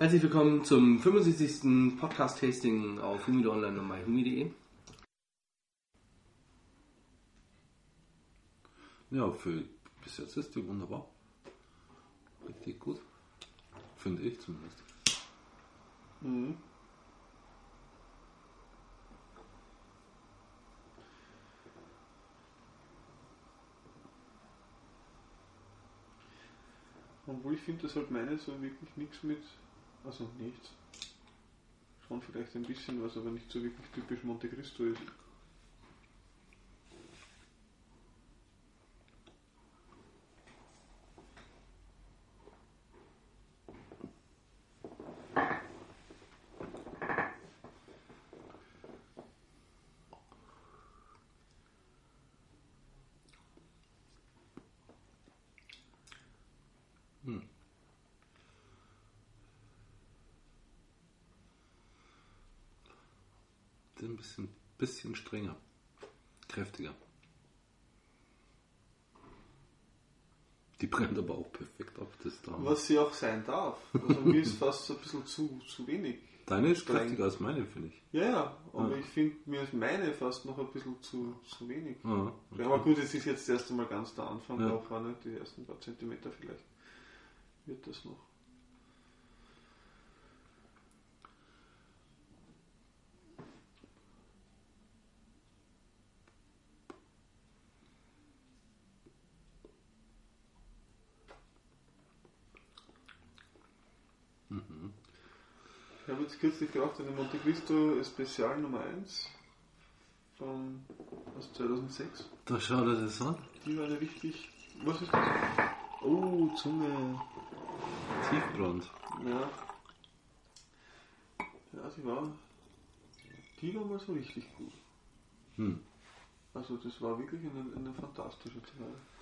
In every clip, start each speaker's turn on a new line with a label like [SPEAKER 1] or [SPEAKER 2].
[SPEAKER 1] Herzlich willkommen zum 75. Podcast-Tasting auf Humide Online und myhumi.de.
[SPEAKER 2] Ja, für bis jetzt ist die wunderbar. Richtig gut. Finde ich zumindest.
[SPEAKER 3] Mhm. Obwohl ich finde, dass halt meine so wirklich nichts mit, also nichts. Schon vielleicht ein bisschen was, aber nicht so wirklich typisch Monte Cristo ist.
[SPEAKER 2] Ist ein bisschen, bisschen strenger. Kräftiger. Die brennt aber auch perfekt ab, das da.
[SPEAKER 3] Was sie auch sein darf. Also mir ist fast so ein bisschen zu, zu wenig.
[SPEAKER 2] Deine ist
[SPEAKER 3] streng.
[SPEAKER 2] kräftiger als meine, finde ich.
[SPEAKER 3] Ja, ja, aber
[SPEAKER 2] Ja.
[SPEAKER 3] ich finde, mir ist meine fast noch ein bisschen zu, zu wenig. Ja, aber gut, es ist jetzt erst einmal ganz der Anfang,
[SPEAKER 2] Ja.
[SPEAKER 3] auch nicht die ersten paar Zentimeter vielleicht wird das noch. Ich habe jetzt kürzlich geraucht eine Monte Cristo Spezial Nummer 1 von aus 2006.
[SPEAKER 2] Da schau dir das an.
[SPEAKER 3] Die war eine richtig. Was ist das? Oh, Zunge.
[SPEAKER 2] Tiefbrand.
[SPEAKER 3] Ja. Ja, sie war. Die war mal so richtig gut.
[SPEAKER 2] Hm.
[SPEAKER 3] Also, das war wirklich eine, eine fantastische Zeit.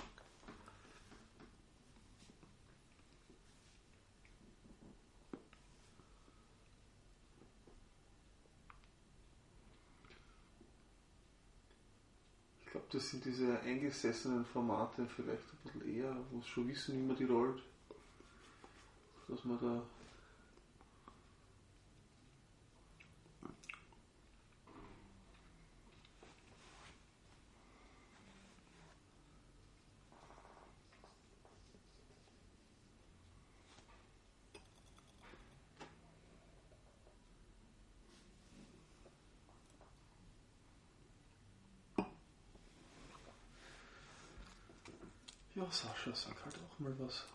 [SPEAKER 3] Das sind diese eingesessenen Formate vielleicht ein bisschen eher, wo es schon wissen, wie man die rollt. Dass man da. Ja, Sascha, sag halt auch mal was.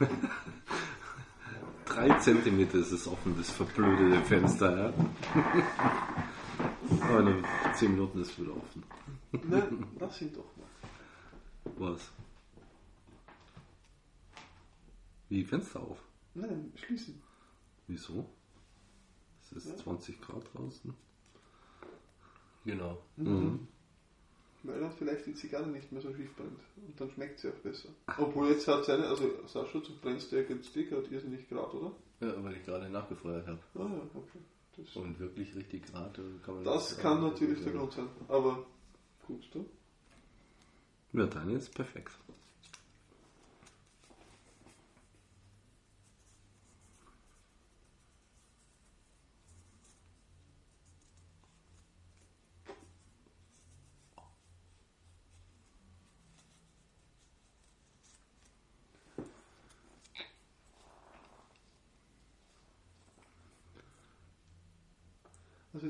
[SPEAKER 2] Drei Zentimeter ist es offen, das verblödete Fenster. Ja? Aber in zehn Minuten ist es wieder offen.
[SPEAKER 3] Nein, lass ihn doch mal.
[SPEAKER 2] Was? Wie Fenster auf?
[SPEAKER 3] Nein, schließen.
[SPEAKER 2] Wieso? Es ist 20 Grad draußen.
[SPEAKER 1] Genau.
[SPEAKER 2] Mhm.
[SPEAKER 3] Weil dann vielleicht die Zigarre nicht mehr so schief brennt. Und dann schmeckt sie auch besser. Obwohl jetzt hat seine, also Sascha, du brennst ja jetzt die gerade irrsinnig Grad, oder?
[SPEAKER 1] Ja, weil ich gerade nachgefeuert habe.
[SPEAKER 3] Ah ja, okay. Das,
[SPEAKER 1] Und wirklich richtig gerade kann man
[SPEAKER 3] das kann natürlich der Grund sein. Aber gut, du?
[SPEAKER 2] Ja, deine ist perfekt.
[SPEAKER 3] Also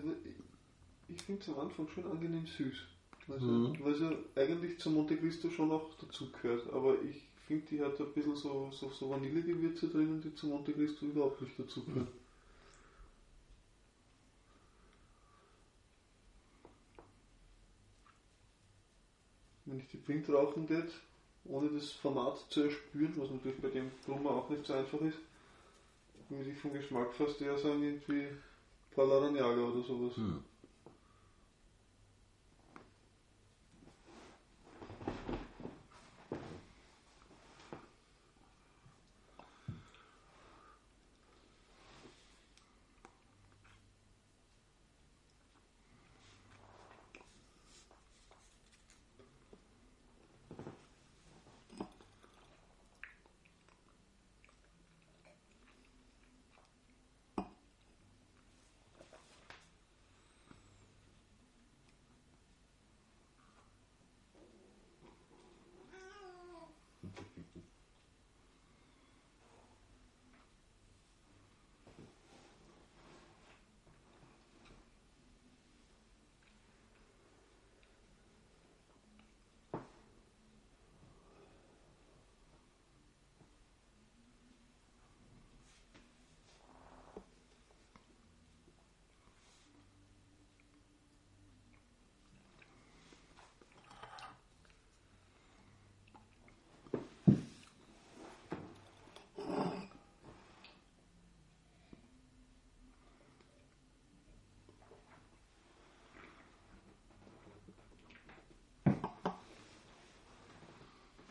[SPEAKER 3] ich, es am Anfang schon angenehm süß. Also,
[SPEAKER 2] Mhm.
[SPEAKER 3] Weil sie eigentlich zum Monte Cristo schon noch dazu gehört. Aber ich finde, die hat ein bisschen so, so, so Vanillegewürze drinnen, die zum Monte Cristo überhaupt nicht dazu gehören. Wenn ich die Print rauchen tät, ohne das Format zu erspüren, was natürlich bei dem Brummer auch nicht so einfach ist, würde ich vom Geschmack fast eher sagen, irgendwie Paul Aranyaga oder sowas.
[SPEAKER 2] Hm.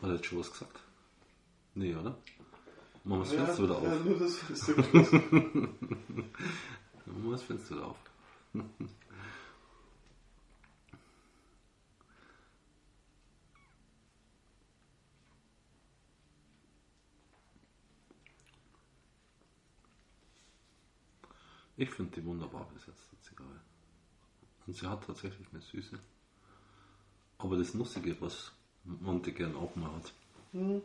[SPEAKER 2] Hat er jetzt schon was gesagt? Nee, oder? Machen wir das
[SPEAKER 3] Ja,
[SPEAKER 2] Fenster wieder auf.
[SPEAKER 3] ja, nur das Fenster.
[SPEAKER 2] Machen wir das Fenster wieder auf. Ich finde die wunderbar bis jetzt, die Zigarre. Und sie hat tatsächlich eine Süße. Aber das Nussige, was Monte gern auch mal hat,
[SPEAKER 3] Hm.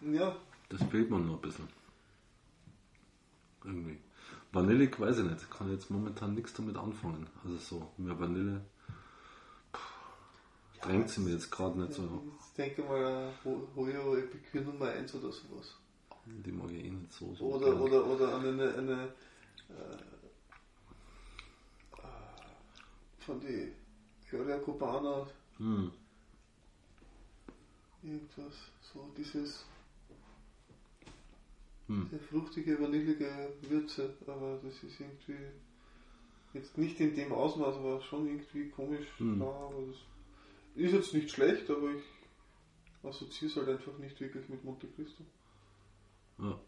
[SPEAKER 3] Ja,
[SPEAKER 2] das fehlt mir noch ein bisschen. Irgendwie. Vanillig weiß ich nicht. Kann jetzt momentan nichts damit anfangen. Also so, mehr Vanille pff, drängt sie mir jetzt gerade nicht so.
[SPEAKER 3] ich denke mal Hoyo Epicure Nummer 1 oder sowas.
[SPEAKER 2] Die mag ich eh nicht so. so
[SPEAKER 3] Oder,
[SPEAKER 2] gern.
[SPEAKER 3] oder, oder an eine, eine äh, äh, von die Gloria Cubana,
[SPEAKER 2] Hm.
[SPEAKER 3] Irgendwas, so dieses
[SPEAKER 2] Hm.
[SPEAKER 3] sehr fruchtige, vanillige Würze, aber das ist irgendwie jetzt nicht in dem Ausmaß, aber schon irgendwie komisch
[SPEAKER 2] Hm.
[SPEAKER 3] da, aber das ist jetzt nicht schlecht, aber ich assoziiere es halt einfach nicht wirklich mit Monte Cristo.
[SPEAKER 2] Ja.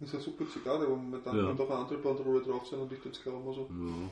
[SPEAKER 3] Das ist eine super Zigarre, aber momentan
[SPEAKER 2] Ja.
[SPEAKER 3] kann doch eine andere Bandrolle drauf sein und ich jetzt glaube mal so.
[SPEAKER 2] ja.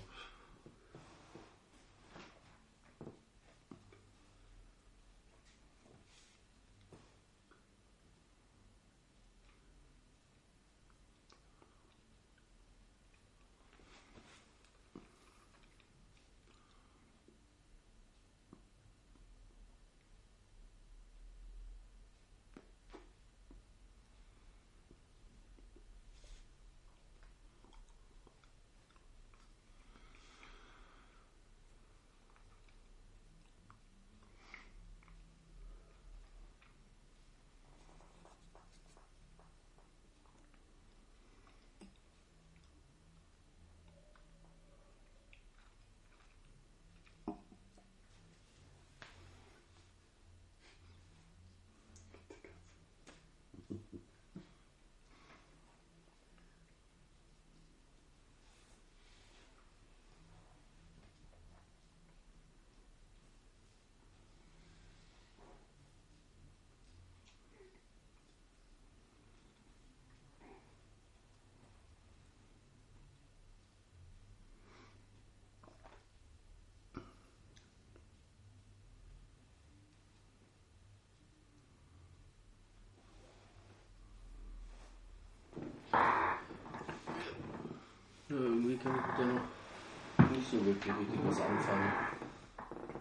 [SPEAKER 1] Ja, irgendwie kann ich mit der noch nicht so wirklich richtig was anfangen.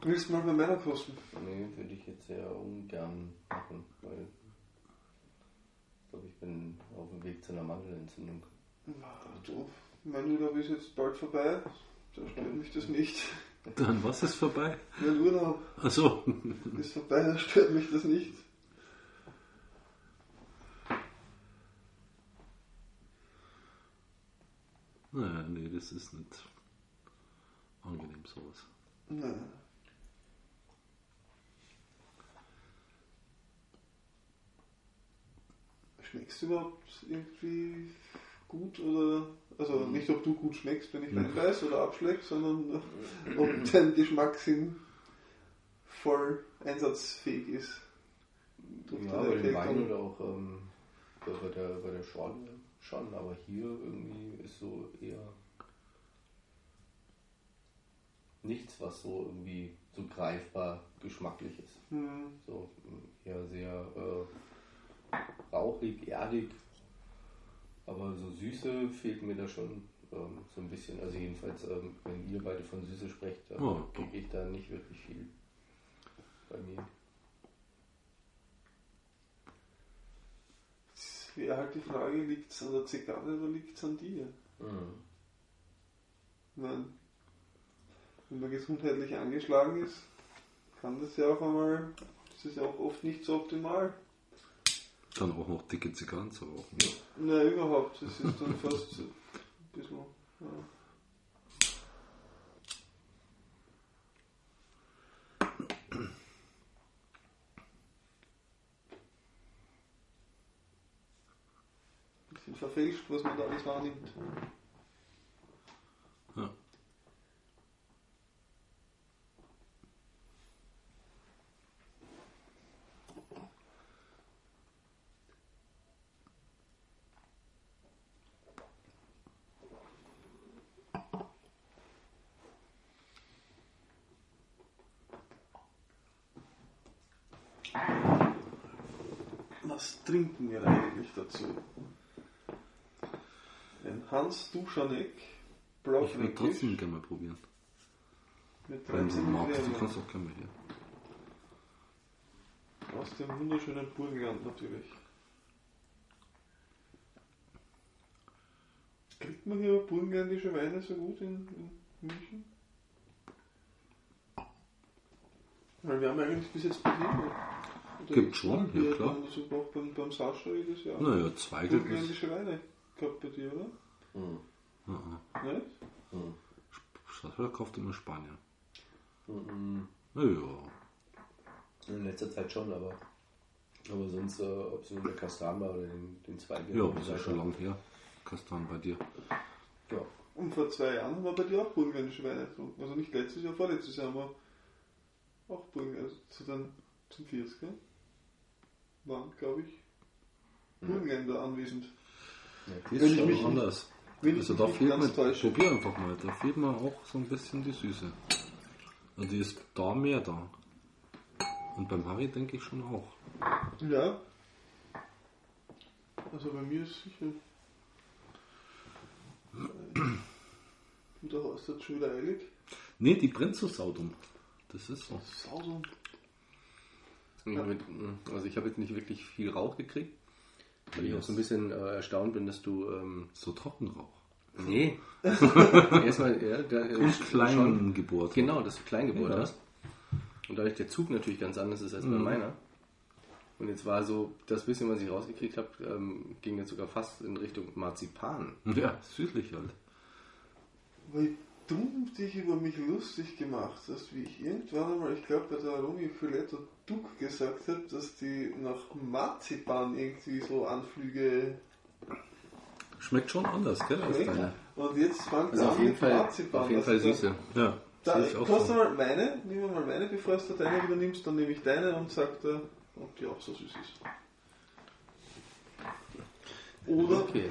[SPEAKER 3] Willst du mal bei meiner kosten?
[SPEAKER 1] Nee, würde ich jetzt sehr ungern machen, weil ich glaube, ich bin auf dem Weg zu einer Mandelentzündung.
[SPEAKER 3] Du, mein Urlaub ist jetzt bald vorbei, da stört mich das nicht.
[SPEAKER 2] Dann was ist vorbei?
[SPEAKER 3] Mein Urlaub
[SPEAKER 2] Achso.
[SPEAKER 3] ist vorbei, da stört mich das nicht.
[SPEAKER 2] Naja, nee, das ist nicht angenehm sowas.
[SPEAKER 3] Nein. Schmeckst du überhaupt irgendwie gut oder also nicht ob du gut schmeckst, wenn ich Wein weiß oder abschlägst, sondern ob dein Geschmackssinn voll einsatzfähig ist. Durch
[SPEAKER 1] Ja, bei dem. Wein oder auch ähm, bei bei der, bei der Schorle schon, aber hier irgendwie ist so eher nichts, was so irgendwie so greifbar geschmacklich ist.
[SPEAKER 3] Hm.
[SPEAKER 1] So mm, eher sehr äh, rauchig, erdig, aber so Süße fehlt mir da schon ähm, so ein bisschen. Also jedenfalls, ähm, wenn ihr beide von Süße sprecht, dann
[SPEAKER 2] Oh.
[SPEAKER 1] kriege ich da nicht wirklich viel bei mir.
[SPEAKER 3] Wäre halt die Frage, liegt es an der Zigarre oder liegt es an dir?
[SPEAKER 1] Mhm.
[SPEAKER 3] Meine, wenn man gesundheitlich angeschlagen ist, kann das ja auch einmal, das ist ja auch oft nicht so optimal.
[SPEAKER 2] Dann auch noch dicke Zigarren zu rauchen.
[SPEAKER 3] Na, überhaupt, das ist dann fast ein bisschen. Ja. Bisschen verfälscht, was man da alles wahrnimmt.
[SPEAKER 2] Ja.
[SPEAKER 3] Was trinken wir eigentlich dazu? Ein Hans Duschanek
[SPEAKER 2] Ich würde
[SPEAKER 3] Blaufränkisch
[SPEAKER 2] trotzdem gerne mal probieren.
[SPEAKER 3] mit
[SPEAKER 2] Wenn du
[SPEAKER 3] 13
[SPEAKER 2] magst, du kannst auch gerne mal hier.
[SPEAKER 3] Aus dem wunderschönen Burgenland natürlich. Kriegt man hier burgenländische Weine so gut in, in München? Weil wir haben eigentlich bis jetzt Betriebe.
[SPEAKER 2] Gibt schon, ja, klar.
[SPEAKER 3] Also auch beim, beim Sascha jedes Jahr.
[SPEAKER 2] Naja, Zweigel ist.
[SPEAKER 3] burgenländische Weine gehabt bei dir, oder?
[SPEAKER 1] Hm.
[SPEAKER 2] Uh
[SPEAKER 3] Nicht?
[SPEAKER 1] Hm.
[SPEAKER 2] -uh. kauft immer Spanier.
[SPEAKER 1] Hm.
[SPEAKER 2] Naja.
[SPEAKER 1] In letzter Zeit schon, aber, aber sonst, äh, ob es nun der Kastan war oder den, den Zweig.
[SPEAKER 2] Ja, das ist schon lang her. Kastan bei dir.
[SPEAKER 1] Ja.
[SPEAKER 3] Und vor zwei Jahren haben wir bei dir auch burgenländische Weine getrunken. Also nicht letztes Jahr, vorletztes Jahr haben wir auch Burgen, also zum 40er waren, glaube ich, Burgenländer anwesend.
[SPEAKER 1] Ja,
[SPEAKER 3] Wenn
[SPEAKER 1] ist
[SPEAKER 3] ich
[SPEAKER 1] schon
[SPEAKER 3] mich-
[SPEAKER 2] Anders.
[SPEAKER 3] Wenn
[SPEAKER 2] Also
[SPEAKER 3] ich
[SPEAKER 2] da fehlt mir, probier einfach mal, da fehlt mir auch so ein bisschen die Süße. Also die ist da mehr da. Und beim Harry denke ich schon auch.
[SPEAKER 3] Ja. Also bei mir ist sicher. Und da ist das schon wieder eilig.
[SPEAKER 2] Nee, die brennt so saudum. Das ist so.
[SPEAKER 3] Sausum.
[SPEAKER 1] Ja, mit, also ich habe jetzt nicht wirklich viel Rauch gekriegt, weil ich auch so ein bisschen äh, erstaunt bin, dass du ähm,
[SPEAKER 2] So Trockenrauch.
[SPEAKER 1] nee erstmal ja, da, äh,
[SPEAKER 2] Und
[SPEAKER 1] schon-
[SPEAKER 2] kleinen Geburt.
[SPEAKER 1] genau, dass du Kleingeboren
[SPEAKER 2] Ja.
[SPEAKER 1] hast und dadurch der Zug natürlich ganz anders ist als bei
[SPEAKER 2] Mhm.
[SPEAKER 1] meiner. Und jetzt war so das bisschen, was ich rausgekriegt habe, ähm, ging jetzt sogar fast in Richtung Marzipan.
[SPEAKER 2] Ja, süßlich halt.
[SPEAKER 3] Dumm dich über mich lustig gemacht hast, wie ich irgendwann einmal, ich glaube bei der Romy Filetto Duck gesagt habe, dass die nach Marzipan irgendwie so Anflüge
[SPEAKER 2] Schmeckt schon anders, gell, als deine.
[SPEAKER 3] Und jetzt fangt
[SPEAKER 1] Also
[SPEAKER 3] an
[SPEAKER 1] auf jeden
[SPEAKER 3] mit
[SPEAKER 1] Fall,
[SPEAKER 3] Marzipan.
[SPEAKER 1] auf jeden
[SPEAKER 3] was
[SPEAKER 1] Fall Süße.
[SPEAKER 2] Ja,
[SPEAKER 3] Da,
[SPEAKER 2] ich auch
[SPEAKER 3] kannst du
[SPEAKER 2] so.
[SPEAKER 3] mal meine, wir mal meine, bevor du deine wieder nimmst, dann nehme ich deine und sag dir, ob die auch so süß ist. Oder,
[SPEAKER 1] Okay.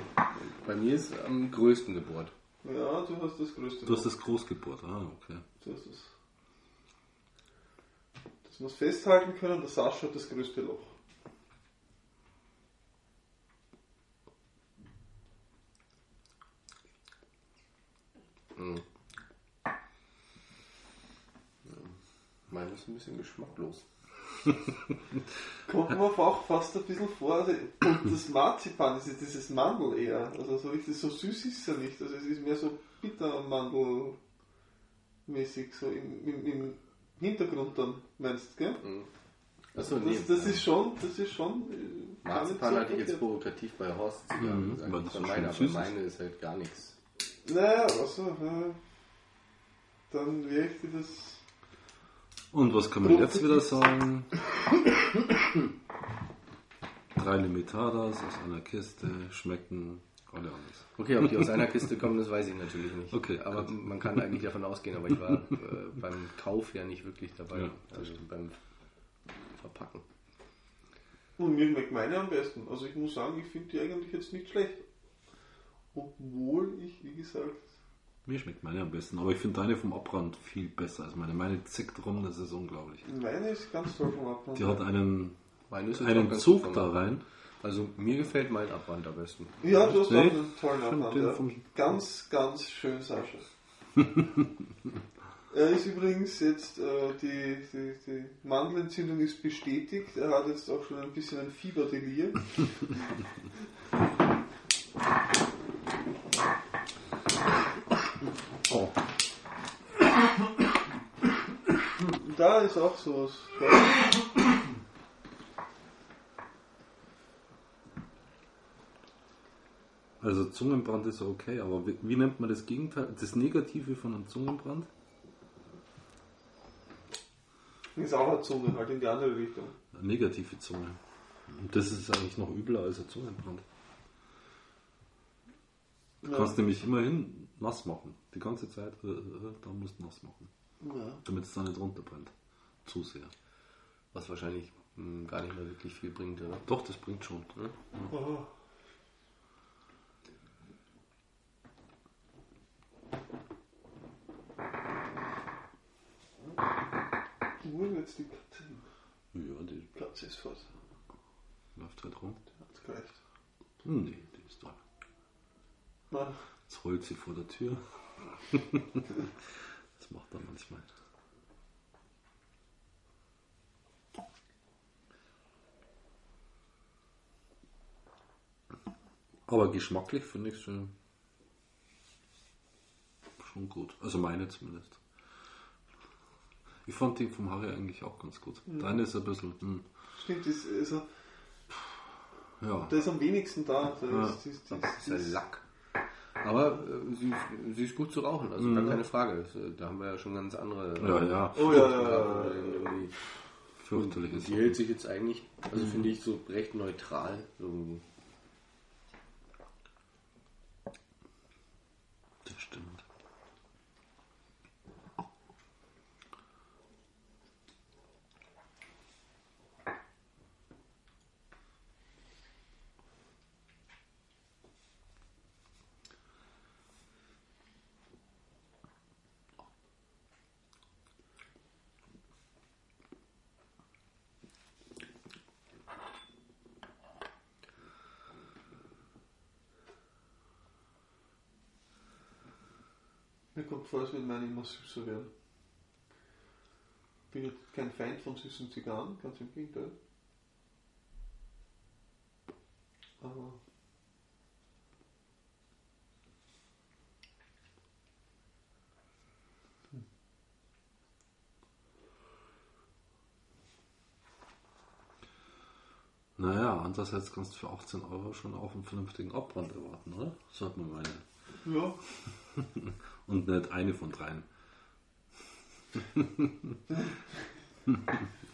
[SPEAKER 1] Bei mir ist am größten gebohrt.
[SPEAKER 3] Ja, du hast das größte.
[SPEAKER 2] Du hast das Großgeburt, ah, okay.
[SPEAKER 3] Du hast das. Das muss festhalten können, der Sascha hat das größte Loch.
[SPEAKER 1] Mhm. Meine ist ein bisschen geschmacklos.
[SPEAKER 3] Kommt mir auch fast ein bisschen vor, also, und das Marzipan, das ist dieses Mandel eher, also so richtig so süß ist es ja nicht, also es ist mehr so bittermandelmäßig, so im, im, im Hintergrund dann, meinst du, gell?
[SPEAKER 1] Achso, nee.
[SPEAKER 3] Das, das ist schon, das ist schon. äh,
[SPEAKER 1] Marzipan hatte ich jetzt provokativ bei Horst Zigarren
[SPEAKER 2] Mhm,
[SPEAKER 1] gesagt.
[SPEAKER 2] das schön
[SPEAKER 1] aber meine ist halt gar nichts.
[SPEAKER 3] Naja, also, äh, dann wäre ich dir das.
[SPEAKER 2] Und was kann man jetzt wieder sagen? Drei Limitadas aus einer Kiste schmecken alle anders.
[SPEAKER 1] Okay, ob die aus einer Kiste kommen, das weiß ich natürlich nicht.
[SPEAKER 2] Okay,
[SPEAKER 1] aber
[SPEAKER 2] gut.
[SPEAKER 1] man kann eigentlich davon ausgehen, aber ich war äh, beim Kauf ja nicht wirklich dabei.
[SPEAKER 2] Ja,
[SPEAKER 1] also beim Verpacken.
[SPEAKER 3] Und mir schmeckt meine am besten. Also ich muss sagen, ich finde die eigentlich jetzt nicht schlecht. Obwohl ich, wie gesagt,
[SPEAKER 2] Mir schmeckt meine am besten, aber ich finde deine vom Abbrand viel besser als meine. Meine zickt rum, das ist unglaublich.
[SPEAKER 3] meine ist ganz toll vom Abbrand.
[SPEAKER 2] Die hat einen, einen Zug da rein.
[SPEAKER 1] Also mir gefällt mein Abwand am besten.
[SPEAKER 3] Ja, du hast
[SPEAKER 2] Nee,
[SPEAKER 3] auch einen tollen
[SPEAKER 2] den
[SPEAKER 3] Ja.
[SPEAKER 2] vom-
[SPEAKER 3] Ganz, ganz schön, Sascha. er ist übrigens jetzt, äh, die, die, die Mandelentzündung ist bestätigt. Er hat jetzt auch schon ein bisschen ein Fieberdelir.
[SPEAKER 2] Oh.
[SPEAKER 3] Da ist auch sowas.
[SPEAKER 2] Also Zungenbrand ist okay, aber wie, wie nennt man das Gegenteil, das Negative von einem Zungenbrand?
[SPEAKER 3] Ist auch eine Zunge, halt in die andere Richtung.
[SPEAKER 2] Eine negative Zunge. Und das ist eigentlich noch übler als ein Zungenbrand. Du
[SPEAKER 3] Ja.
[SPEAKER 2] kannst nämlich immerhin nass machen. Die ganze Zeit, äh, äh, da musst du nass machen.
[SPEAKER 3] Ja.
[SPEAKER 2] Damit es da nicht runterbrennt. Zu sehr.
[SPEAKER 1] Was wahrscheinlich mh, gar nicht mehr wirklich viel bringt, oder?
[SPEAKER 2] Doch, das bringt schon.
[SPEAKER 3] Aha. Wo ist jetzt die Katze?
[SPEAKER 2] Ja, die,
[SPEAKER 3] Katze. Ist fort.
[SPEAKER 2] Läuft halt rum.
[SPEAKER 3] Der hat's gereicht.
[SPEAKER 2] Hm, nee, die ist da.
[SPEAKER 3] Na,
[SPEAKER 2] Jetzt heult sie vor der Tür. das macht er manchmal. Aber geschmacklich finde ich es schon, schon gut. Also meine zumindest. Ich fand den vom Harry eigentlich auch ganz gut. Deine ist ein bisschen, hm,
[SPEAKER 3] stimmt, ist, also,
[SPEAKER 2] ja.
[SPEAKER 3] der ist am wenigsten da. Da
[SPEAKER 2] Ja.
[SPEAKER 3] ist, ist,
[SPEAKER 1] Das
[SPEAKER 3] ist,
[SPEAKER 1] ist
[SPEAKER 3] ist,
[SPEAKER 1] Lack. Aber äh, sie, ist, sie ist gut zu rauchen, also gar keine Frage. Das, äh, da haben wir ja schon ganz andere.
[SPEAKER 2] Ja, ja.
[SPEAKER 3] Oh ja, ja.
[SPEAKER 1] Irgendwie.
[SPEAKER 2] Fürchterliche
[SPEAKER 1] Die hält sich jetzt eigentlich, also finde ich, so recht neutral irgendwie.
[SPEAKER 2] Das stimmt.
[SPEAKER 3] Als würden meine immer süßer werden. Ich bin jetzt kein Feind von süßen Zigarren, ganz im Gegenteil. Aber
[SPEAKER 2] Naja, andererseits kannst du für 18 Euro schon auf einen vernünftigen Abbrand erwarten, oder? Sollte man meinen.
[SPEAKER 3] Ja,
[SPEAKER 2] Und nicht eine von dreien.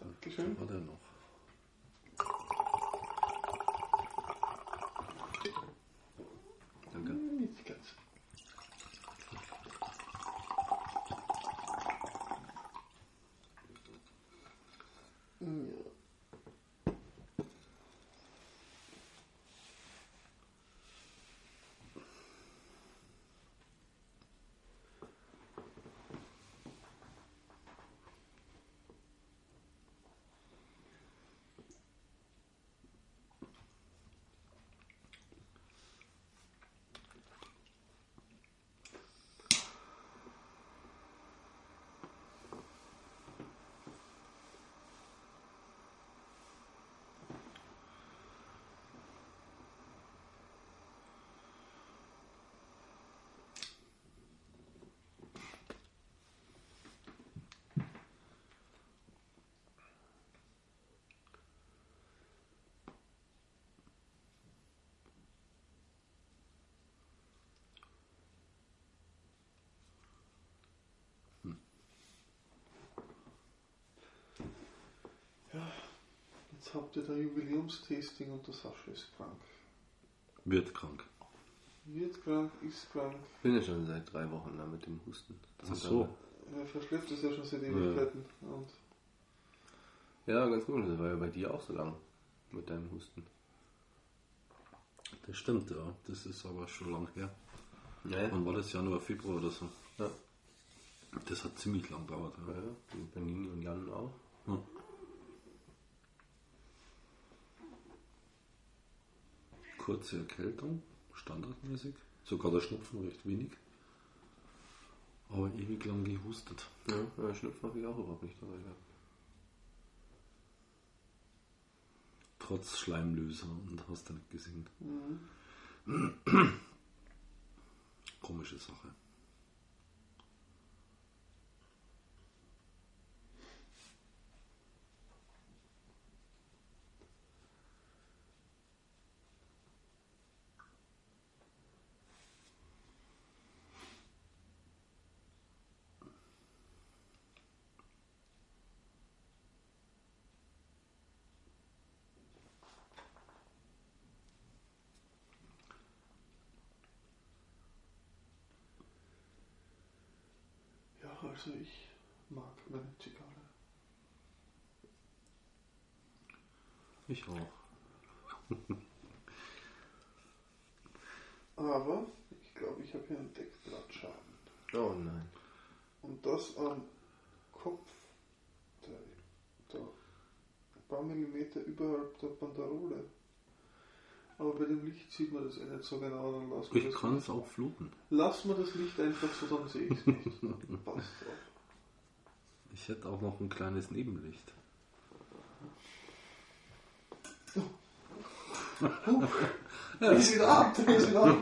[SPEAKER 3] Dankeschön.
[SPEAKER 2] War der noch?
[SPEAKER 1] Danke.
[SPEAKER 3] Nicht ganz. Ja. Jetzt habt ihr da Jubiläumstesting und der Sascha ist krank.
[SPEAKER 2] Wird krank.
[SPEAKER 3] Wird krank, ist krank.
[SPEAKER 1] Ich bin ja schon seit drei Wochen da mit dem Husten.
[SPEAKER 2] Ach so.
[SPEAKER 3] Er verschleppt es ja schon seit Ewigkeiten. Und
[SPEAKER 1] Ja, ganz gut. Das war ja bei dir auch so lang mit deinem Husten.
[SPEAKER 2] Das stimmt, ja. Das ist aber schon lang her.
[SPEAKER 1] Ja,
[SPEAKER 2] Wann war das? Januar, Februar oder so?
[SPEAKER 1] ja.
[SPEAKER 2] Das hat ziemlich lang gedauert.
[SPEAKER 1] ja,
[SPEAKER 2] Ja.
[SPEAKER 1] ja. Und bei Nini und Jan auch.
[SPEAKER 2] Ja. Kurze Erkältung, standardmäßig. Sogar der Schnupfen recht wenig. Aber ewig lang gehustet.
[SPEAKER 1] Ja, ja Schnupfen habe ich auch überhaupt nicht dabei gehabt.
[SPEAKER 2] Trotz Schleimlöser und hast du nicht gesehen.
[SPEAKER 3] mhm.
[SPEAKER 2] Komische Sache.
[SPEAKER 3] Also ich mag meine Zigarre.
[SPEAKER 2] Ich auch.
[SPEAKER 3] Aber ich glaube, ich habe hier einen Deckblattschaden.
[SPEAKER 1] Oh nein.
[SPEAKER 3] Und das am Kopf. Da, da ein paar Millimeter überhalb der Banderole. Aber bei dem Licht sieht man das eh nicht so genau. Dann wir
[SPEAKER 2] Ich kann es auch fluten.
[SPEAKER 3] Lass mir das Licht einfach so, dann sehe ich es nicht. Passt auch.
[SPEAKER 2] Ich hätte auch noch ein kleines Nebenlicht.
[SPEAKER 3] Dreh es wieder ab, es wieder ab.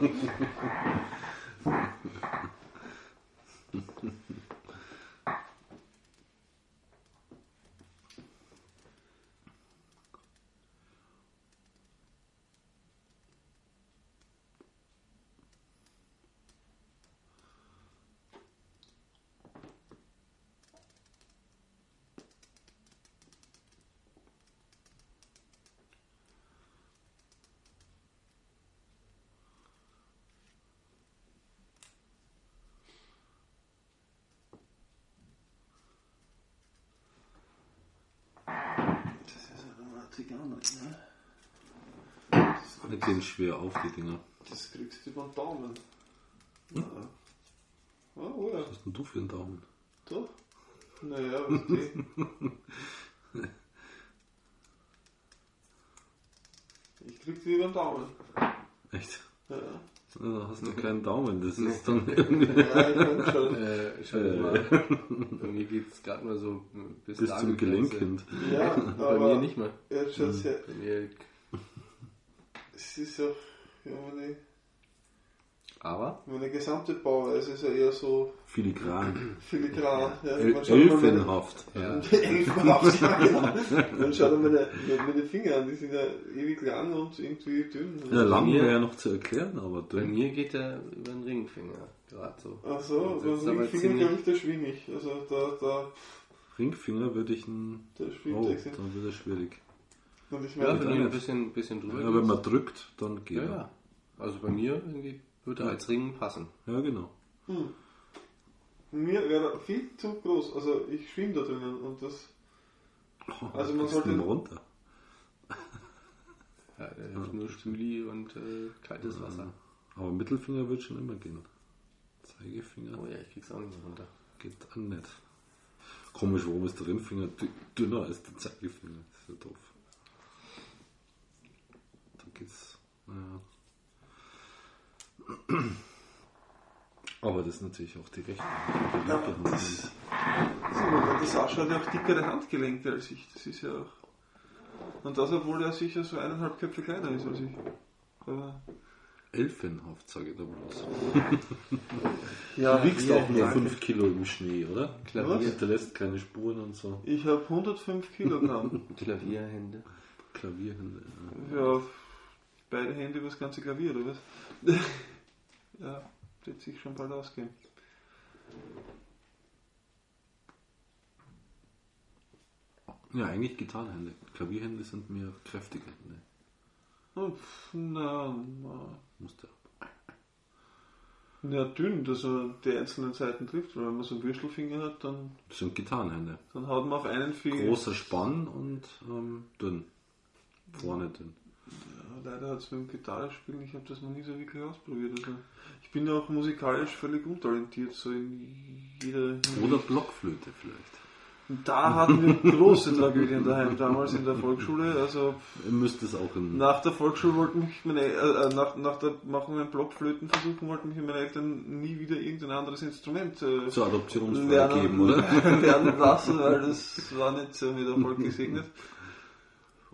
[SPEAKER 3] 80 auch nicht, ne?
[SPEAKER 2] Nicht die gehen schwer auf, die Dinger.
[SPEAKER 3] Das kriegst du über den Daumen. Hm? Ja. Oh.
[SPEAKER 2] Was hast denn du für einen Daumen?
[SPEAKER 3] Du? Naja, was die. ich krieg sie über den Daumen.
[SPEAKER 2] Echt?
[SPEAKER 3] Ja.
[SPEAKER 2] Da hast du keinen Daumen. Das ist dann irgendwie
[SPEAKER 3] ja ich denk schon.
[SPEAKER 1] Äh, schau mal. Bei mir geht es gerade mal so bis,
[SPEAKER 2] bis zum Gelenk hin.
[SPEAKER 3] Ja,
[SPEAKER 1] Bei
[SPEAKER 3] aber
[SPEAKER 1] mir nicht mal.
[SPEAKER 3] Jetzt schaut's her.
[SPEAKER 1] Bei mir,
[SPEAKER 3] Es ist ja, ja
[SPEAKER 1] aber
[SPEAKER 3] meine gesamte Bauweise ist ja eher so
[SPEAKER 2] Filigran.
[SPEAKER 3] filigran. Ja,
[SPEAKER 2] El
[SPEAKER 3] man meine,
[SPEAKER 2] Elfenhaft.
[SPEAKER 1] ja,
[SPEAKER 3] Elfenhaft, ja, genau. Man schaut mal meine, meine Finger an, die sind ja ewig lang und irgendwie dünn.
[SPEAKER 2] Ja, lang
[SPEAKER 1] mir-
[SPEAKER 2] wäre ja noch zu erklären, aber
[SPEAKER 1] bei
[SPEAKER 2] dünn.
[SPEAKER 1] mir geht er über den Ringfinger gerade so.
[SPEAKER 3] Ach so, beim Ringfinger glaube ich, da schwing ich. Also da, da,
[SPEAKER 2] Ringfinger würde ich ein.
[SPEAKER 3] da schwingt
[SPEAKER 2] Oh, dann wird er schwierig.
[SPEAKER 3] Und ich
[SPEAKER 1] Ja,
[SPEAKER 3] meine,
[SPEAKER 1] wenn
[SPEAKER 2] dann
[SPEAKER 1] du ein bisschen, bisschen drüber
[SPEAKER 2] Ja, wenn man drückt, dann geht
[SPEAKER 1] ja,
[SPEAKER 2] er.
[SPEAKER 1] ja. Also bei mir irgendwie würde er als Ring passen.
[SPEAKER 2] Ja, genau.
[SPEAKER 3] hm. mir wäre er viel zu groß. Also ich schwimme da drinnen und das,
[SPEAKER 2] Oh,
[SPEAKER 3] Also man
[SPEAKER 2] kriegst
[SPEAKER 3] sollte-
[SPEAKER 2] ihn runter.
[SPEAKER 1] Ja, der hilft nur Spüli und äh, kaltes Wasser.
[SPEAKER 2] Aber Mittelfinger wird schon immer gehen. Zeigefinger
[SPEAKER 1] Oh ja, ich krieg's auch nicht mehr runter.
[SPEAKER 2] geht an nicht. Komisch, warum ist der Ringfinger dü- dünner als der Zeigefinger? Das ist ja doof. Da geht's. Naja. Aber das ist natürlich auch die rechte Hand.
[SPEAKER 3] Ja, das- ist immer, der Sascha hat ja auch dickere Handgelenke als ich. Das ist ja auch. Und das, obwohl er sicher so eineinhalb Köpfe kleiner ist als ich. Aber
[SPEAKER 2] Elfenhaft, sage ich da bloß.
[SPEAKER 3] ja,
[SPEAKER 2] Du wiegst
[SPEAKER 1] ja,
[SPEAKER 2] auch nur
[SPEAKER 1] ja.
[SPEAKER 2] 5 Kilo im Schnee, oder?
[SPEAKER 1] Klavier,
[SPEAKER 2] Hinterlässt keine Spuren und so.
[SPEAKER 3] Ich habe 105 Kilogramm.
[SPEAKER 1] Klavierhände.
[SPEAKER 2] Klavierhände.
[SPEAKER 3] ja, beide Hände über das ganze Klavier, oder was? ja, wird sich schon bald ausgehen.
[SPEAKER 2] Ja, eigentlich Gitarrenhände. Klavierhände sind mir kräftige Hände.
[SPEAKER 3] Oh, na, na.
[SPEAKER 2] Musste
[SPEAKER 3] Ja, dünn, dass er die einzelnen Seiten trifft, weil wenn man so einen Würstelfinger hat, dann,
[SPEAKER 2] Das sind Gitarrenhände.
[SPEAKER 3] dann haut man auf einen Finger.
[SPEAKER 2] Großer Spann und ähm, dünn. Vorne dünn.
[SPEAKER 3] Leider hat es mit dem Gitarrespielen, ich habe das noch nie so wirklich ausprobiert. Also ich bin ja auch musikalisch völlig untalentiert, so in jeder
[SPEAKER 2] Oder Blockflöte vielleicht.
[SPEAKER 3] Da hatten wir große Tragödien daheim, damals in der Volksschule. Also
[SPEAKER 2] Ihr müsst es auch in.
[SPEAKER 3] nach der Volksschule wollten mich meine äh, äh, nach, nach der Machung ein Blockflötenversuchen wollten mich meine Eltern nie wieder irgendein anderes Instrument äh,
[SPEAKER 2] zur Adoption
[SPEAKER 3] lernen,
[SPEAKER 2] freigeben, oder?
[SPEAKER 3] lernen lassen, weil das war nicht so mit Erfolg gesegnet.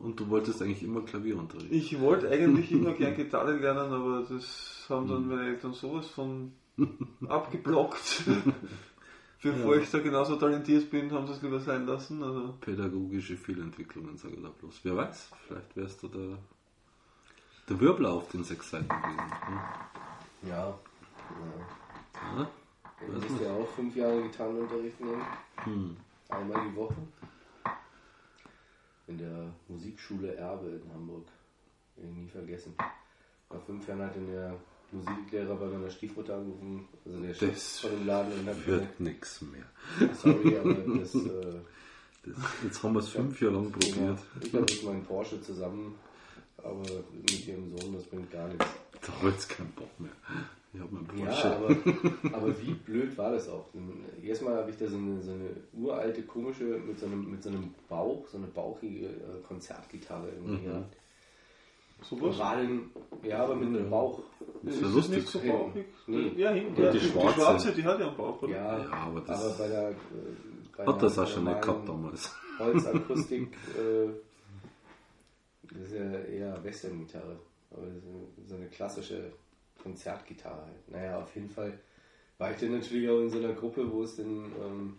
[SPEAKER 2] Und du wolltest eigentlich immer Klavierunterricht.
[SPEAKER 3] Ich wollte eigentlich immer gern Gitarre lernen, aber das haben dann meine Eltern sowas von abgeblockt. Bevor
[SPEAKER 2] Ja.
[SPEAKER 3] ich da genauso talentiert bin, haben sie es lieber sein lassen. Also,
[SPEAKER 2] Pädagogische Fehlentwicklungen, sage ich da bloß. Wer weiß, vielleicht wärst du der, der Wirbel auf den sechs Seiten gewesen. Hm?
[SPEAKER 1] Ja. ja.
[SPEAKER 2] Ja?
[SPEAKER 1] Du musst ja auch fünf Jahre Gitarrenunterricht nehmen.
[SPEAKER 2] Hm.
[SPEAKER 1] Einmal die Woche. In der Musikschule Erbe in Hamburg. Ich nie vergessen. Nach fünf Jahren hatte mir Musiklehrer bei meiner Stiefmutter angerufen, also der Chef
[SPEAKER 2] Das
[SPEAKER 1] von dem Laden und hab
[SPEAKER 2] Wird nichts mehr.
[SPEAKER 1] sorry, aber das, äh,
[SPEAKER 2] Das, jetzt haben wir es fünf Jahre lang probiert.
[SPEAKER 1] ich habe jetzt meinen Porsche zusammen, aber mit ihrem Sohn, das bringt gar nichts.
[SPEAKER 2] Da ich jetzt keinen Bock mehr. Ich habe meinen
[SPEAKER 1] Ja, aber, aber wie blöd war das auch? Erstmal habe ich da so eine, so eine uralte, komische, mit so einem, mit so einem Bauch, so eine bauchige äh, Konzertgitarre irgendwie
[SPEAKER 2] Mhm.
[SPEAKER 1] gehabt.
[SPEAKER 3] Sowas?
[SPEAKER 1] War denn, ja, aber mit einem Bauch.
[SPEAKER 2] ist
[SPEAKER 3] Ist
[SPEAKER 2] ja
[SPEAKER 3] das
[SPEAKER 2] lustig.
[SPEAKER 3] nicht so bauchig?
[SPEAKER 1] Nee.
[SPEAKER 3] Ja, hinten.
[SPEAKER 2] Ja, die
[SPEAKER 3] die, die,
[SPEAKER 2] schwarze.
[SPEAKER 3] schwarze, die hat ja einen Bauch, oder?
[SPEAKER 1] Ja,
[SPEAKER 2] Ja, aber das-
[SPEAKER 1] aber bei der. Äh, bei
[SPEAKER 2] Hat das auch schon nicht gehabt damals.
[SPEAKER 1] Holzakustik, äh, das ist ja eher Western-Gitarre. Aber das ist so eine klassische Konzertgitarre halt. Naja, auf jeden Fall war ich dann natürlich auch in so einer Gruppe, wo es dann ähm,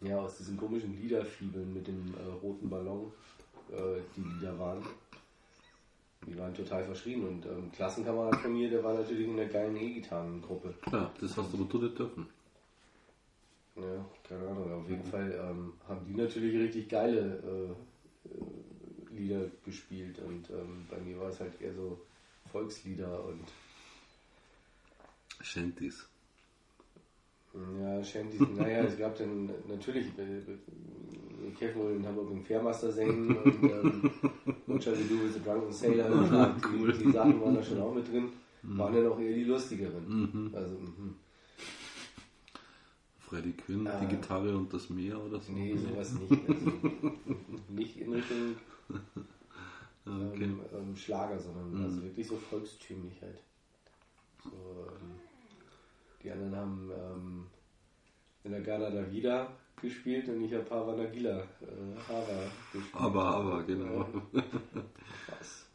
[SPEAKER 1] ja, aus diesen komischen Liederfibeln mit dem äh, roten Ballon äh, die Lieder waren. Die waren total verschrien und ähm, Klassenkamerad von mir, der war natürlich in der geilen E-Gitarrengruppe.
[SPEAKER 2] Ja, das hast du nicht dürfen.
[SPEAKER 1] Ja, keine Ahnung. Auf jeden Fall ähm, haben die natürlich richtig geile äh, äh, Lieder gespielt und ähm, bei mir war es halt eher so Volkslieder und
[SPEAKER 2] Shanties.
[SPEAKER 1] ja, Shanties. naja, es gab dann natürlich äh, äh, Kevin in Hamburg im Fairmaster singen und ähm, What Shall We Do with a Drunken Sailor. Klar, die, die Sachen waren da schon auch mit drin. Waren dann auch eher die lustigeren. Also, mhm.
[SPEAKER 2] Freddy Quinn,
[SPEAKER 1] Ah.
[SPEAKER 2] die Gitarre und das Meer oder so.
[SPEAKER 1] nee, sowas nicht. Also, nicht in Richtung
[SPEAKER 2] Okay.
[SPEAKER 1] ähm, ähm, Schlager, sondern also wirklich so volkstümlich halt. So, ähm, die anderen haben ähm, in der Gala da Vida gespielt und ich habe Hava Nagila, äh, Hava gespielt.
[SPEAKER 2] Aber, aber, genau.
[SPEAKER 1] Ja, krass.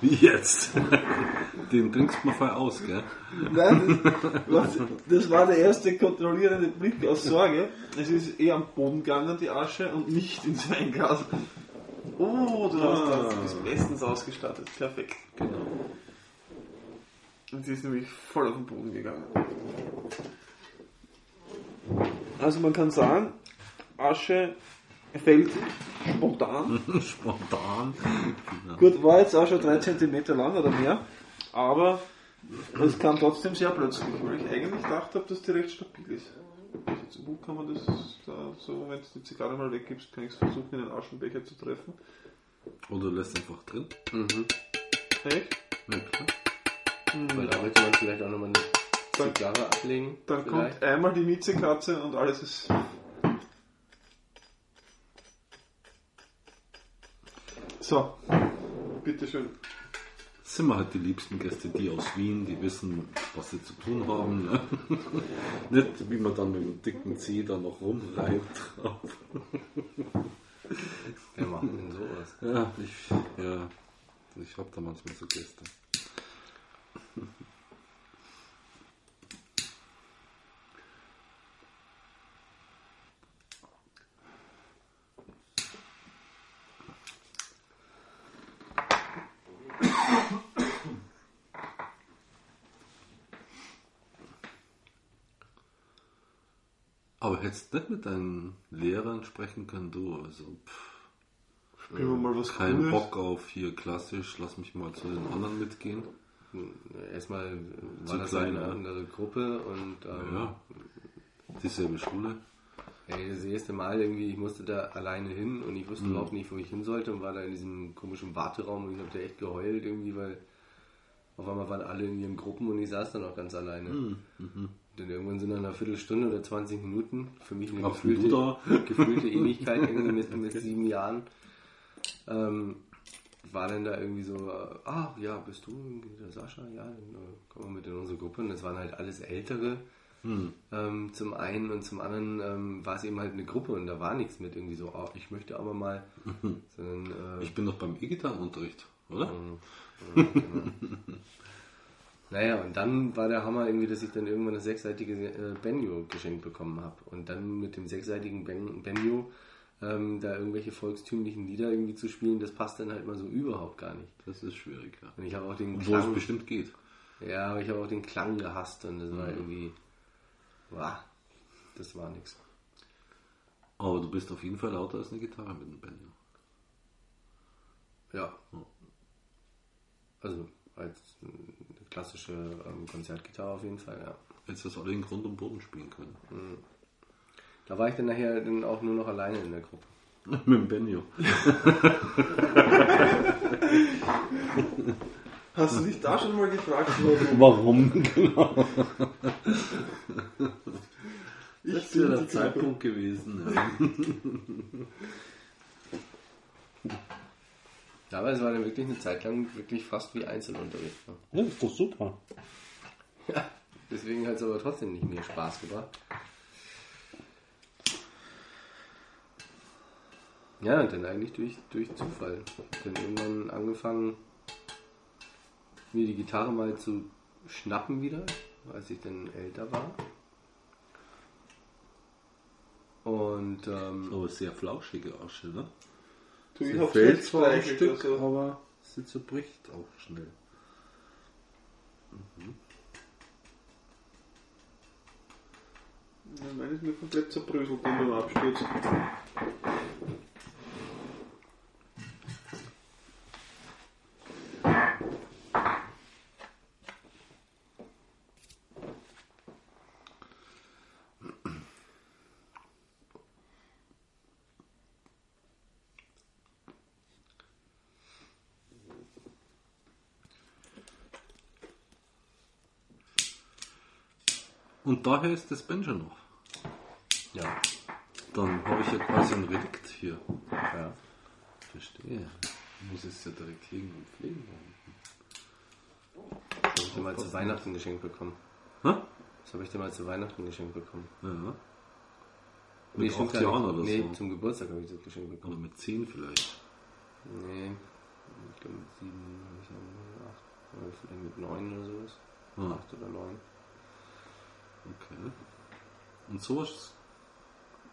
[SPEAKER 2] Wie jetzt? Den trinkst du mal voll aus, gell?
[SPEAKER 3] Nein, das, das war der erste kontrollierende Blick aus Sorge. Es ist eher am Boden gegangen, die Asche, und nicht ins Weinglas. Oh, du hast
[SPEAKER 2] Ah.
[SPEAKER 3] das, du bist bestens ausgestattet. Perfekt.
[SPEAKER 2] Genau.
[SPEAKER 3] Und sie ist nämlich voll auf den Boden gegangen. Also man kann sagen, Asche fällt spontan.
[SPEAKER 2] Spontan. Genau.
[SPEAKER 3] Gut, war jetzt auch schon 3 cm lang oder mehr, aber es kam trotzdem sehr plötzlich, weil ich eigentlich gedacht habe, dass die recht stabil ist. Zum Glück kann man das da so, wenn du die Zigarre mal weggibst, kann ich es versuchen, in den Aschenbecher zu treffen.
[SPEAKER 2] Oder lässt einfach drin.
[SPEAKER 1] Mhm.
[SPEAKER 3] Echt?
[SPEAKER 2] Ja, klar.
[SPEAKER 1] Weil da möchte man vielleicht auch nochmal eine
[SPEAKER 3] Dann-
[SPEAKER 1] Zigarre ablegen.
[SPEAKER 3] Dann
[SPEAKER 1] vielleicht.
[SPEAKER 3] kommt einmal die Miezekatze und alles ist. So, bitteschön.
[SPEAKER 2] Sind wir halt die liebsten Gäste, die aus Wien, die wissen, was sie zu tun haben. Ne? Nicht, wie man dann mit dem dicken Zeh da noch rumreibt drauf.
[SPEAKER 1] Wer macht denn sowas?
[SPEAKER 2] Ja, ich, ja, ich habe da manchmal so Gäste. Aber hättest nicht mit deinen Lehrern sprechen können, du, also pff,
[SPEAKER 3] Spielen wir mal was
[SPEAKER 2] kein
[SPEAKER 3] Cooles.
[SPEAKER 2] Bock auf hier klassisch, lass mich mal zu den anderen mitgehen.
[SPEAKER 1] Erstmal äh,
[SPEAKER 2] Zu
[SPEAKER 1] war das
[SPEAKER 2] klein,
[SPEAKER 1] eine
[SPEAKER 2] ja.
[SPEAKER 1] andere Gruppe und ähm,
[SPEAKER 2] Ja, dieselbe Schule.
[SPEAKER 1] ey, das erste Mal irgendwie, ich musste da alleine hin und ich wusste überhaupt nicht, wo ich hin sollte und war da in diesem komischen Warteraum und ich habe da echt geheult irgendwie, weil auf einmal waren alle in ihren Gruppen und ich saß dann auch ganz alleine. Dann irgendwann sind dann eine Viertelstunde oder 20 Minuten, für mich eine
[SPEAKER 2] Auf
[SPEAKER 1] gefühlte, gefühlte Ewigkeit irgendwie mit, mit sieben Jahren. Ähm, war dann da irgendwie so, äh, ah ja, bist du der Sascha? Ja, dann äh, komm mal mit in unsere Gruppe. Und das waren halt alles Ältere.
[SPEAKER 2] Hm.
[SPEAKER 1] Ähm, zum einen und zum anderen ähm, war es eben halt eine Gruppe und da war nichts mit irgendwie so, oh, ich möchte aber mal, sondern äh,
[SPEAKER 2] Ich bin noch beim E-Gitarrenunterricht, oder?
[SPEAKER 1] ja, genau. Naja, und dann war der Hammer irgendwie, dass ich dann irgendwann eine sechsseitige äh, Benjo geschenkt bekommen habe. Und dann mit dem sechsseitigen ben Benjo ähm, da irgendwelche volkstümlichen Lieder irgendwie zu spielen, das passt dann halt mal so überhaupt gar nicht.
[SPEAKER 2] Das ist schwierig, ja.
[SPEAKER 1] Und ich habe auch den
[SPEAKER 2] Obwohl es
[SPEAKER 1] Klang,
[SPEAKER 2] bestimmt geht.
[SPEAKER 1] ja, aber ich habe auch den Klang gehasst und das war irgendwie, wow, das war nix.
[SPEAKER 2] Aber du bist auf jeden Fall lauter als eine Gitarre mit dem Banjo.
[SPEAKER 1] Ja. Also als klassische ähm, Konzertgitarre auf jeden Fall, ja.
[SPEAKER 2] Jetzt das alle in Grund und Boden spielen können.
[SPEAKER 1] Da war ich dann nachher dann auch nur noch alleine in der Gruppe.
[SPEAKER 2] Mit dem Benjo.
[SPEAKER 3] Hast du dich da schon mal gefragt, warum?
[SPEAKER 2] Warum? Genau.
[SPEAKER 3] Ich
[SPEAKER 2] Das wäre
[SPEAKER 3] die
[SPEAKER 2] der Zeitpunkt gewesen. Ja.
[SPEAKER 1] Ja, aber es war dann wirklich eine Zeit lang wirklich fast wie Einzelunterricht. Ne?
[SPEAKER 2] ja, ist doch super.
[SPEAKER 1] Ja, deswegen hat es aber trotzdem nicht mehr Spaß gemacht. Ja, und dann eigentlich durch, durch Zufall. Dann irgendwann angefangen, mir die Gitarre mal zu schnappen wieder, als ich dann älter war. Und ähm,
[SPEAKER 2] Aber sehr flauschige Asche, ne?
[SPEAKER 3] Du, ich
[SPEAKER 2] Sie
[SPEAKER 3] hab's
[SPEAKER 2] fällt zwar ein Stück,
[SPEAKER 3] also,
[SPEAKER 2] aber sie zerbricht auch schnell.
[SPEAKER 3] Ja, meine ist mir komplett zerbröselt dann beim Absturz.
[SPEAKER 2] Und daher ist das Banjo noch.
[SPEAKER 1] ja,
[SPEAKER 2] Dann habe ich ja quasi ein Relikt hier.
[SPEAKER 1] ja.
[SPEAKER 2] Verstehe. Muss es ja direkt liegen und pflegen.
[SPEAKER 1] Das habe ich dir mal zu Weihnachten geschenkt bekommen.
[SPEAKER 2] Hä?
[SPEAKER 1] Das habe ich dir mal zu Weihnachten geschenkt bekommen.
[SPEAKER 2] Ja. Mit
[SPEAKER 1] stimmt
[SPEAKER 2] acht
[SPEAKER 1] gar
[SPEAKER 2] Jahren oder
[SPEAKER 1] nee,
[SPEAKER 2] so.
[SPEAKER 1] zum Geburtstag habe ich das geschenkt bekommen.
[SPEAKER 2] Oder mit zehn vielleicht.
[SPEAKER 1] Nee, ich glaube mit sieben, hab ich ja acht, oder vielleicht mit neun oder sowas.
[SPEAKER 2] Ah,
[SPEAKER 1] Acht oder neun.
[SPEAKER 2] Okay. Und sowas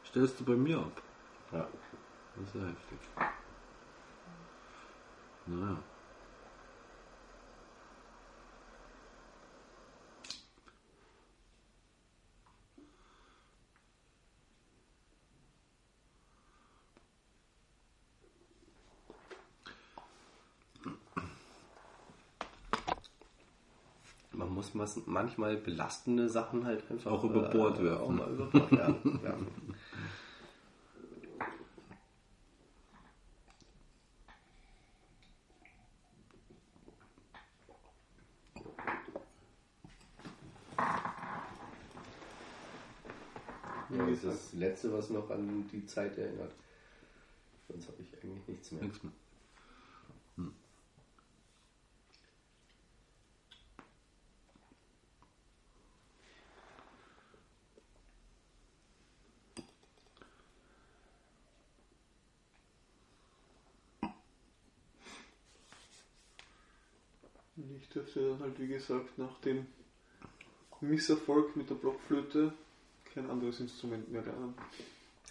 [SPEAKER 2] stellst du bei mir ab.
[SPEAKER 1] Ja.
[SPEAKER 2] Das ist ja heftig. Naja.
[SPEAKER 1] Muss manchmal belastende Sachen halt einfach
[SPEAKER 2] Auch über Bord werfen.
[SPEAKER 1] Auch mal über Bord ja, werfen. Ja, das ist das Letzte, was noch an die Zeit erinnert. Sonst habe ich eigentlich nichts mehr.
[SPEAKER 2] Nichts mehr.
[SPEAKER 3] Durfte dann halt, wie gesagt, nach dem Misserfolg mit der Blockflöte kein anderes Instrument mehr lernen.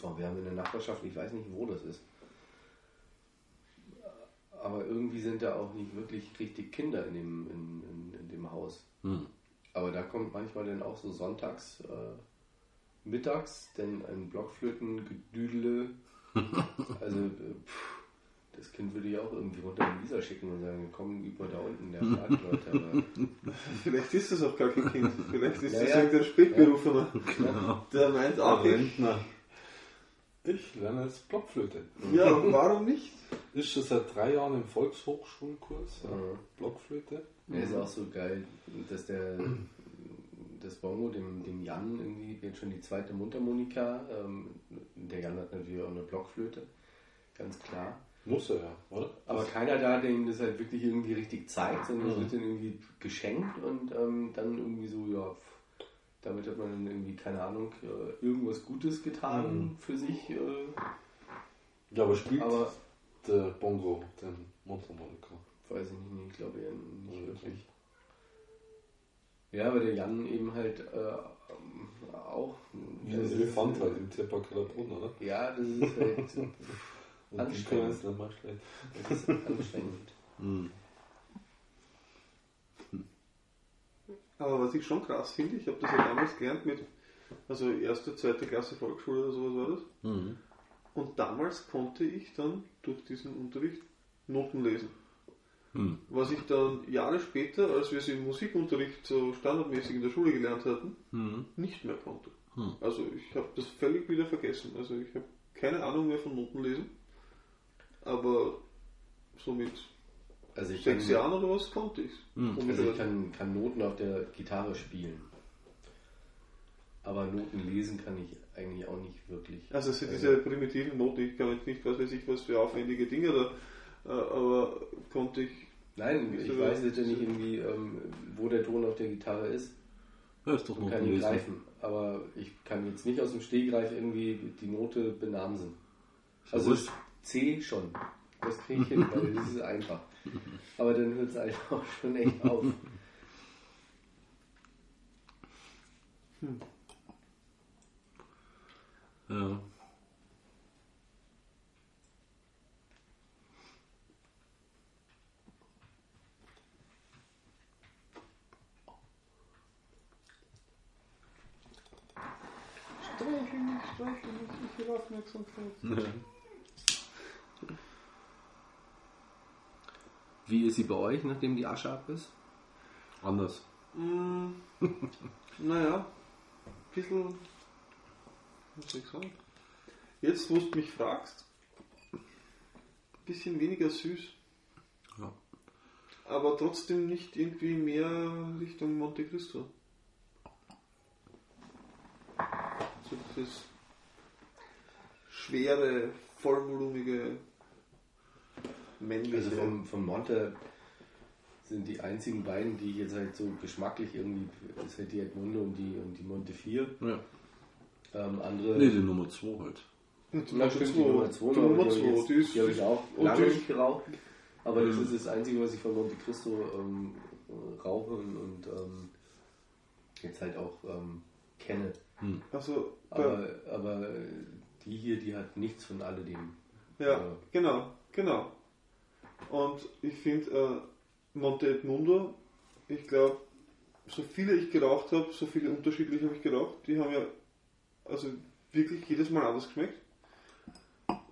[SPEAKER 1] Oh, wir haben in der Nachbarschaft, ich weiß nicht, wo das ist. Aber irgendwie sind da auch nicht wirklich richtig Kinder in dem, in, in, in dem Haus.
[SPEAKER 2] Hm.
[SPEAKER 1] Aber da kommt manchmal dann auch so sonntags, äh, mittags, dann ein Blockflötengedüdele. also, äh, pff, das Kind würde ich auch irgendwie runter in Isar schicken und sagen, komm, üb mal da unten, der fragt Leute. Aber,
[SPEAKER 3] Vielleicht ist das auch gar kein Kind. Vielleicht ist
[SPEAKER 1] Ja,
[SPEAKER 3] das
[SPEAKER 1] ja.
[SPEAKER 3] irgendein Spätberufener.
[SPEAKER 2] Genau.
[SPEAKER 3] Der meint auch, ich,
[SPEAKER 4] Rentner. Ich lerne jetzt Blockflöte.
[SPEAKER 3] ja, warum nicht?
[SPEAKER 4] Ist schon seit drei Jahren im Volkshochschulkurs. Ja. Blockflöte.
[SPEAKER 1] Ja, ist auch so geil, dass der das Bongo dem, dem Jan irgendwie jetzt schon die zweite Mundharmonika. Ähm, der Jan hat natürlich auch eine Blockflöte, ganz klar.
[SPEAKER 4] Muss er ja, oder?
[SPEAKER 1] Aber keiner da, der ihm das halt wirklich irgendwie richtig zeigt, sondern es
[SPEAKER 4] Mhm.
[SPEAKER 1] wird dann irgendwie geschenkt und ähm, dann irgendwie so, ja, damit hat man dann irgendwie, keine Ahnung, äh, irgendwas Gutes getan
[SPEAKER 4] Mhm.
[SPEAKER 1] für sich. Äh,
[SPEAKER 4] Ja, aber spielt
[SPEAKER 1] aber
[SPEAKER 4] der Bongo den Mundharmonika?
[SPEAKER 1] weiß ich nicht, ich glaube eher nicht
[SPEAKER 4] Mhm.
[SPEAKER 1] wirklich. Ja, aber der Jan eben halt äh, auch.
[SPEAKER 4] Wie ein Elefant halt im Brunn, oder?
[SPEAKER 1] Ja, das ist halt Anstrengend. das ist anstrengend.
[SPEAKER 2] Hm.
[SPEAKER 3] Aber was ich schon krass finde, ich habe das ja damals gelernt mit, also erste, zweite Klasse Volksschule oder sowas war das.
[SPEAKER 2] Hm.
[SPEAKER 3] Und damals konnte ich dann durch diesen Unterricht Noten lesen.
[SPEAKER 2] Hm.
[SPEAKER 3] was ich dann Jahre später, als wir es im Musikunterricht so standardmäßig in der Schule gelernt hatten,
[SPEAKER 2] Hm.
[SPEAKER 3] nicht mehr konnte.
[SPEAKER 2] Hm.
[SPEAKER 3] Also ich habe das völlig wieder vergessen. Also ich habe keine Ahnung mehr von Notenlesen. Aber so mit
[SPEAKER 1] Also ich
[SPEAKER 3] sechs
[SPEAKER 1] kann,
[SPEAKER 3] Jahren oder was konnte ich
[SPEAKER 2] Hm.
[SPEAKER 1] also ich kann, kann Noten auf der Gitarre spielen. Aber Noten lesen kann ich eigentlich auch nicht wirklich.
[SPEAKER 3] Also es sind diese primitiven Noten, ich kann jetzt nicht, was weiß ich, was für aufwendige Dinge da, äh, aber konnte ich,
[SPEAKER 1] Nein, ich weiß jetzt ja nicht irgendwie, ähm, wo der Ton auf der Gitarre ist.
[SPEAKER 2] Ja, ist doch noch
[SPEAKER 1] kann ihn greifen. Aber ich kann jetzt nicht aus dem Stehgreif irgendwie die Note benamsen. Also. C schon. Das kriege ich hin, weil das ist einfach. Aber dann hört es eigentlich auch schon echt auf.
[SPEAKER 2] Ja.
[SPEAKER 3] streiche mich, streiche mich, ich will Aufmerksamkeit.
[SPEAKER 1] Wie ist sie bei euch, nachdem die Asche ab ist?
[SPEAKER 2] Anders.
[SPEAKER 3] Mm, naja, ein bisschen, soll ich sagen? Jetzt, wo du mich fragst, ein bisschen weniger süß,
[SPEAKER 2] Ja.
[SPEAKER 3] aber trotzdem nicht irgendwie mehr Richtung Monte Cristo. So dieses schwere, vollvolumige, männliche.
[SPEAKER 1] Also vom, von Monte sind die einzigen beiden, die ich jetzt halt so geschmacklich irgendwie, das ist halt die Edmundo und die, und die Monte 4.
[SPEAKER 2] ja.
[SPEAKER 1] Ähm, andere.
[SPEAKER 2] Nee, die Nummer 2 halt.
[SPEAKER 3] Nummer
[SPEAKER 1] stimmt,
[SPEAKER 3] zwei.
[SPEAKER 1] die Nummer 2,
[SPEAKER 3] Die Nummer zwei,
[SPEAKER 1] die, habe ich auch lange nicht geraucht. Aber das
[SPEAKER 2] Mhm.
[SPEAKER 1] ist das Einzige, was ich von Monte Cristo ähm, äh, rauche und, und ähm, jetzt halt auch ähm, kenne.
[SPEAKER 3] Also, bei-
[SPEAKER 1] Aber, aber die hier, die hat nichts von alledem.
[SPEAKER 3] Ja,
[SPEAKER 1] Ja.
[SPEAKER 3] genau, genau. Und ich finde, äh, Monte Edmundo, ich glaube, so viele ich geraucht habe, so viele unterschiedliche habe ich geraucht, die haben ja also wirklich jedes Mal anders geschmeckt.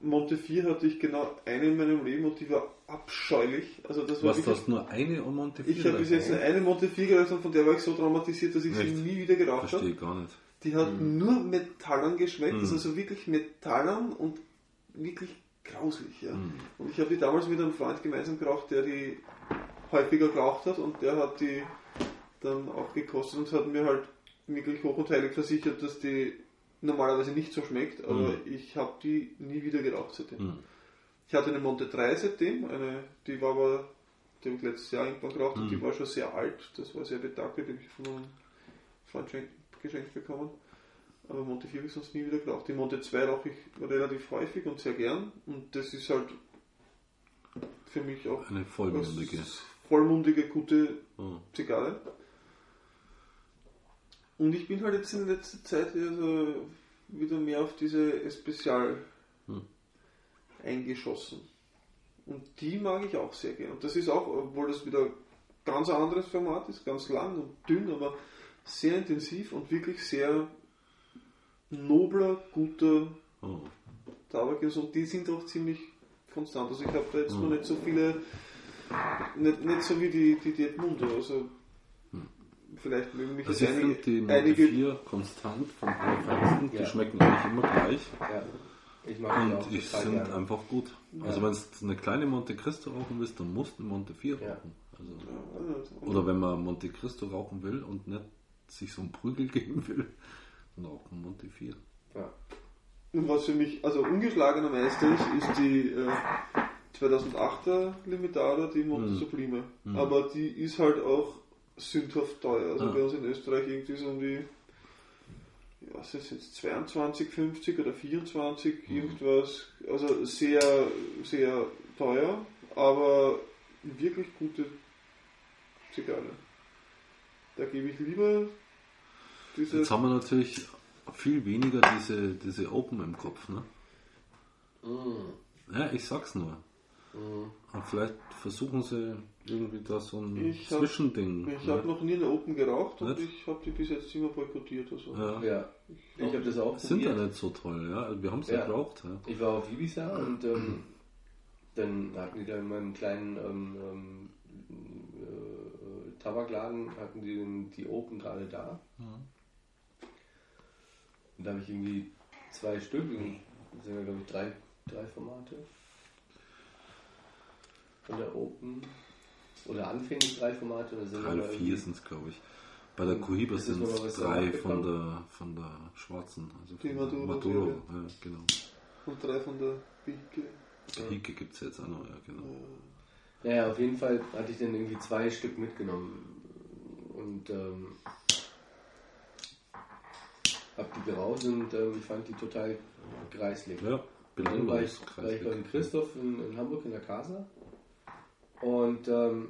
[SPEAKER 3] Monte 4 hatte ich genau eine in meinem Leben und die war abscheulich. Also das war
[SPEAKER 2] Was, du hast nur eine um Monte
[SPEAKER 3] ich habe bis jetzt nur eine Monte 4 geraucht und von der war ich so traumatisiert, dass ich sie
[SPEAKER 2] Echt?
[SPEAKER 3] nie wieder geraucht
[SPEAKER 2] Verstehe
[SPEAKER 3] habe.
[SPEAKER 2] ich gar nicht.
[SPEAKER 3] Die hat nur Metallern geschmeckt,
[SPEAKER 2] Mhm.
[SPEAKER 3] also so wirklich Metallern und wirklich grauslich. Ja.
[SPEAKER 2] Mhm.
[SPEAKER 3] Und ich habe die damals mit einem Freund gemeinsam geraucht, der die häufiger geraucht hat und der hat die dann auch gekostet und hat mir halt wirklich hoch und heilig versichert, dass die normalerweise nicht so schmeckt, aber
[SPEAKER 2] Mhm.
[SPEAKER 3] ich habe die nie wieder geraucht seitdem.
[SPEAKER 2] Mhm.
[SPEAKER 3] Ich hatte eine Monte 3 seitdem, eine, die war aber, die habe ich letztes Jahr irgendwann geraucht und die war schon sehr alt, das war sehr betagtet, die habe ich von einem Freund schenk- geschenkt bekommen. Aber Monte 4 habe ich sonst nie wieder geraucht. Die Monte 2 rauche ich relativ häufig und sehr gern und das ist halt für mich auch
[SPEAKER 2] Eine vollmundige.
[SPEAKER 3] vollmundige, gute
[SPEAKER 2] Oh.
[SPEAKER 3] Zigarre. Und ich bin halt jetzt in letzter Zeit also wieder mehr auf diese Especial
[SPEAKER 2] Hm.
[SPEAKER 3] eingeschossen. Und die mag ich auch sehr gern. Und das ist auch, obwohl das wieder ganz anderes Format ist, ganz lang und dünn, aber sehr intensiv und wirklich sehr nobler, guter
[SPEAKER 2] Oh.
[SPEAKER 3] Tabak ist. Und die sind auch ziemlich konstant. Also ich habe da jetzt
[SPEAKER 2] Hm.
[SPEAKER 3] noch nicht so viele, nicht, nicht so wie die, die, die Edmundo. Also vielleicht mögen mich
[SPEAKER 2] Also
[SPEAKER 3] jetzt einige,
[SPEAKER 2] die Monte
[SPEAKER 3] einige
[SPEAKER 2] 4 konstant vom Allerfeinsten. Die
[SPEAKER 1] Ja.
[SPEAKER 2] schmecken eigentlich immer gleich.
[SPEAKER 1] Ja. Ich die
[SPEAKER 2] Und die sind
[SPEAKER 1] gerne.
[SPEAKER 2] einfach gut. Also
[SPEAKER 1] Ja.
[SPEAKER 2] wenn du eine kleine Monte Cristo rauchen willst, dann musst du Monte 4
[SPEAKER 1] Ja.
[SPEAKER 2] rauchen. Also,
[SPEAKER 3] Ja,
[SPEAKER 2] oder wenn man Monte Cristo rauchen will und nicht sich so einen Prügel geben will, man Monte 4.
[SPEAKER 1] Ja.
[SPEAKER 3] Und was für mich also ungeschlagener Meister ist, ist die äh, 2008er Limitada, die Monte
[SPEAKER 2] Mhm.
[SPEAKER 3] Sublime.
[SPEAKER 2] Mhm.
[SPEAKER 3] Aber die ist halt auch sündhaft teuer. Also
[SPEAKER 2] Ah.
[SPEAKER 3] bei uns in Österreich irgendwie so um die, ja, was ist jetzt 22, 50 oder 24,
[SPEAKER 2] Mhm.
[SPEAKER 3] irgendwas. Also sehr, sehr teuer, aber wirklich gute Zigarre. Da gebe ich lieber diese.
[SPEAKER 2] Jetzt haben wir natürlich viel weniger diese, diese Open im Kopf. Ne?
[SPEAKER 1] Mm.
[SPEAKER 2] Ja, ich sag's nur.
[SPEAKER 1] Mm.
[SPEAKER 2] Und vielleicht versuchen sie irgendwie da so ein
[SPEAKER 3] Ich hab-
[SPEAKER 2] Zwischending.
[SPEAKER 3] Ich
[SPEAKER 2] ne?
[SPEAKER 3] habe noch nie eine Open geraucht und
[SPEAKER 2] Nicht?
[SPEAKER 3] ich habe die bis jetzt immer boykottiert. Also.
[SPEAKER 2] ja.
[SPEAKER 1] Ja, ich habe das auch
[SPEAKER 2] Sind ja
[SPEAKER 1] probiert.
[SPEAKER 2] nicht so toll, ja. Wir haben es
[SPEAKER 1] Ja.
[SPEAKER 2] ja geraucht. Ja.
[SPEAKER 1] Ich war auf Ibiza und ähm, dann hatten die da immer einen kleinen ähm, ähm, Tabakladen hatten die die Open gerade da. Und da habe ich irgendwie zwei Stück, das sind ja glaube ich drei, drei Formate. Von der Open. Oder anfänglich drei Formate. Da sind
[SPEAKER 2] Drei oder vier sind es, glaube ich. Bei der Cohiba sind es drei von der, von der schwarzen. Also
[SPEAKER 3] Die Maduro,
[SPEAKER 2] Maduro.
[SPEAKER 3] ja.
[SPEAKER 2] Genau.
[SPEAKER 3] Und drei von der Bicke.
[SPEAKER 2] Der Hike gibt es jetzt auch noch, ja, genau.
[SPEAKER 1] Naja, auf jeden Fall hatte ich dann irgendwie zwei Stück mitgenommen. Und ähm, hab die geraucht und ähm, ich fand die total greislig.
[SPEAKER 2] Ja,
[SPEAKER 1] Dann war ich,
[SPEAKER 2] Belangloses
[SPEAKER 1] war ich beim. Christoph in, in Hamburg in der Casa und ähm,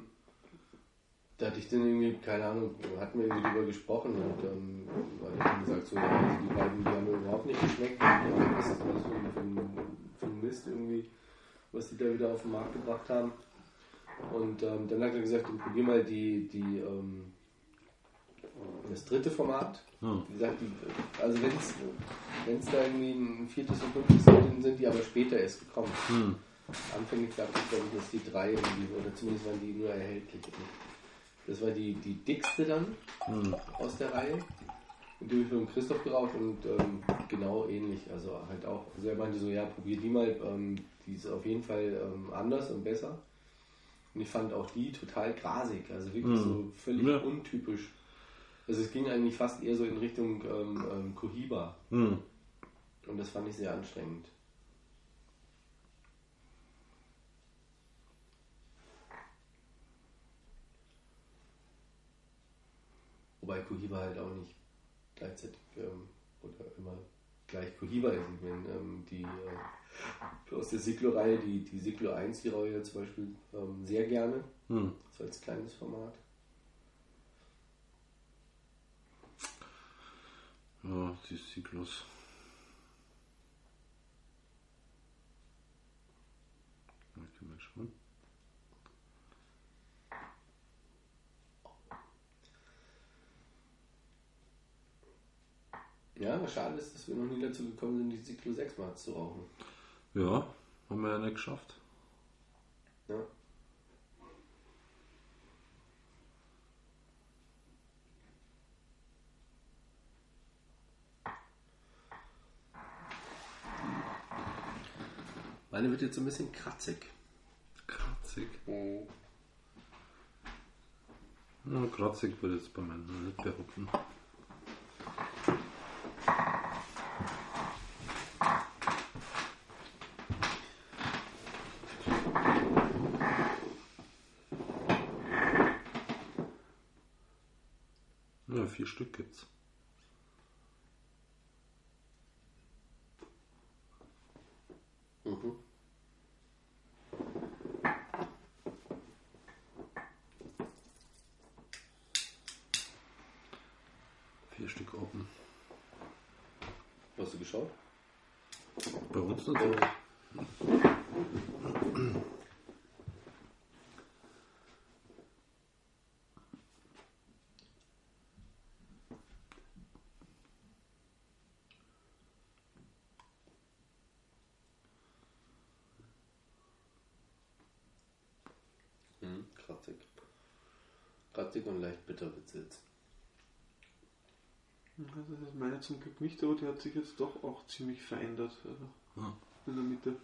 [SPEAKER 1] da hatte ich dann irgendwie, keine Ahnung, hatten wir irgendwie drüber gesprochen und ähm, hatte ich dann gesagt, so, ja, also die beiden, die haben mir überhaupt nicht geschmeckt. Und, was ist das für ein, für, ein, für ein Mist irgendwie, was die da wieder auf den Markt gebracht haben. Und ähm, dann hat er gesagt, probier mal die, die, ähm, das dritte Format.
[SPEAKER 2] Ja.
[SPEAKER 1] Wie gesagt, die, also wenn es da irgendwie ein viertes und fünftes gibt, sind die aber später erst gekommen.
[SPEAKER 2] Hm.
[SPEAKER 1] Anfänglich gab es, glaube ich, dass die drei irgendwie, oder zumindest waren die nur erhältlich. Das war die, die dickste dann
[SPEAKER 2] Hm.
[SPEAKER 1] aus der Reihe. Und die habe ich mit Christoph geraucht und ähm, genau ähnlich. Also halt auch, also er meinte so, ja, probier die mal, ähm, die ist auf jeden Fall ähm, anders und besser. Und ich fand auch die total grasig, also wirklich
[SPEAKER 2] Mhm.
[SPEAKER 1] so völlig
[SPEAKER 2] Ja.
[SPEAKER 1] untypisch. Also es ging eigentlich fast eher so in Richtung ähm, ähm, Cohiba.
[SPEAKER 2] Hm.
[SPEAKER 1] Und das fand ich sehr anstrengend. Wobei Cohiba halt auch nicht gleichzeitig ähm, oder immer gleich Cohiba ist. Ich meine, ähm, die äh, aus der Siglo-Reihe, die, die Siglo 1, die ja zum Beispiel ähm, sehr gerne,
[SPEAKER 2] Hm.
[SPEAKER 1] so als kleines Format.
[SPEAKER 2] Ja, die Cyklus. Ich kann mal schauen.
[SPEAKER 1] Ja, schade ist, dass wir noch nie dazu gekommen sind, die Siglo 6 mal zu rauchen.
[SPEAKER 2] Ja, haben wir ja nicht geschafft.
[SPEAKER 1] Ja. Meine wird jetzt ein bisschen kratzig.
[SPEAKER 2] Kratzig. Ja, kratzig würde jetzt bei meinen nicht behaupten. Ja, vier Stück gibt's.
[SPEAKER 1] Mhm.
[SPEAKER 2] Vier Stück oben.
[SPEAKER 1] Hast du geschaut?
[SPEAKER 2] Bei uns natürlich.
[SPEAKER 1] Mhm. Kratzig. Kratzig und leicht bitter wird's jetzt.
[SPEAKER 3] Das ist meine zum Glück nicht, aber die hat sich jetzt doch auch ziemlich verändert. Also
[SPEAKER 2] Ja.
[SPEAKER 3] in der Mitte.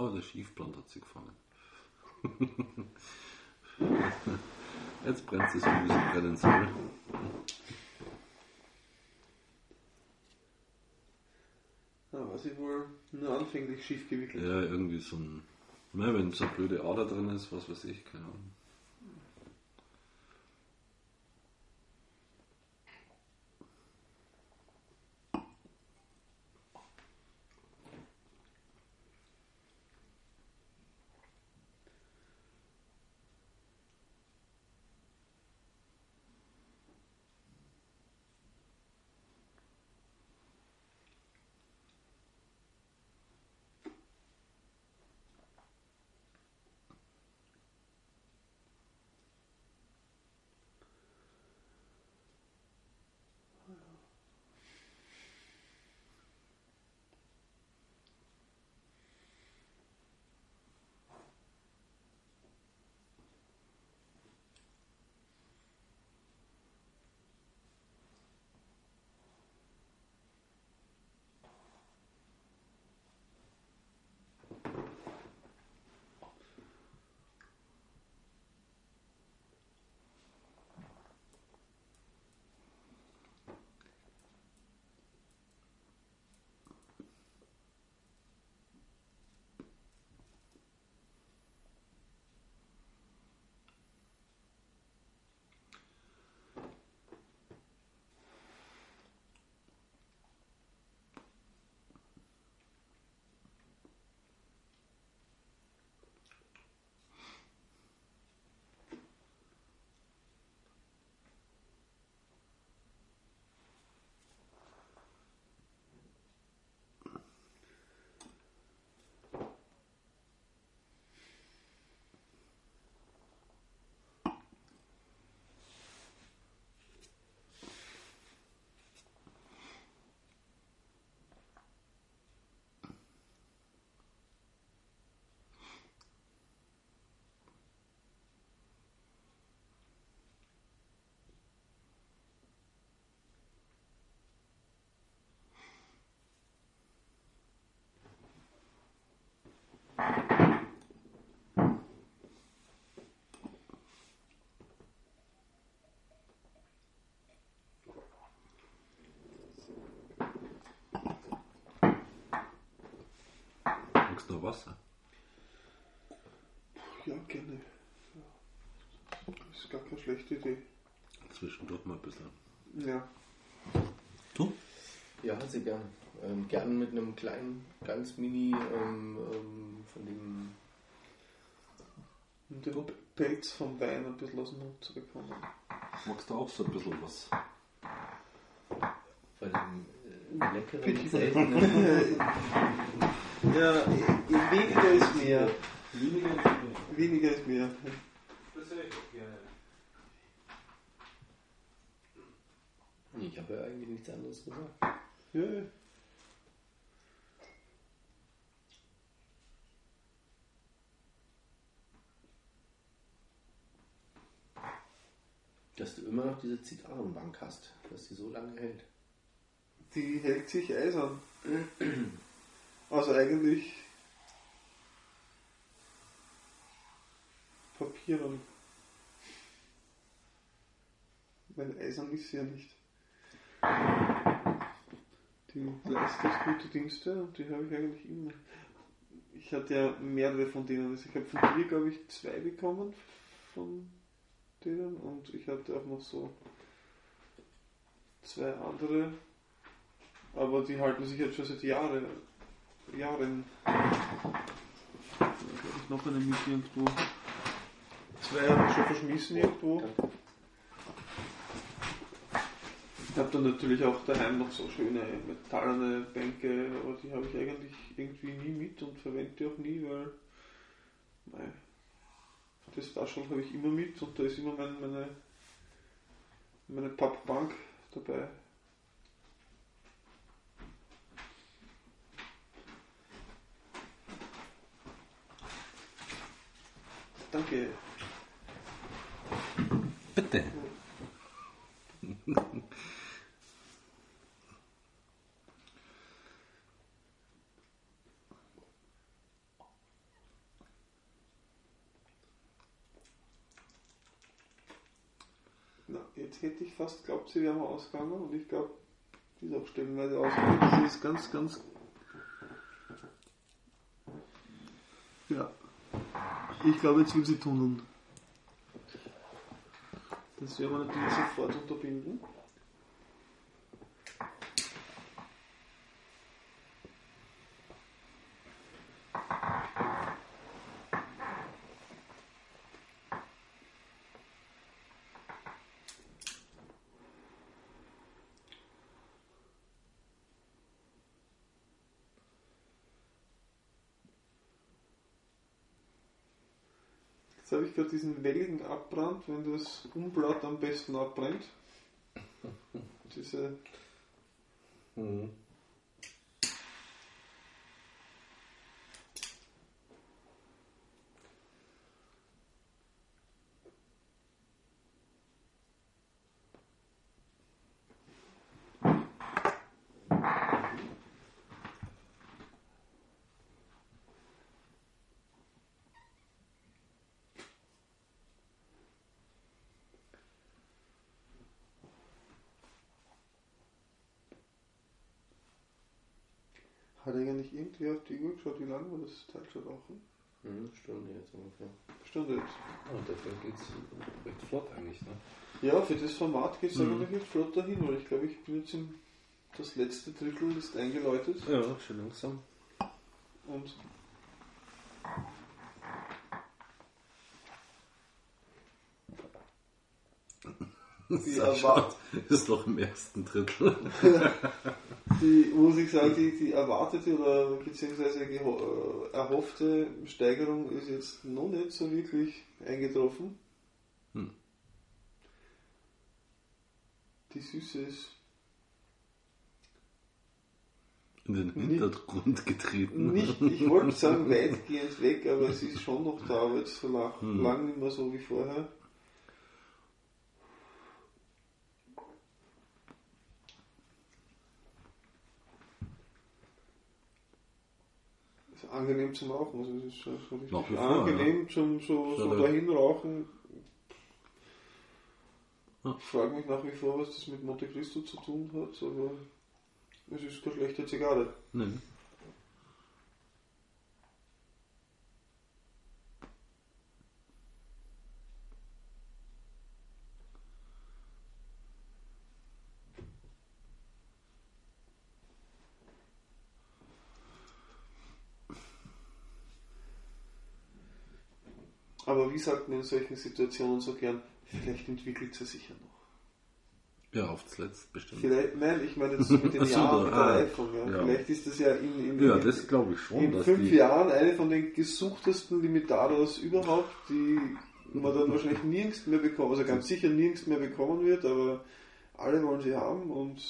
[SPEAKER 2] Aber der Schiefplan hat sie gefangen. Jetzt brennt es so ein bisschen brennen soll.
[SPEAKER 3] Ja, war sie wohl nur anfänglich schief gewickelt.
[SPEAKER 2] Ja, irgendwie so ein. Na, wenn so eine blöde Ader drin ist, was weiß ich, keine Ahnung. Noch Wasser?
[SPEAKER 3] Ja, gerne. Ja. Das ist gar keine schlechte Idee.
[SPEAKER 2] Zwischendurch mal ein bisschen.
[SPEAKER 3] Ja.
[SPEAKER 2] Du?
[SPEAKER 1] Ja, sehr gerne. Ähm, gern mit einem kleinen, ganz mini ähm, ähm, von dem.
[SPEAKER 3] Um den Pelz vom Wein ein bisschen aus dem Mund zu bekommen.
[SPEAKER 2] Magst du auch so ein bisschen was?
[SPEAKER 1] Bei dem äh, leckeren, seltenen.
[SPEAKER 3] Ja, weniger ist mehr.
[SPEAKER 4] Weniger ist mehr.
[SPEAKER 3] Weniger ist mehr.
[SPEAKER 4] Das höre ich auch gerne.
[SPEAKER 1] Ich habe ja eigentlich nichts anderes gesagt.
[SPEAKER 3] Ja, ja.
[SPEAKER 1] Dass du immer noch diese Zigarrenbank hast, dass die so lange hält.
[SPEAKER 3] Die hält sich eisern. Also eigentlich Papieren. Weil eisern ist ja nicht. Die leistet gute Dienste und die habe ich eigentlich immer. Ich hatte ja mehrere von denen. Also ich habe von dir, glaube ich, zwei bekommen von denen und ich hatte auch noch so zwei andere. Aber die halten sich jetzt schon seit Jahren. Jahren. Da habe ich noch eine mit irgendwo. Zwei habe ich schon verschmissen irgendwo. Ich habe dann natürlich auch daheim noch so schöne metallene Bänke, aber die habe ich eigentlich irgendwie nie mit und verwende die auch nie, weil mei, das Taschel habe ich immer mit und da ist immer mein, meine, meine Pappbank dabei. Danke.
[SPEAKER 2] Bitte.
[SPEAKER 3] Na, jetzt hätte ich fast glaubt, sie wäre ausgegangen und ich glaube, die ist auch stellenweise ausgegangen. Sie ist ganz, ganz Ich glaube, jetzt will sie tunneln. Das werden wir natürlich sofort unterbinden. Jetzt habe ich gerade diesen welligen Abbrand, wenn das Umblatt am besten abbrennt. Diese
[SPEAKER 1] Mhm.
[SPEAKER 3] Hat eigentlich irgendwie auf die Uhr geschaut, wie lange wir das Teil schon rauchen?
[SPEAKER 1] Mhm, Stunde jetzt ungefähr.
[SPEAKER 3] Stunde jetzt.
[SPEAKER 2] Und dafür geht es recht flott eigentlich. Ne?
[SPEAKER 3] Ja, für das Format geht es
[SPEAKER 2] Mhm.
[SPEAKER 3] eigentlich nicht flott dahin, weil ich glaube, ich bin jetzt im. Das letzte Drittel ist eingeläutet
[SPEAKER 2] Ja, schon langsam.
[SPEAKER 3] und. Die, erwart
[SPEAKER 2] ist doch im ersten Drittel.
[SPEAKER 3] die muss ich sagen, die, die erwartete oder beziehungsweise äh, erhoffte Steigerung ist jetzt noch nicht so wirklich eingetroffen.
[SPEAKER 2] Hm.
[SPEAKER 3] Die Süße ist
[SPEAKER 2] In den Hintergrund getreten.
[SPEAKER 3] Nicht, ich wollte sagen weitgehend weg, aber es ist schon noch da, aber jetzt so lang,
[SPEAKER 2] Hm.
[SPEAKER 3] lang nicht mehr so wie vorher. Ist angenehm zum Rauchen, also es ist so, richtig
[SPEAKER 2] Nach wie vor,
[SPEAKER 3] angenehm zum so, so
[SPEAKER 2] Schade.
[SPEAKER 3] dahin rauchen.
[SPEAKER 2] Ja.
[SPEAKER 3] Ich frage mich nach wie vor, was das mit Monte Cristo zu tun hat, aber es ist keine schlechte Zigarre.
[SPEAKER 2] Nee.
[SPEAKER 3] Aber wie sagt man in solchen Situationen so gern, vielleicht entwickelt sie sich ja noch.
[SPEAKER 2] Ja, auf das letzte bestimmt.
[SPEAKER 3] Vielleicht, nein, ich meine jetzt mit den
[SPEAKER 2] so,
[SPEAKER 3] Jahren, mit der
[SPEAKER 2] ah,
[SPEAKER 3] Reifung. Ja.
[SPEAKER 2] ja.
[SPEAKER 3] Vielleicht ist das ja in, in,
[SPEAKER 2] Ja,
[SPEAKER 3] in,
[SPEAKER 2] das glaube ich schon,
[SPEAKER 3] in fünf. Jahren eine von den gesuchtesten Limitados überhaupt, die man dann wahrscheinlich nirgends mehr bekommt, also ganz sicher nirgends mehr bekommen wird, aber alle wollen sie haben und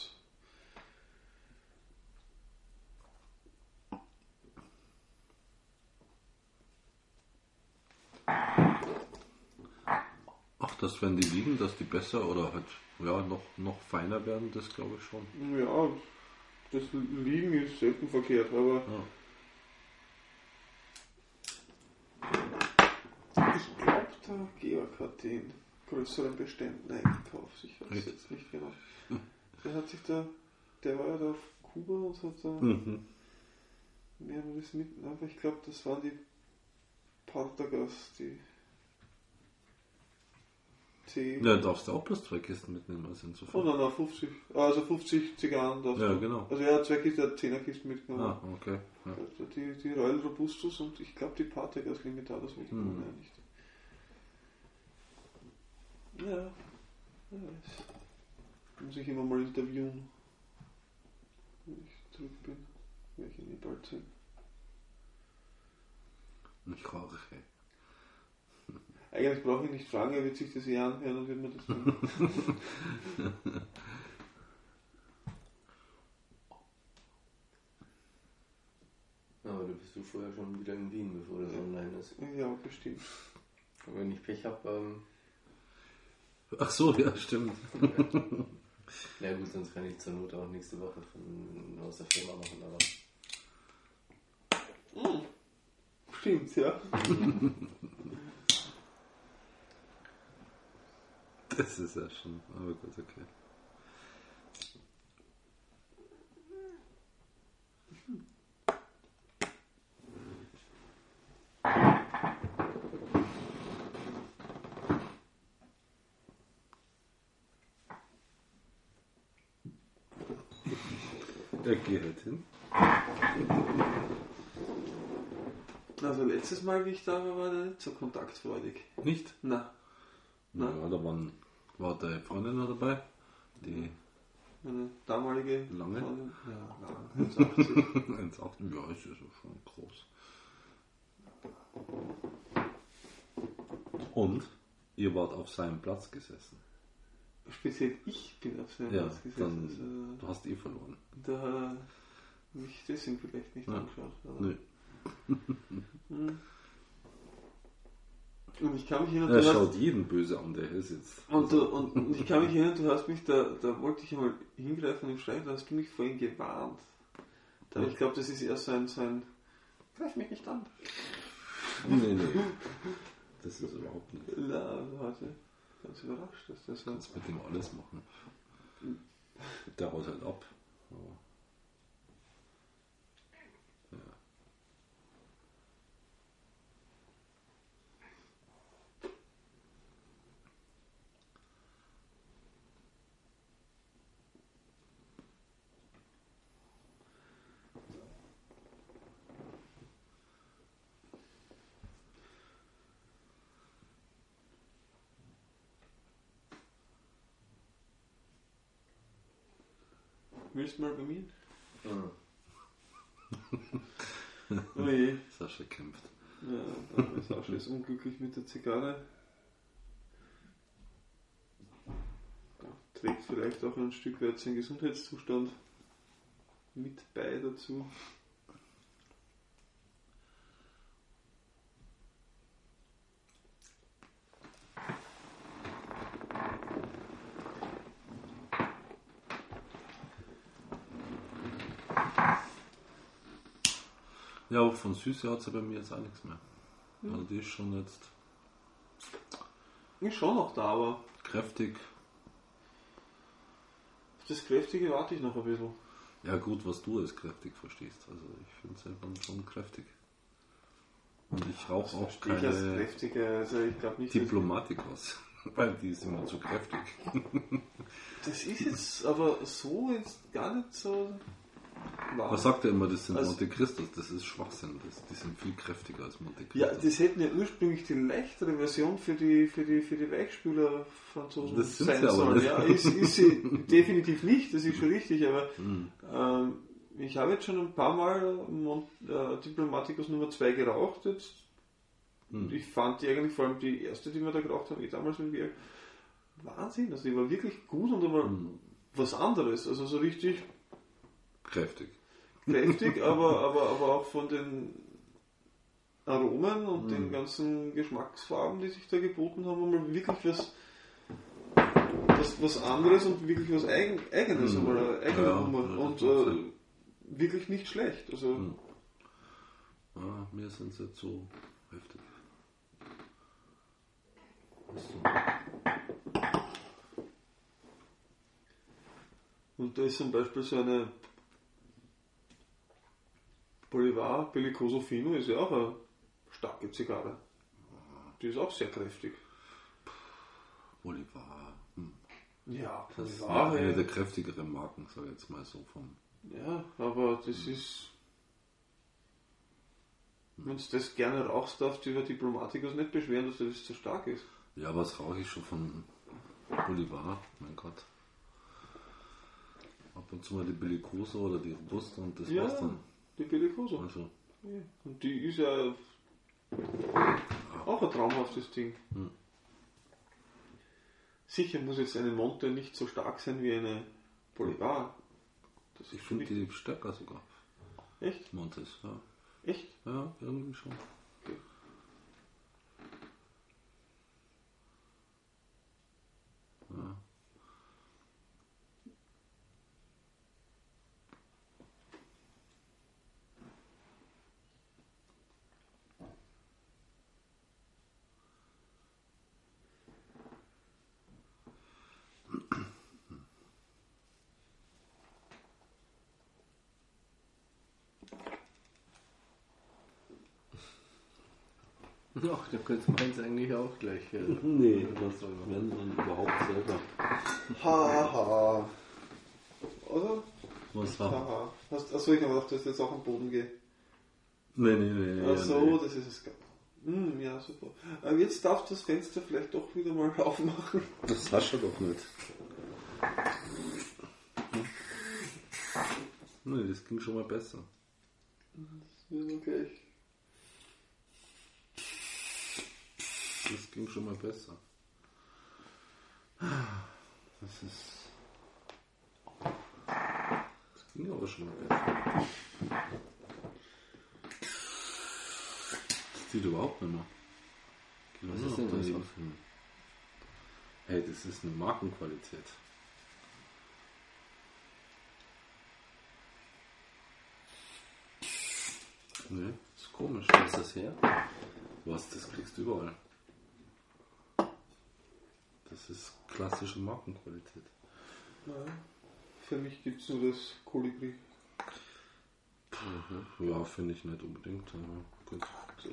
[SPEAKER 2] Ach, dass wenn die liegen, dass die besser oder halt ja, noch, noch feiner werden, das glaube ich schon.
[SPEAKER 3] ja, das Liegen ist selten verkehrt, aber
[SPEAKER 2] Ja.
[SPEAKER 3] Ich glaube, der Georg hat die in größeren Beständen eingekauft. Ich weiß
[SPEAKER 2] Echt?
[SPEAKER 3] jetzt nicht genau. Der hat sich da, der war ja da auf Kuba und hat da
[SPEAKER 2] Mhm.
[SPEAKER 3] mehreres mit, aber ich glaube, das waren die Partagas, die T.
[SPEAKER 2] Ja, darfst du auch bloß zwei Kisten mitnehmen, also
[SPEAKER 3] Oh
[SPEAKER 2] insofern.
[SPEAKER 3] nein, nein, 50, also 50 Zigarren darfst
[SPEAKER 2] Ja,
[SPEAKER 3] du.
[SPEAKER 2] genau.
[SPEAKER 3] Also er hat zwei Kisten, er hat 10er Kisten mitgenommen.
[SPEAKER 2] Ah, okay. Ja.
[SPEAKER 3] Also Die, die Royal Robustus und ich glaube die Partagas Limitados mitgenommen,
[SPEAKER 2] Hm.
[SPEAKER 3] ja nicht. Ja, wer weiß. Muss ich immer mal interviewen, wenn ich zurück bin. Werde ich ihn eh bald sehen.
[SPEAKER 2] Ich rauche.
[SPEAKER 3] Eigentlich brauche ich nicht fragen, er wird sich das eh anhören und wird mir das dann.
[SPEAKER 1] Aber da bist du vorher schon wieder in Wien, bevor das online ist.
[SPEAKER 3] ja, bestimmt.
[SPEAKER 1] Und wenn ich Pech habe, ähm,
[SPEAKER 2] Ach so, ja, stimmt.
[SPEAKER 1] ja gut, sonst kann ich zur Not auch nächste Woche von, aus der Firma machen, aber
[SPEAKER 3] Stimmt, ja.
[SPEAKER 2] Das ist ja schon, aber gut, okay. Ja, geh halt hin.
[SPEAKER 3] Also letztes Mal, wie ich da war, war der nicht so kontaktfreudig.
[SPEAKER 2] Nicht?
[SPEAKER 3] Na,
[SPEAKER 2] Ja,
[SPEAKER 3] Nein.
[SPEAKER 2] da waren, war deine Freundin noch dabei, die
[SPEAKER 3] meine damalige
[SPEAKER 2] Lange?
[SPEAKER 3] Freundin. Ja, lang. 1,80.
[SPEAKER 2] 1,8, ja, ist ja schon groß. Und ihr wart auf seinem Platz gesessen.
[SPEAKER 3] Speziell ich bin auf seinem
[SPEAKER 2] Ja,
[SPEAKER 3] Platz gesessen.
[SPEAKER 2] dann, du hast eh verloren.
[SPEAKER 3] Also, da mich deswegen vielleicht nicht
[SPEAKER 2] Ja.
[SPEAKER 3] angeschaut. aber-
[SPEAKER 2] Nö.
[SPEAKER 3] Hm. Und ich kann mich erinnern,
[SPEAKER 2] Er
[SPEAKER 3] du hast,
[SPEAKER 2] schaut jeden böse an, der hier sitzt.
[SPEAKER 3] und, du, und, und ich kann mich erinnern, du hast mich da, da wollte ich einmal hingreifen und schreien, da hast du mich vorhin gewarnt. Aber ich glaube, das ist eher so ein, so ein Greif mich nicht an.
[SPEAKER 2] Nee, nee. Das ist überhaupt nicht.
[SPEAKER 3] Na, heute ganz überrascht, dass das
[SPEAKER 2] kannst mit dem alles machen. Der haut halt ab. Aber
[SPEAKER 3] Du mal bei mir? Oh je.
[SPEAKER 2] Sascha kämpft.
[SPEAKER 3] Ja, da ist unglücklich mit der Zigarre. Trägt vielleicht auch ein Stück weit seinen Gesundheitszustand mit bei dazu.
[SPEAKER 2] Ja, aber von Süße hat sie bei mir jetzt auch nichts mehr. Also die ist schon jetzt
[SPEAKER 3] Ist schon noch da, aber auf
[SPEAKER 2] kräftig.
[SPEAKER 3] das Kräftige warte ich noch ein bisschen.
[SPEAKER 2] Ja gut, was du als kräftig verstehst. Also ich finde es einfach schon kräftig. Und ich rauche auch
[SPEAKER 3] Ich als
[SPEAKER 2] keine
[SPEAKER 3] Kräftige, also ich glaube nicht,
[SPEAKER 2] Diplomatik was. Weil die ist immer zu kräftig.
[SPEAKER 3] das ist jetzt aber so jetzt gar nicht so wahr.
[SPEAKER 2] Was sagt er immer, das sind
[SPEAKER 3] Also-
[SPEAKER 2] Monte Cristos? Das ist Schwachsinn. Das, die sind viel kräftiger als Monte
[SPEAKER 3] Ja,
[SPEAKER 2] Cristo.
[SPEAKER 3] das hätten ja ursprünglich die leichtere Version für die, für die, für die Weichspüler Franzosen
[SPEAKER 2] Das sind
[SPEAKER 3] sein
[SPEAKER 2] sie aber
[SPEAKER 3] sollen.
[SPEAKER 2] nicht.
[SPEAKER 3] Ja, ist, ist sie definitiv nicht, das ist schon richtig, aber
[SPEAKER 2] Hm.
[SPEAKER 3] ähm, ich habe jetzt schon ein paar Mal Mon äh, Diplomaticus Nummer 2 geraucht jetzt.
[SPEAKER 2] Hm.
[SPEAKER 3] Und ich fand die eigentlich, vor allem die erste, die wir da geraucht haben, eh damals mit mir, Wahnsinn, also die war wirklich gut und aber
[SPEAKER 2] Hm.
[SPEAKER 3] was anderes, also so richtig
[SPEAKER 2] Kräftig.
[SPEAKER 3] kräftig, aber, aber, aber auch von den Aromen und
[SPEAKER 2] Mhm.
[SPEAKER 3] den ganzen Geschmacksfarben, die sich da geboten haben, mal wirklich was, was, was anderes und wirklich was Eigen, Eigenes,
[SPEAKER 2] Mhm.
[SPEAKER 3] einmal eine eigene
[SPEAKER 2] Ja,
[SPEAKER 3] Nummer. und äh, wirklich nicht schlecht. Also
[SPEAKER 2] Mhm. Ah, mir sind sie so heftig.
[SPEAKER 3] Und da ist zum Beispiel so eine Bolivar Bellicoso Fino, ist ja auch eine starke Zigarre. Die ist auch sehr kräftig.
[SPEAKER 2] Bolivar. Hm.
[SPEAKER 3] Ja,
[SPEAKER 2] Das ist eine der kräftigeren Marken, sag ich jetzt mal so vom.
[SPEAKER 3] Ja, aber das ist. Wenn du das gerne rauchst, darfst du über Diplomatikus nicht beschweren, dass das zu stark ist.
[SPEAKER 2] Ja, was rauche ich schon von Bolivar? Mein Gott. Ab und zu mal die Bellicoso oder die Robusta und das
[SPEAKER 3] Ja.
[SPEAKER 2] war's dann.
[SPEAKER 3] Die Bellicoso.
[SPEAKER 2] Also,
[SPEAKER 3] Ja. Und die ist ja auch ein traumhaftes Ding.
[SPEAKER 2] Hm.
[SPEAKER 3] Sicher muss jetzt eine Monte nicht so stark sein wie eine Bolivar. Das
[SPEAKER 2] ich finde die stärker sogar.
[SPEAKER 3] Echt?
[SPEAKER 2] Montes, ja.
[SPEAKER 3] Echt?
[SPEAKER 2] Ja, irgendwie schon.
[SPEAKER 1] Ach, da könnte man es eigentlich auch gleich. Äh,
[SPEAKER 2] Nee, das wenn man überhaupt selber.
[SPEAKER 3] Haha. Oder?
[SPEAKER 2] Was war?
[SPEAKER 3] Haha. Hast, achso, ich habe gedacht, dass ich jetzt auch am Boden gehe.
[SPEAKER 2] Nee, nee, nee. nee
[SPEAKER 3] Ach so,
[SPEAKER 2] nee.
[SPEAKER 3] das ist es. Hm, ja, super. Ähm, jetzt darfst du das Fenster vielleicht doch wieder mal aufmachen.
[SPEAKER 2] Das hast du doch nicht. Nee, das ging schon mal besser.
[SPEAKER 3] Ja, okay.
[SPEAKER 2] Das ging schon mal besser. Das ist. Das ging aber schon mal besser. Das sieht überhaupt nicht mehr. Geht
[SPEAKER 1] Was ist denn das?
[SPEAKER 2] auf? Hey, das ist eine Markenqualität. Nee, ist komisch.
[SPEAKER 1] Wo ist das her?
[SPEAKER 2] Was, das kriegst du überall. Das ist klassische Markenqualität.
[SPEAKER 3] Ja. Für mich gibt es nur das Kolibri.
[SPEAKER 2] Ja, finde ich nicht unbedingt.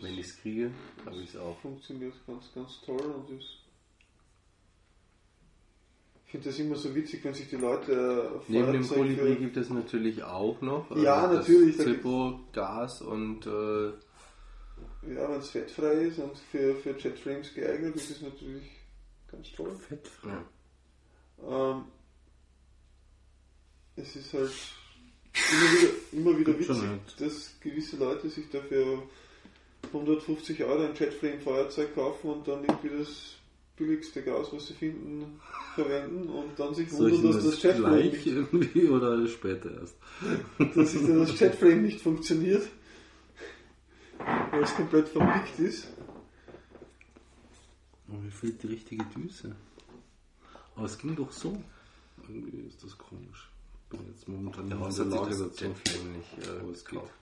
[SPEAKER 1] Wenn ich es kriege, habe ich es auch.
[SPEAKER 3] funktioniert ganz, ganz toll und ist. Ich finde das immer so witzig, wenn sich die Leute äh,
[SPEAKER 1] Neben dem Kolibri gibt es natürlich auch noch äh,
[SPEAKER 3] Ja,
[SPEAKER 1] das
[SPEAKER 3] natürlich,
[SPEAKER 1] Zippo, Gas und äh,
[SPEAKER 3] Ja, wenn es fettfrei ist und für, für Jetframes geeignet, ist es natürlich ganz toll.
[SPEAKER 2] Fettfrei.
[SPEAKER 3] Ähm, es ist halt immer wieder, immer wieder witzig, dass gewisse Leute sich dafür 150 Euro ein Jetframe-Feuerzeug kaufen und dann irgendwie das billigste Gas, was sie finden, verwenden und dann sich
[SPEAKER 2] Soll ich
[SPEAKER 3] wundern, dass das Jetframe
[SPEAKER 2] gleich
[SPEAKER 3] nicht,
[SPEAKER 2] irgendwie oder später erst?
[SPEAKER 3] dass sich dann das Jetframe nicht funktioniert, weil es komplett verpickt ist.
[SPEAKER 2] Oh, mir fehlt die richtige Düse. Aber es ging doch so. Irgendwie ist das komisch. Ich bin jetzt momentan nicht in der Lage dazu.
[SPEAKER 1] Nicht äh,
[SPEAKER 2] Aber es geht.
[SPEAKER 1] gekauft.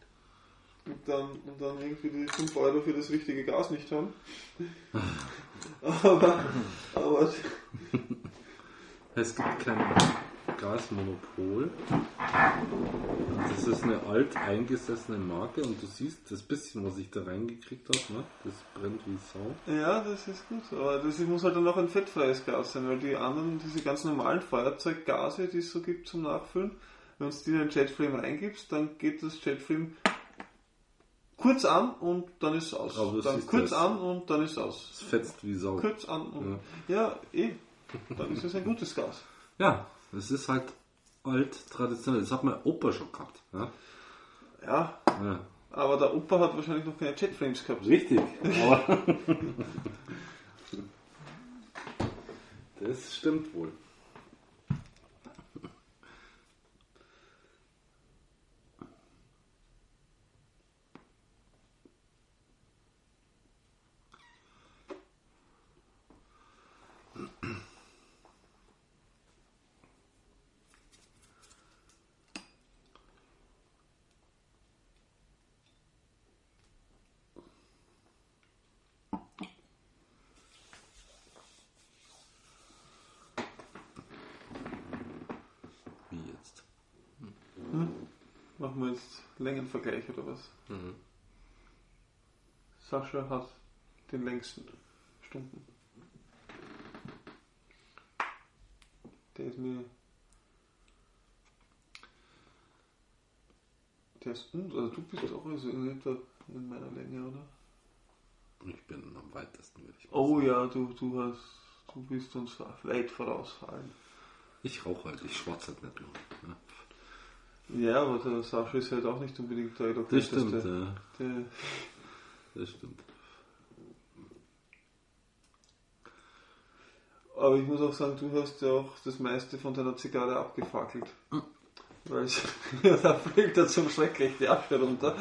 [SPEAKER 3] Und dann, und dann irgendwie die 5 Euro für das richtige Gas nicht haben. aber, aber
[SPEAKER 2] Es gibt kein Gasmonopol. Das ist eine alt eingesessene Marke und du siehst das bisschen, was ich da reingekriegt habe, ne? das brennt wie Sau.
[SPEAKER 3] ja, das ist gut. Aber das muss halt dann auch ein fettfreies Gas sein, weil die anderen, diese ganz normalen Feuerzeuggase, die es so gibt zum Nachfüllen, wenn du die in ein Jetframe reingibst, dann geht das Jetframe kurz an und dann ist es aus.
[SPEAKER 2] Aber du
[SPEAKER 3] dann kurz
[SPEAKER 2] das.
[SPEAKER 3] an und dann ist es aus.
[SPEAKER 2] Es fetzt wie Sau.
[SPEAKER 3] Kurz an und ja, eh. Dann ist es ein gutes Gas.
[SPEAKER 2] Ja, es ist halt alt traditionell. Das hat mein Opa schon gehabt. Ja?
[SPEAKER 3] Ja,
[SPEAKER 2] Ja.
[SPEAKER 3] aber der Opa hat wahrscheinlich noch keine Jetframes gehabt.
[SPEAKER 2] Richtig, das stimmt wohl. Wie jetzt?
[SPEAKER 3] Machen wir jetzt Längenvergleich oder was?
[SPEAKER 1] Mhm.
[SPEAKER 3] Sascha hat den längsten Stunden. Der ist mir. Der ist un also du bist auch also in etwa in meiner Länge, oder?
[SPEAKER 2] Ich bin am weitesten, würde ich
[SPEAKER 3] Oh
[SPEAKER 2] sagen.
[SPEAKER 3] ja, du, du hast. Du bist uns weit vorausfallen.
[SPEAKER 2] Ich rauche halt, ich schwarze halt nicht nur. Ja.
[SPEAKER 3] Ja, aber der Sascha ist halt auch nicht unbedingt der
[SPEAKER 2] Das stimmt,
[SPEAKER 3] eloquenteste.
[SPEAKER 2] ja.
[SPEAKER 3] Der,
[SPEAKER 2] Das stimmt.
[SPEAKER 3] Aber ich muss auch sagen, du hast ja auch das meiste von deiner Zigarre abgefackelt. Weil es, ja, da fliegt er zum Schreck die Asche runter.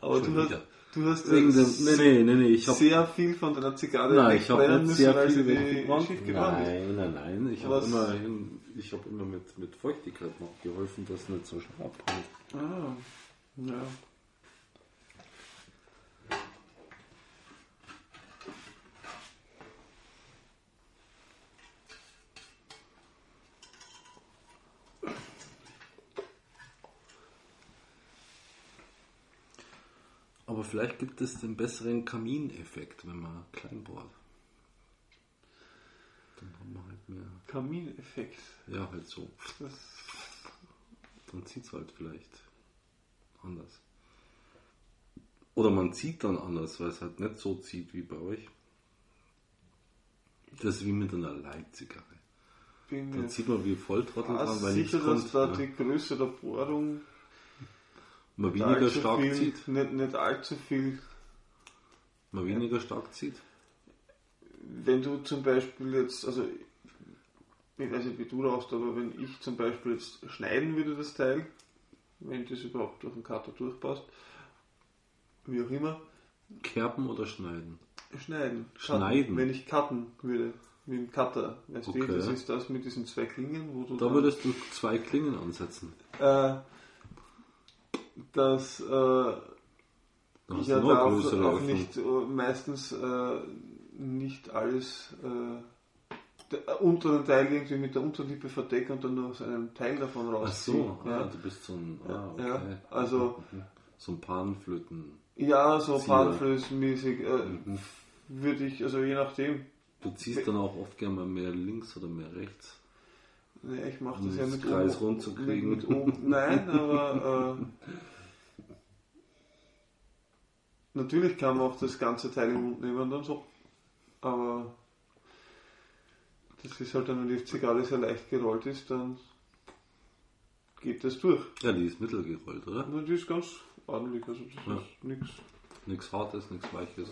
[SPEAKER 3] Aber du hast, du hast ja
[SPEAKER 2] dem, nee, nee, nee, ich habe
[SPEAKER 3] sehr viel von deiner Zigarre
[SPEAKER 2] Nein, ich habe
[SPEAKER 3] wegbrennen
[SPEAKER 2] nicht sehr
[SPEAKER 3] weil
[SPEAKER 2] viel
[SPEAKER 3] sie die schief gebrannt.
[SPEAKER 2] Nein, nein, nein. Ich habe
[SPEAKER 3] Was?
[SPEAKER 2] Ich hab immer mit, mit Feuchtigkeit noch geholfen, dass nicht so schnell abbrennt.
[SPEAKER 3] Ah, ja.
[SPEAKER 2] Aber vielleicht gibt es den besseren Kamineffekt, wenn man klein bohrt. Dann haben wir mehr.
[SPEAKER 3] Kamineffekt.
[SPEAKER 2] Ja, halt so.
[SPEAKER 3] Das,
[SPEAKER 2] Dann zieht es halt vielleicht anders. Oder man zieht dann anders, weil es halt nicht so zieht wie bei euch. Das ist wie mit einer Leitzigarre. Dann zieht man wie Volltrottel dran, weil nichts
[SPEAKER 3] sicher,
[SPEAKER 2] kommt.
[SPEAKER 3] dass da
[SPEAKER 2] ja.
[SPEAKER 3] die Größe der Bohrung
[SPEAKER 2] man weniger stark
[SPEAKER 3] viel,
[SPEAKER 2] zieht.
[SPEAKER 3] Nicht, nicht allzu viel.
[SPEAKER 2] Man weniger stark zieht.
[SPEAKER 3] Wenn du zum Beispiel jetzt, also ich weiß nicht, wie du rauchst, aber wenn ich zum Beispiel jetzt schneiden würde, das Teil, wenn das überhaupt durch den Cutter durchpasst, wie auch immer,
[SPEAKER 2] Kerben oder schneiden?
[SPEAKER 3] schneiden.
[SPEAKER 2] Schneiden?
[SPEAKER 3] Cutten, wenn ich cutten würde, mit dem Cutter. Weißt du,
[SPEAKER 2] Okay.
[SPEAKER 3] das ist das mit diesen zwei Klingen, wo du
[SPEAKER 2] Da würdest du zwei Klingen ansetzen.
[SPEAKER 3] äh, dass äh,
[SPEAKER 2] Da hast
[SPEAKER 3] ich
[SPEAKER 2] du
[SPEAKER 3] ja da auch
[SPEAKER 2] Öffnung.
[SPEAKER 3] nicht äh, meistens äh, nicht alles äh, der, unteren Teil irgendwie mit der Unterlippe verdecke und dann nur so einen Teil davon
[SPEAKER 2] Ach
[SPEAKER 3] rausziehe.
[SPEAKER 2] so, ah,
[SPEAKER 3] ja.
[SPEAKER 2] du bist so ein. Ah, okay.
[SPEAKER 3] ja, also-
[SPEAKER 2] Mhm. so ein Panflöten.
[SPEAKER 3] ja, so
[SPEAKER 2] Zieher.
[SPEAKER 3] Panflößmäßig äh,
[SPEAKER 2] Mhm.
[SPEAKER 3] würde ich, also je nachdem.
[SPEAKER 2] Du ziehst dann auch oft gerne mal mehr links oder mehr rechts.
[SPEAKER 3] Nee, ich mache
[SPEAKER 2] Um
[SPEAKER 3] das ja mit
[SPEAKER 2] Kreis
[SPEAKER 3] oben,
[SPEAKER 2] rund zu
[SPEAKER 3] mit,
[SPEAKER 2] kriegen.
[SPEAKER 3] mit oben. Nein, aber äh, natürlich kann man auch das ganze Teil im Mund nehmen und dann so. Aber das ist halt dann, wenn die Zigarre sehr leicht gerollt ist, dann geht das durch.
[SPEAKER 2] Ja, die ist mittelgerollt, oder?
[SPEAKER 3] Und die ist ganz ordentlich, also das
[SPEAKER 2] Ja.
[SPEAKER 3] ist nichts.
[SPEAKER 2] Nichts Hartes, nichts Weiches.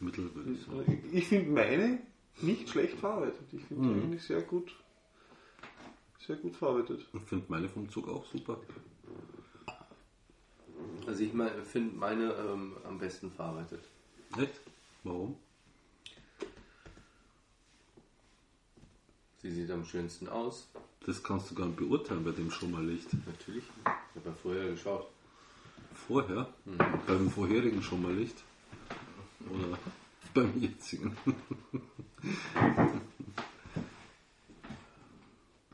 [SPEAKER 2] Mittel würde ich sagen.
[SPEAKER 3] Ich, ich finde meine nicht schlecht verarbeitet. Ich finde die
[SPEAKER 2] Mhm.
[SPEAKER 3] eigentlich sehr gut, sehr gut verarbeitet.
[SPEAKER 2] Ich finde meine vom Zug auch super.
[SPEAKER 1] Also ich mein, finde meine ähm, am besten verarbeitet.
[SPEAKER 2] Echt? Warum?
[SPEAKER 1] Sie sieht am schönsten aus.
[SPEAKER 2] Das kannst du gar nicht beurteilen bei dem Schummerlicht.
[SPEAKER 1] Natürlich. Ich habe ja vorher geschaut.
[SPEAKER 2] Vorher? Beim vorherigen Schummerlicht? Oder beim jetzigen?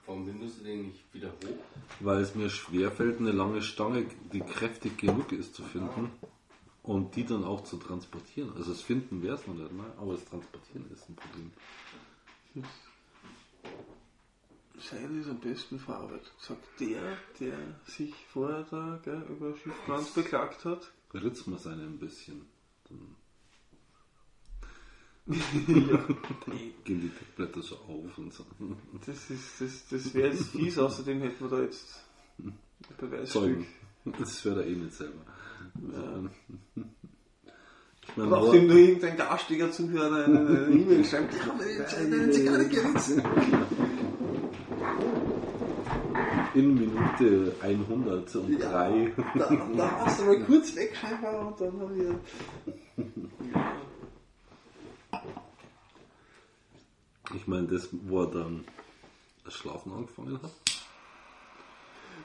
[SPEAKER 1] Warum nimmst du den nicht wieder hoch?
[SPEAKER 2] Weil es mir schwerfällt, eine lange Stange, die kräftig genug ist, zu finden und die dann auch zu transportieren. Also das Finden wäre es noch nicht mal, aber das Transportieren ist ein Problem.
[SPEAKER 3] Seine ist am besten verarbeitet. Sagt der, der sich vorher da gell, über Schiffbrand beklagt hat.
[SPEAKER 2] Ritzt man seine ein bisschen, dann gehen die Deckblätter so auf und so.
[SPEAKER 3] Das ist, das, das wäre jetzt fies, außerdem hätten wir da jetzt ein Beweisstück.
[SPEAKER 2] Zeugen. Das wäre er eh nicht selber. Ich meine,
[SPEAKER 3] Nachdem nur irgendein garstiger Zuhörer eine E-Mail schreibt, ich habe eine Zigarre geritzt.
[SPEAKER 2] In Minute 103.
[SPEAKER 3] Da, da warst du mal kurz weg scheinbar und dann haben wir.
[SPEAKER 2] Ich meine, das, wo er dann das Schlafen angefangen hat.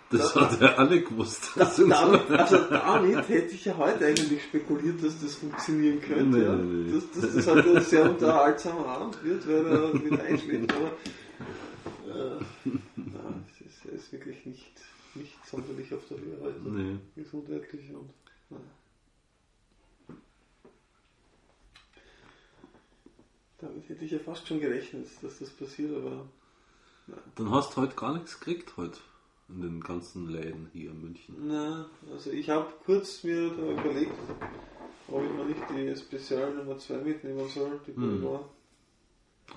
[SPEAKER 2] Das hat er alle gewusst.
[SPEAKER 3] Das, damit, also damit hätte ich ja heute eigentlich spekuliert, dass das funktionieren könnte.
[SPEAKER 2] Nee,
[SPEAKER 3] ja.
[SPEAKER 2] nee, nee.
[SPEAKER 3] Dass, dass das halt ein sehr unterhaltsamer Abend wird, weil er mit einschläft. Aber äh, na, es ist, er ist wirklich nicht, nicht sonderlich auf der Höhe heute.
[SPEAKER 2] Nee.
[SPEAKER 3] Gesundheitlich und. Na. Damit hätte ich ja fast schon gerechnet, dass das passiert, aber
[SPEAKER 2] Dann hast du heute gar nichts gekriegt heute in den ganzen Läden hier in München.
[SPEAKER 3] Na, also ich habe kurz mir da überlegt, ob ich mir nicht die Spezial Nummer 2 mitnehmen soll, die
[SPEAKER 2] Mhm.
[SPEAKER 3] Bourgogne.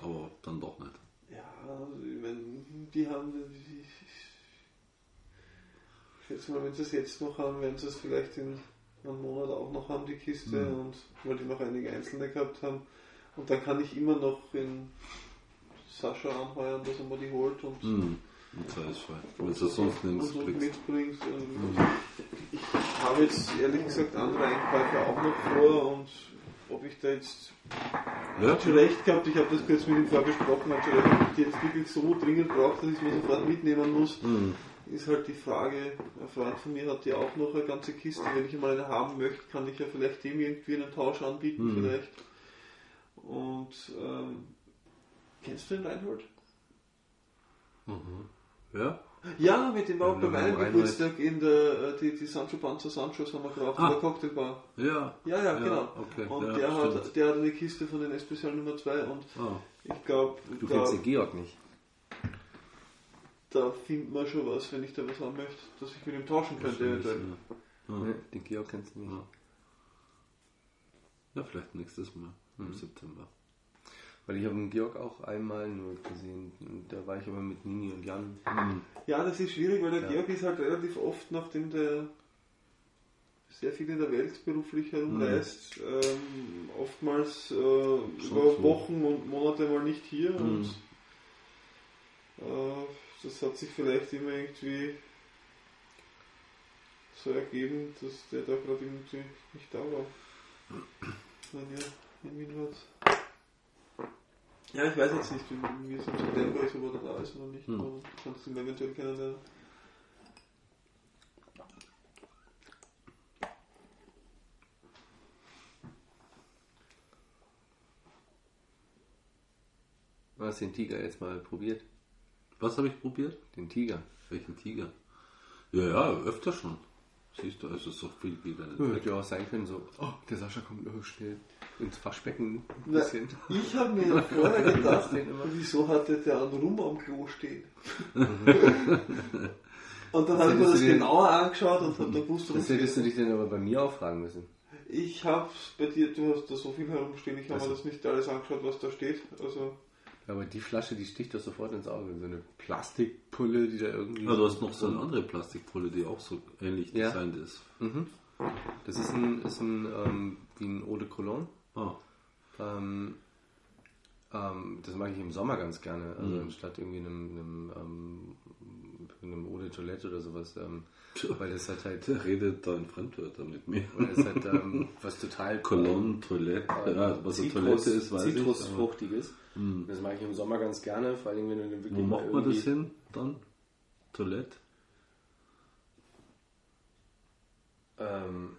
[SPEAKER 2] Aber dann doch nicht.
[SPEAKER 3] Ja, also ich meine, die haben, ich schätze mal, wenn sie es jetzt noch haben, werden sie es vielleicht in einem Monat auch noch haben, die Kiste,
[SPEAKER 2] Mhm.
[SPEAKER 3] und weil die noch einige einzelne gehabt haben. Und dann kann ich immer noch in Sascha anheuern, dass er mir die holt und
[SPEAKER 2] Hm. Im Zweifelsfall. Wenn du sonst
[SPEAKER 3] und
[SPEAKER 2] kriegst.
[SPEAKER 3] mitbringst. Und Ich habe jetzt ehrlich gesagt andere Einkäufe auch noch vor und ob ich da jetzt
[SPEAKER 2] Ja,
[SPEAKER 3] recht gehabt, ich habe das kurz mit ihm schon recht, ob ich die jetzt wirklich so dringend brauche, dass ich mir sofort mitnehmen muss,
[SPEAKER 2] Hm.
[SPEAKER 3] Ist halt die Frage. Ein Freund von mir hat die auch noch eine ganze Kiste. Wenn ich mal eine haben möchte, kann ich ja vielleicht dem irgendwie einen Tausch anbieten,
[SPEAKER 2] Mhm.
[SPEAKER 3] vielleicht. Und ähm, kennst du den Reinhold?
[SPEAKER 2] Ja,
[SPEAKER 3] Ja, mit dem war auch
[SPEAKER 2] Ja,
[SPEAKER 3] bei meinem. Geburtstag in der, äh, die, die Sancho Panza Sanchos haben wir geraucht,
[SPEAKER 2] Ah.
[SPEAKER 3] in der Cocktailbar.
[SPEAKER 2] Ja.
[SPEAKER 3] Ja, ja, genau.
[SPEAKER 2] Okay.
[SPEAKER 3] Und
[SPEAKER 2] ja,
[SPEAKER 3] der,
[SPEAKER 2] stimmt.
[SPEAKER 3] hat, der hat eine Kiste von den Especial Nummer 2 und
[SPEAKER 2] Ah,
[SPEAKER 3] ich glaube,
[SPEAKER 1] Du
[SPEAKER 3] da,
[SPEAKER 1] kennst den Georg nicht.
[SPEAKER 3] Da findet man schon was, wenn ich da was haben möchte, dass ich mit ihm tauschen könnte eventuell.
[SPEAKER 2] Ja.
[SPEAKER 1] Ne? Den Georg kennst du nicht.
[SPEAKER 2] Ja. ja, vielleicht nächstes Mal im
[SPEAKER 1] Mhm.
[SPEAKER 2] September.
[SPEAKER 1] Weil ich habe den Georg auch einmal nur gesehen. Und da war ich aber mit Nini und Jan.
[SPEAKER 2] Mhm.
[SPEAKER 3] Ja, das ist schwierig, weil der
[SPEAKER 1] Ja.
[SPEAKER 3] Georg ist halt relativ oft, nachdem der sehr viel in der Welt beruflich herumreist, ähm, oftmals äh, über
[SPEAKER 2] so.
[SPEAKER 3] Wochen und Monate mal nicht hier
[SPEAKER 2] Mhm.
[SPEAKER 3] und äh, das hat sich vielleicht immer irgendwie so ergeben, dass der da gerade irgendwie nicht da war. Wenn ihr in Wien wart. Ja, ich weiß jetzt nicht, wie, es im September ist, ob er da ist oder nicht.
[SPEAKER 2] Hm.
[SPEAKER 3] aber Du kannst ihn eventuell kennenlernen.
[SPEAKER 1] Du hast den Tiger jetzt mal probiert.
[SPEAKER 2] Was habe ich probiert?
[SPEAKER 1] Den Tiger.
[SPEAKER 2] Welchen Tiger? Ja, ja, öfter schon. Siehst du, es ist so viel wie deine
[SPEAKER 1] Hätte ja auch sein können, so, oh, der Sascha kommt nur schnell ins Waschbecken ein
[SPEAKER 3] Na,
[SPEAKER 1] bisschen.
[SPEAKER 3] Ich habe mir vorher gedacht, wieso hatte der einen Rum am Klo stehen? und dann habe ich mir das genauer angeschaut und habe da gewusst,
[SPEAKER 1] Das
[SPEAKER 3] es
[SPEAKER 1] hättest du dich dann aber bei mir auch fragen müssen.
[SPEAKER 3] Ich habe bei dir, du hast da so viel herumstehen, ich habe mir
[SPEAKER 1] Also-
[SPEAKER 3] das nicht alles angeschaut, was da steht. Also,
[SPEAKER 1] Aber die Flasche, die sticht doch sofort ins Auge. So eine Plastikpulle, die da irgendwie.
[SPEAKER 2] Ja, du hast noch so eine andere Plastikpulle, die auch so ähnlich
[SPEAKER 1] Ja.
[SPEAKER 2] designt ist.
[SPEAKER 1] Mhm. Das ist ein, ist ein ähm, wie ein Eau de Cologne.
[SPEAKER 2] Ah,
[SPEAKER 1] Ähm, ähm, das mag ich im Sommer ganz gerne. Also
[SPEAKER 2] Mhm.
[SPEAKER 1] anstatt irgendwie einem, einem, ähm, einem Eau de Toilette oder sowas. Ähm, weil das halt,
[SPEAKER 2] der redet da in Fremdwörtern mit mir.
[SPEAKER 1] weil das hat ähm, was total
[SPEAKER 2] Cologne, Toilette, ja, was eine
[SPEAKER 1] Zitrus-
[SPEAKER 2] Toilette ist, weiß ich. aber-
[SPEAKER 1] Zitrusfruchtiges. Das mag ich im Sommer ganz gerne, vor allem wenn du dann wirklich
[SPEAKER 2] Wo macht man das hin dann? Toilette?
[SPEAKER 1] Ähm,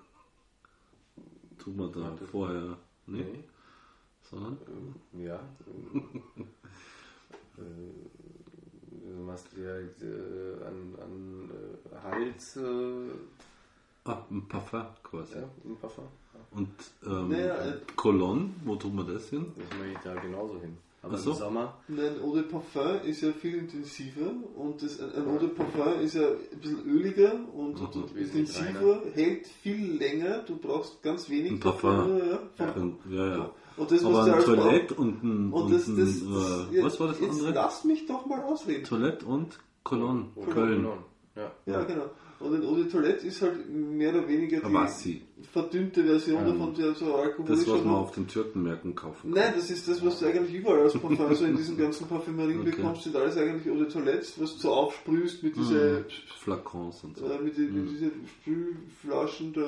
[SPEAKER 2] Tut man da vorher nicht,
[SPEAKER 1] nee.
[SPEAKER 2] Sondern?
[SPEAKER 1] Ähm, Ja. äh, du machst dir halt äh, an, an äh, Hals äh,
[SPEAKER 2] Ah, ein Parfum quasi.
[SPEAKER 1] ja, ein Parfum.
[SPEAKER 2] Und ähm,
[SPEAKER 3] Naja, äh,
[SPEAKER 2] Cologne, wo tut man das hin?
[SPEAKER 1] Das mache ich da genauso hin. Aber
[SPEAKER 2] so.
[SPEAKER 1] im Sommer,
[SPEAKER 3] ein Eau de Parfum ist ja viel intensiver und das, ein Eau de Parfum ist ja ein bisschen öliger und,
[SPEAKER 1] wesentlich
[SPEAKER 3] intensiver, hält viel länger, du brauchst ganz wenig
[SPEAKER 2] Ein Parfum.
[SPEAKER 3] Ja, ja, Von-
[SPEAKER 2] Ja, ja.
[SPEAKER 3] Und das, was
[SPEAKER 2] Aber
[SPEAKER 3] du
[SPEAKER 2] ein Toilette und ein,
[SPEAKER 3] Und das, das, das,
[SPEAKER 2] äh, was war das
[SPEAKER 3] jetzt
[SPEAKER 2] andere?
[SPEAKER 3] lass mich doch mal ausreden.
[SPEAKER 2] Toilette und Cologne,
[SPEAKER 1] Cologne,
[SPEAKER 2] Köln.
[SPEAKER 1] Cologne. Ja.
[SPEAKER 3] Ja, genau. Und ein Eau de Toilette ist halt mehr oder weniger die
[SPEAKER 2] Avassi.
[SPEAKER 3] verdünnte Version
[SPEAKER 2] Ähm,
[SPEAKER 3] davon, der so alkoholisch
[SPEAKER 2] Das, was man auf den Türkenmärkten kaufen
[SPEAKER 3] Nein, das ist das, was du eigentlich überall als Parfum, also in diesen ganzen Parfümerien
[SPEAKER 2] Okay.
[SPEAKER 3] bekommst, sind alles eigentlich Eau de Toilette, was du so aufsprühst mit diese,
[SPEAKER 2] Flakons und so.
[SPEAKER 3] äh, mit, die, mit
[SPEAKER 2] Mhm.
[SPEAKER 3] diesen Sprühflaschen da.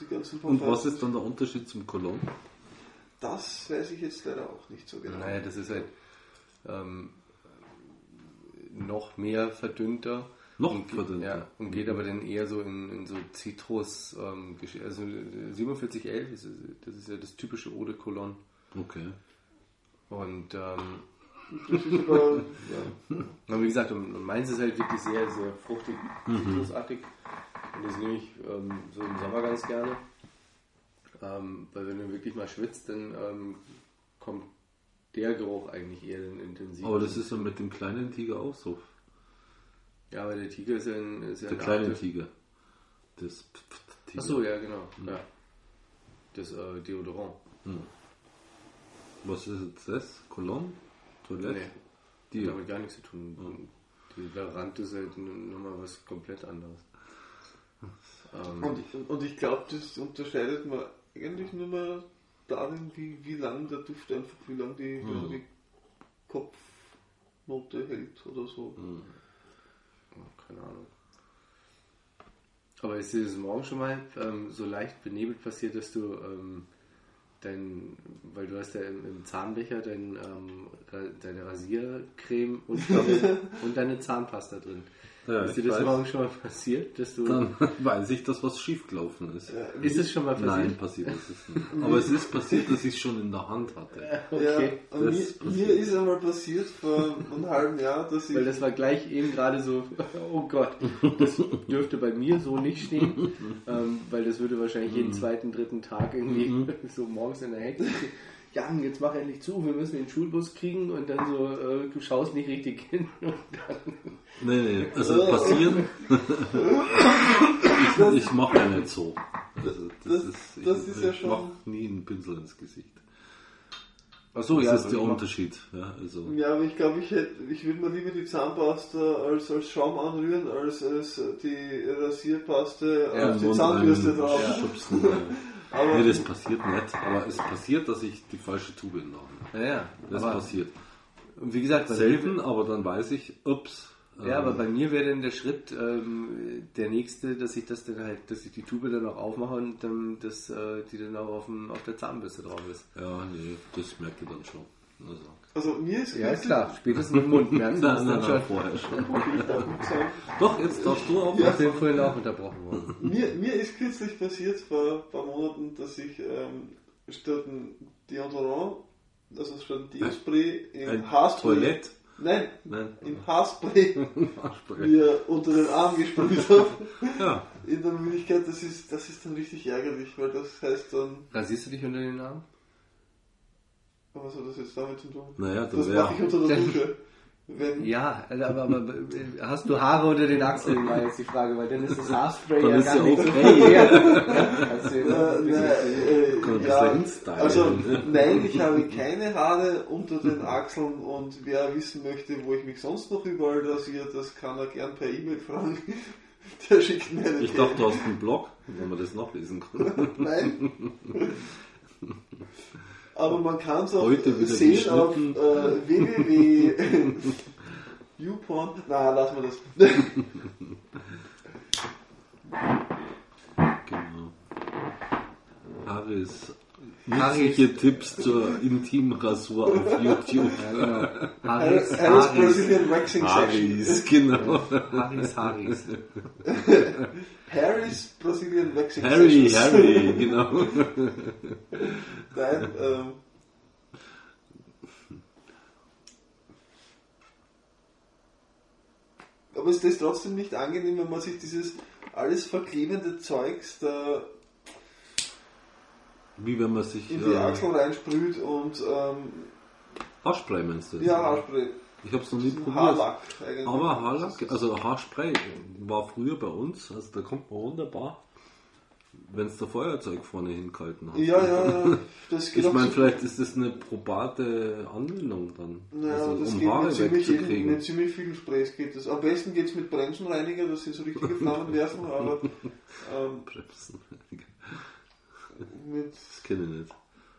[SPEAKER 3] Die ganzen
[SPEAKER 2] Und
[SPEAKER 3] Parfums.
[SPEAKER 2] was ist dann der Unterschied zum Cologne?
[SPEAKER 3] Das weiß ich jetzt leider auch nicht so genau.
[SPEAKER 1] Naja, das ist halt ähm, noch mehr verdünnter.
[SPEAKER 2] Noch
[SPEAKER 1] und,
[SPEAKER 2] verdünnter.
[SPEAKER 1] Ja, und geht aber dann eher so in, in so Zitrus, ähm, also äh, 4711, ist, das ist ja das typische Eau de Cologne.
[SPEAKER 2] Okay.
[SPEAKER 1] Und ähm,
[SPEAKER 3] Das ist aber, ja.
[SPEAKER 1] Aber wie gesagt, und meins ist halt wirklich sehr, sehr fruchtig,
[SPEAKER 2] Mhm.
[SPEAKER 1] zitrusartig. Und das nehme ich ähm, so im Sommer ganz gerne. Ähm, weil wenn du wirklich mal schwitzt, dann ähm, kommt der Geruch eigentlich eher dann intensiv.
[SPEAKER 2] Aber das ist ja mit dem kleinen Tiger auch so.
[SPEAKER 1] ja, aber der Tiger ist ja ein, ist ja
[SPEAKER 2] Der
[SPEAKER 1] ein
[SPEAKER 2] kleine
[SPEAKER 1] Art-
[SPEAKER 2] Tiger. Das Tiger.
[SPEAKER 1] Achso, ja, genau. Ja. Das äh, Deodorant.
[SPEAKER 2] Was ist jetzt das? Cologne? Toilette?
[SPEAKER 1] Nee,
[SPEAKER 2] Die.
[SPEAKER 1] damit gar nichts zu tun. Die Variant ist halt nochmal was komplett anderes. Ähm,
[SPEAKER 3] Und, ich- und ich glaube, das unterscheidet man eigentlich nur mal darin, wie, wie lang der Duft einfach, wie lang die, lang die Kopfnote hält oder so.
[SPEAKER 2] Hm.
[SPEAKER 1] Keine Ahnung. Aber ist dir das morgen schon mal ähm, so leicht benebelt passiert, dass du ähm, dein, weil du hast ja im, im Zahnbecher dein, ähm, deine Rasiercreme und und deine Zahnpasta drin.
[SPEAKER 2] Ja,
[SPEAKER 1] ist dir das
[SPEAKER 2] weiß.
[SPEAKER 1] morgen schon mal passiert, dass du.
[SPEAKER 2] Dann weiß ich, dass was schiefgelaufen ist.
[SPEAKER 1] ist es schon mal passiert?
[SPEAKER 2] Nein, passiert ist es nicht. Aber es ist passiert, dass ich es schon in der Hand hatte.
[SPEAKER 1] Okay.
[SPEAKER 3] Ja, mir,
[SPEAKER 2] ist
[SPEAKER 3] mir
[SPEAKER 2] passiert.
[SPEAKER 3] ist einmal passiert vor einem halben Jahr, dass ich.
[SPEAKER 1] Weil das war gleich eben gerade so, oh Gott, das dürfte bei mir so nicht stehen, ähm, weil das würde wahrscheinlich
[SPEAKER 2] Mhm.
[SPEAKER 1] jeden zweiten, dritten Tag irgendwie so morgens in der Hecke. Jan, jetzt mach endlich zu, wir müssen den Schulbus kriegen und dann so, äh, du schaust nicht richtig hin. Und dann,
[SPEAKER 2] Nee, nee, also passieren. ich ich mache ja nicht so. Also,
[SPEAKER 3] Das-
[SPEAKER 2] ist,
[SPEAKER 3] das
[SPEAKER 2] ich,
[SPEAKER 3] ist ja
[SPEAKER 2] ich
[SPEAKER 3] schon-
[SPEAKER 2] mach nie einen Pinsel ins Gesicht.
[SPEAKER 1] Achso,
[SPEAKER 2] Das ist der Unterschied. Ja, also,
[SPEAKER 3] Ja, aber ich glaube, ich hätte, ich würde mir lieber die Zahnpasta als, als Schaum anrühren, als, als die Rasierpaste
[SPEAKER 1] Ja,
[SPEAKER 3] auf die Zahnbürste drauf.
[SPEAKER 2] schubsen, ja.
[SPEAKER 3] Aber
[SPEAKER 2] Nee, das passiert nicht. Aber es passiert, dass ich die falsche Tube habe.
[SPEAKER 1] ja, ja.
[SPEAKER 2] Das passiert.
[SPEAKER 1] wie gesagt,
[SPEAKER 2] Selten, aber dann weiß ich, ups.
[SPEAKER 1] Ja, aber
[SPEAKER 2] ähm,
[SPEAKER 1] bei mir wäre dann der Schritt ähm, der nächste, dass ich das dann halt, dass ich die Tube dann auch aufmache und dann, dass äh, die dann auch auf, dem, auf der Zahnbürste drauf ist.
[SPEAKER 2] Ja, nee, das merkt ihr dann schon. Also.
[SPEAKER 3] also mir ist
[SPEAKER 1] Ja,
[SPEAKER 3] kürzlich-
[SPEAKER 1] klar, spätestens im Mund merkst du das dann schon.
[SPEAKER 2] vorher schon. Doch, jetzt darfst du auch.
[SPEAKER 1] Ich bin vorhin auch unterbrochen worden.
[SPEAKER 3] Mir, mir ist kürzlich passiert, vor ein paar Monaten, dass ich ähm, statt ein Deodorant, also statt ein Deospray, im
[SPEAKER 2] Ein
[SPEAKER 3] Haarspray.
[SPEAKER 2] Toilette.
[SPEAKER 3] Nein,
[SPEAKER 2] Nein,
[SPEAKER 3] im Haarspray
[SPEAKER 2] Haarspray.
[SPEAKER 3] mir unter den Arm gesprüht habe.
[SPEAKER 2] Ja,
[SPEAKER 3] In der Möglichkeit, das ist, das ist dann richtig ärgerlich, weil das heißt dann,
[SPEAKER 1] Rasierst du dich unter den Arm?
[SPEAKER 3] was hat das jetzt damit zu tun?
[SPEAKER 2] naja,
[SPEAKER 3] Das mache ich unter der Dusche. Wenn,
[SPEAKER 1] Ja, also aber, aber hast du Haare unter den Achseln, war jetzt die Frage, weil dann ist das Haarspray ja gar nicht
[SPEAKER 2] okay.
[SPEAKER 1] ja bisschen-
[SPEAKER 3] äh, ja, also
[SPEAKER 2] ne?
[SPEAKER 3] nein, ich habe keine Haare unter den Achseln und wer wissen möchte, wo ich mich sonst noch überall rasiere, das kann er gern per E-Mail fragen. Der schickt mir eine
[SPEAKER 2] Ich dachte, du hast einen Blog, wo man das nachlesen kann.
[SPEAKER 3] Nein. Aber man kann es auch
[SPEAKER 2] Heute wieder
[SPEAKER 3] sehen auf äh, www. YouPorn. Na, lassen wir das.
[SPEAKER 2] Genau. Haris- Nützliche Tipps zur Intimrasur auf YouTube.
[SPEAKER 1] Ja, genau.
[SPEAKER 3] Harris, Harris Brazilian Waxing
[SPEAKER 2] Haris,
[SPEAKER 3] Section.
[SPEAKER 2] genau.
[SPEAKER 1] Haris, Haris.
[SPEAKER 3] Harris Brazilian Waxing
[SPEAKER 2] Harry,
[SPEAKER 3] Sessions.
[SPEAKER 2] Harry, genau.
[SPEAKER 3] Nein, ähm. Aber ist das trotzdem nicht angenehm, wenn man sich dieses alles verklebende Zeugs da
[SPEAKER 2] Wie wenn man sich
[SPEAKER 3] in die
[SPEAKER 2] äh,
[SPEAKER 3] Achseln reinsprüht und ähm,
[SPEAKER 2] Haarspray meinst du? jetzt?
[SPEAKER 3] ja, Haarspray.
[SPEAKER 2] Ich habe es noch nie probiert.
[SPEAKER 3] Haarlack eigentlich.
[SPEAKER 2] Aber Haarlack, also Haarspray war früher bei uns, also da kommt man wunderbar, wenn es der Feuerzeug vorne hingehalten hat.
[SPEAKER 3] Ja, ja, ja. Das geht
[SPEAKER 2] Ich meine,
[SPEAKER 3] so-
[SPEAKER 2] vielleicht ist das eine probate Anwendung dann.
[SPEAKER 3] Ja,
[SPEAKER 2] also,
[SPEAKER 3] das
[SPEAKER 2] um
[SPEAKER 3] geht
[SPEAKER 2] Haare
[SPEAKER 3] mit ziemlich,
[SPEAKER 2] wegzukriegen.
[SPEAKER 3] mit ziemlich vielen Sprays geht das. Am besten geht es mit Bremsenreiniger, dass sie so richtige Flammen werfen, aber ähm,
[SPEAKER 2] Bremsen.
[SPEAKER 3] mit
[SPEAKER 2] Das kenne ich nicht.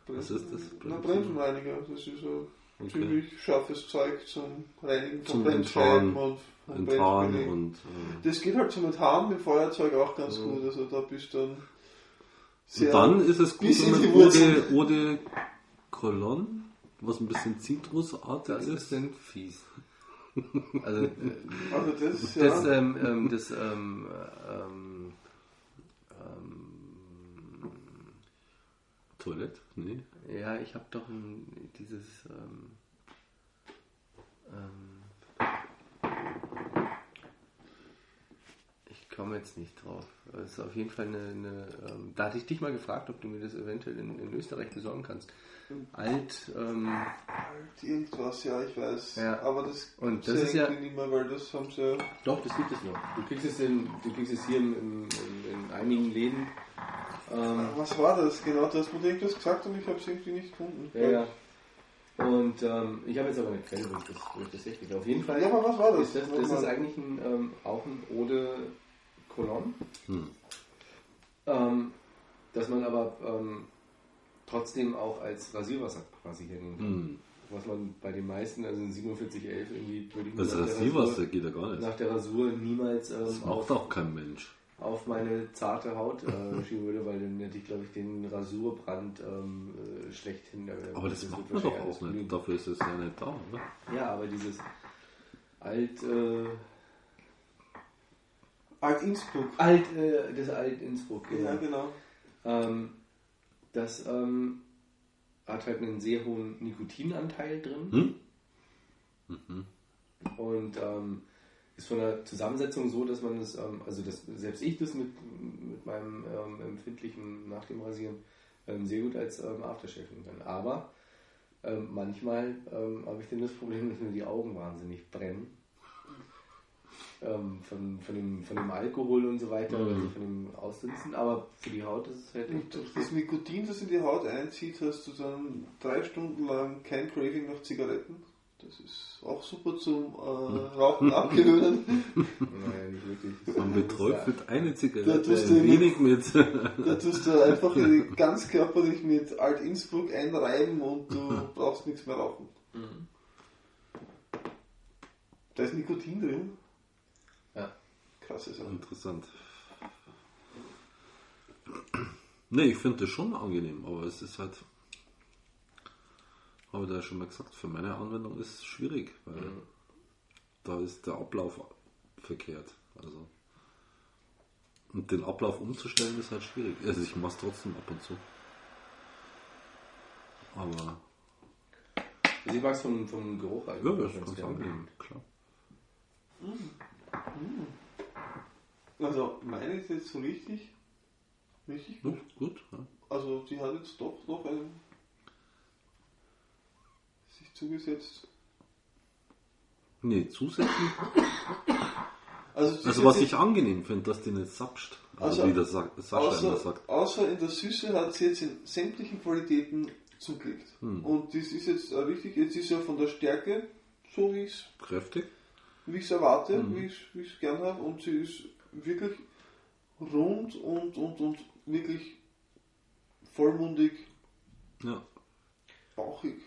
[SPEAKER 2] Was ist das?
[SPEAKER 3] Na, Bremsenreiniger, das ist so
[SPEAKER 2] Okay.
[SPEAKER 3] ziemlich scharfes Zeug zum Reinigen von Bremsscheiben und Bremsbelägen.
[SPEAKER 2] und äh,
[SPEAKER 3] Das geht halt zum Enthaaren mit Feuerzeug auch ganz gut, also da bist du dann sehr...
[SPEAKER 2] Und dann ist es gut, wenn man
[SPEAKER 3] Wurzeln.
[SPEAKER 2] Eau de, Eau de Cologne, was ein bisschen zitrusartig
[SPEAKER 1] Das
[SPEAKER 2] ist.
[SPEAKER 1] ist denn fies. Also, äh,
[SPEAKER 3] Also das, ja,
[SPEAKER 1] das, ähm, ähm, das, ähm, ähm, ähm,
[SPEAKER 2] Toilette? Nee.
[SPEAKER 1] ja, ich habe doch ein, dieses, ähm, ähm, komme jetzt nicht drauf. Es ist auf jeden Fall eine, eine ähm, da hatte ich dich mal gefragt, ob du mir das eventuell in, in Österreich besorgen kannst. Alt, ähm,
[SPEAKER 3] halt irgendwas, ja, ich weiß.
[SPEAKER 1] Ja.
[SPEAKER 3] Aber das
[SPEAKER 1] Und das ist ja-
[SPEAKER 3] nicht mehr, weil das haben sie.
[SPEAKER 1] Doch, das gibt es noch. Du kriegst es, in, du kriegst es hier im, im, in, in einigen Läden. Ähm,
[SPEAKER 3] Was war das? Genau, du hast mir irgendwas gesagt und ich habe es irgendwie nicht gefunden.
[SPEAKER 1] ja, ja. Und ähm, ich habe jetzt aber eine Quelle, wo ich das, wo ich das richtig. Auf jeden Fall
[SPEAKER 3] Ja, aber was war das?
[SPEAKER 1] ist das, das ist eigentlich ein, ähm, auch ein Eau Cologne,
[SPEAKER 2] Hm.
[SPEAKER 1] ähm, dass man aber ähm, trotzdem auch als Rasierwasser quasi hernehmen kann.
[SPEAKER 2] Hm.
[SPEAKER 1] Was man bei den meisten, also in 4711 irgendwie würde ich mir
[SPEAKER 2] Das
[SPEAKER 1] nach der
[SPEAKER 2] Rasierwasser
[SPEAKER 1] Rasur-
[SPEAKER 2] geht ja gar nicht.
[SPEAKER 1] nach der Rasur niemals ähm,
[SPEAKER 2] Das
[SPEAKER 1] auf,
[SPEAKER 2] macht auch kein Mensch.
[SPEAKER 1] auf meine zarte Haut äh, schieben würde, weil dann hätte ich, glaube ich, den Rasurbrand ähm, äh, schlechthin. äh,
[SPEAKER 2] Aber das,
[SPEAKER 1] wird
[SPEAKER 2] macht man doch auch nicht. Dafür ist es ja nicht da, oder?
[SPEAKER 1] Ja, aber dieses alt, äh,
[SPEAKER 3] Alt Innsbruck.
[SPEAKER 1] Alt, äh, das Alt Innsbruck,
[SPEAKER 3] Ja, genau.
[SPEAKER 1] Ähm, das ähm, hat halt einen sehr hohen Nikotinanteil drin.
[SPEAKER 2] Hm?
[SPEAKER 1] Und ähm, ist von der Zusammensetzung so, dass man das, ähm, also das, selbst ich das mit, mit meinem ähm, empfindlichen nach dem Rasieren ähm, sehr gut als ähm, Aftershave nehmen kann. Aber ähm, manchmal ähm, habe ich dann das Problem, dass mir die Augen wahnsinnig brennen. Ähm, von, von, dem, von dem Alkohol und so weiter,
[SPEAKER 2] Mhm.
[SPEAKER 1] also von dem Ausdünsten. Aber für die Haut ist es halt
[SPEAKER 3] Und
[SPEAKER 1] echt
[SPEAKER 3] durch das Nikotin, das in die Haut einzieht, hast du dann drei Stunden lang kein Craving nach Zigaretten. Das ist auch super zum äh, Rauchen abgewöhnen.
[SPEAKER 1] Naja, nicht wirklich.
[SPEAKER 2] Man beträufelt eine Zigarette
[SPEAKER 3] Da tust du
[SPEAKER 2] wenig mit.
[SPEAKER 3] Da tust du einfach ganz körperlich mit Alt Innsbruck einreiben und du brauchst nichts mehr rauchen.
[SPEAKER 1] Mhm.
[SPEAKER 3] Da ist Nikotin drin.
[SPEAKER 1] Ja.
[SPEAKER 3] Krasse Sache.
[SPEAKER 2] Interessant. Ne, ich finde das schon angenehm, aber es ist halt, habe ich da ja schon mal gesagt, für meine Anwendung ist es schwierig, weil da ist der Ablauf verkehrt. Also und den Ablauf umzustellen ist halt schwierig. Also ich mache es trotzdem ab und zu. Aber
[SPEAKER 1] ich mag es vom, vom Geruch
[SPEAKER 2] ja,
[SPEAKER 1] eigentlich
[SPEAKER 2] das ist
[SPEAKER 1] ganz
[SPEAKER 2] angenehm, klar.
[SPEAKER 3] Also meine ist jetzt so richtig, richtig gut.
[SPEAKER 2] Gut, gut. Ja.
[SPEAKER 3] Also die hat jetzt doch noch einen sich zugesetzt.
[SPEAKER 2] Nee, zusätzlich.
[SPEAKER 3] Also,
[SPEAKER 2] Also was ich angenehm finde, dass die nicht sapscht. Also,
[SPEAKER 3] Also,
[SPEAKER 2] wie der Sa Sascha immer
[SPEAKER 3] außer,
[SPEAKER 2] sagt.
[SPEAKER 3] außer in der Süße hat sie jetzt in sämtlichen Qualitäten zugelegt.
[SPEAKER 2] Hm.
[SPEAKER 3] Und das ist jetzt auch richtig, jetzt ist ja von der Stärke so wie ich es
[SPEAKER 2] Kräftig.
[SPEAKER 3] wie ich es erwarte, wie ich wie ich es gern habe und sie ist wirklich rund und, und, und wirklich vollmundig,
[SPEAKER 2] Ja.
[SPEAKER 3] bauchig.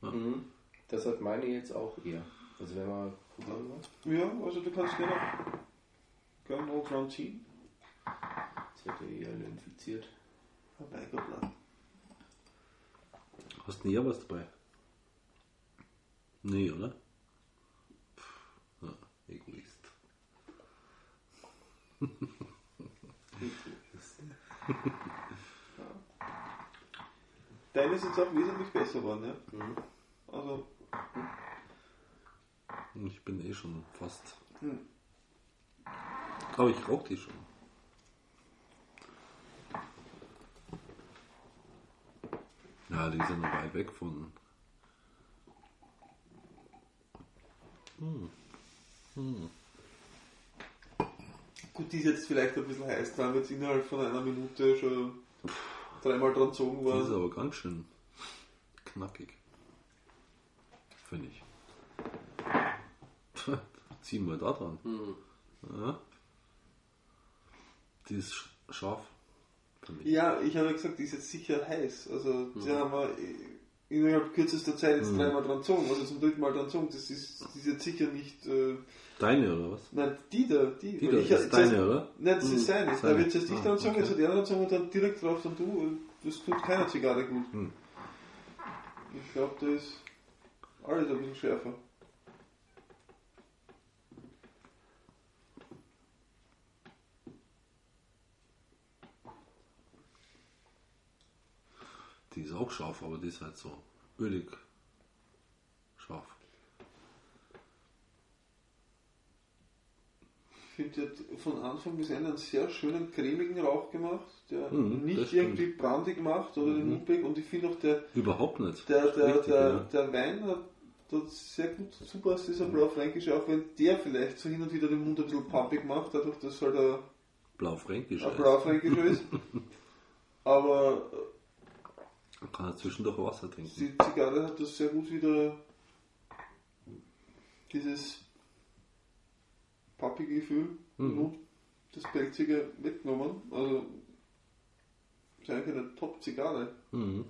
[SPEAKER 1] Mhm. Das hat meine jetzt auch eher. Also wenn man probieren will.
[SPEAKER 3] Ja, also du kannst gerne gerne noch dran ziehen.
[SPEAKER 1] Das wird ja eher infiziert.
[SPEAKER 3] Gott, nein.
[SPEAKER 2] Hast du nie was dabei? Nee, oder? Pff, Ja, Egoist.
[SPEAKER 3] Deine ist jetzt auch wesentlich besser geworden, ja?
[SPEAKER 1] Mhm.
[SPEAKER 3] Also,
[SPEAKER 2] Ich bin eh schon fast.
[SPEAKER 3] Hm.
[SPEAKER 2] Aber ich rauche die schon. Ja, die sind noch weit weg von.
[SPEAKER 3] Gut, die ist jetzt vielleicht ein bisschen heiß, da haben wir jetzt innerhalb von einer Minute schon dreimal dran gezogen
[SPEAKER 2] Die ist aber ganz schön knackig. Finde ich. Ziehen wir da dran.
[SPEAKER 1] Mhm.
[SPEAKER 2] Ja. Die ist sch- scharf.
[SPEAKER 3] Ja, ich habe ja gesagt, die ist jetzt sicher heiß. Also, die
[SPEAKER 2] Mhm.
[SPEAKER 3] haben wir innerhalb kürzester Zeit jetzt dreimal dran gezogen, also zum dritten Mal dran gezogen. Das ist, die ist jetzt sicher nicht. Äh,
[SPEAKER 2] Deine oder was?
[SPEAKER 3] nein, die da, die.
[SPEAKER 2] Die da,
[SPEAKER 3] ich,
[SPEAKER 2] das ist deine, oder?
[SPEAKER 3] Nein, das ist seine. Da wird jetzt ich
[SPEAKER 2] Ah,
[SPEAKER 3] dran gezogen,
[SPEAKER 2] okay.
[SPEAKER 3] jetzt hat er dran gezogen und dann direkt drauf dann du. Und das tut keiner Zigarre gut.
[SPEAKER 2] Hm.
[SPEAKER 3] Ich glaube, da ist alles ein bisschen schärfer.
[SPEAKER 2] Die ist auch scharf, aber die ist halt so ölig scharf.
[SPEAKER 3] Ich finde, die hat von Anfang bis Ende einen sehr schönen cremigen Rauch gemacht, der
[SPEAKER 2] Mhm,
[SPEAKER 3] nicht irgendwie brandig macht oder den Mund weg. Und ich finde auch, der,
[SPEAKER 2] Überhaupt nicht.
[SPEAKER 3] der, der,
[SPEAKER 2] Richtig,
[SPEAKER 3] der,
[SPEAKER 2] ja.
[SPEAKER 3] der Wein hat dort sehr gut aus dieser Blaufränkische, auch wenn der vielleicht so hin und wieder den Mund ein bisschen pumpig macht, dadurch, dass halt ein,
[SPEAKER 2] Blaufränkisch.
[SPEAKER 3] ein
[SPEAKER 2] ist.
[SPEAKER 3] Blaufränkischer ist. Aber
[SPEAKER 2] Man kann ja zwischendurch Wasser trinken.
[SPEAKER 3] die Zigarre hat das sehr gut wieder dieses pappige Gefühl im
[SPEAKER 2] Mhm.
[SPEAKER 3] Mund, das Pelzige weggenommen. Also ist eigentlich eine Top-Zigarre.
[SPEAKER 2] Mhm.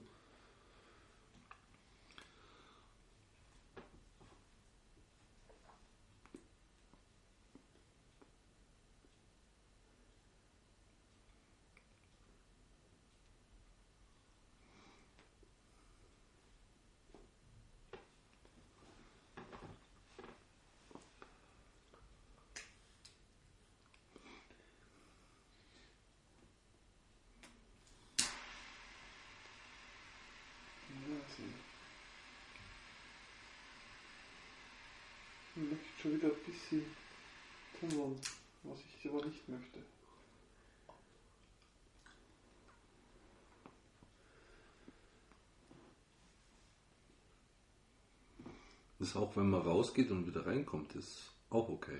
[SPEAKER 3] Schon wieder ein bisschen tummeln, was ich aber nicht möchte.
[SPEAKER 2] Das ist auch, wenn man rausgeht und wieder reinkommt, ist auch okay.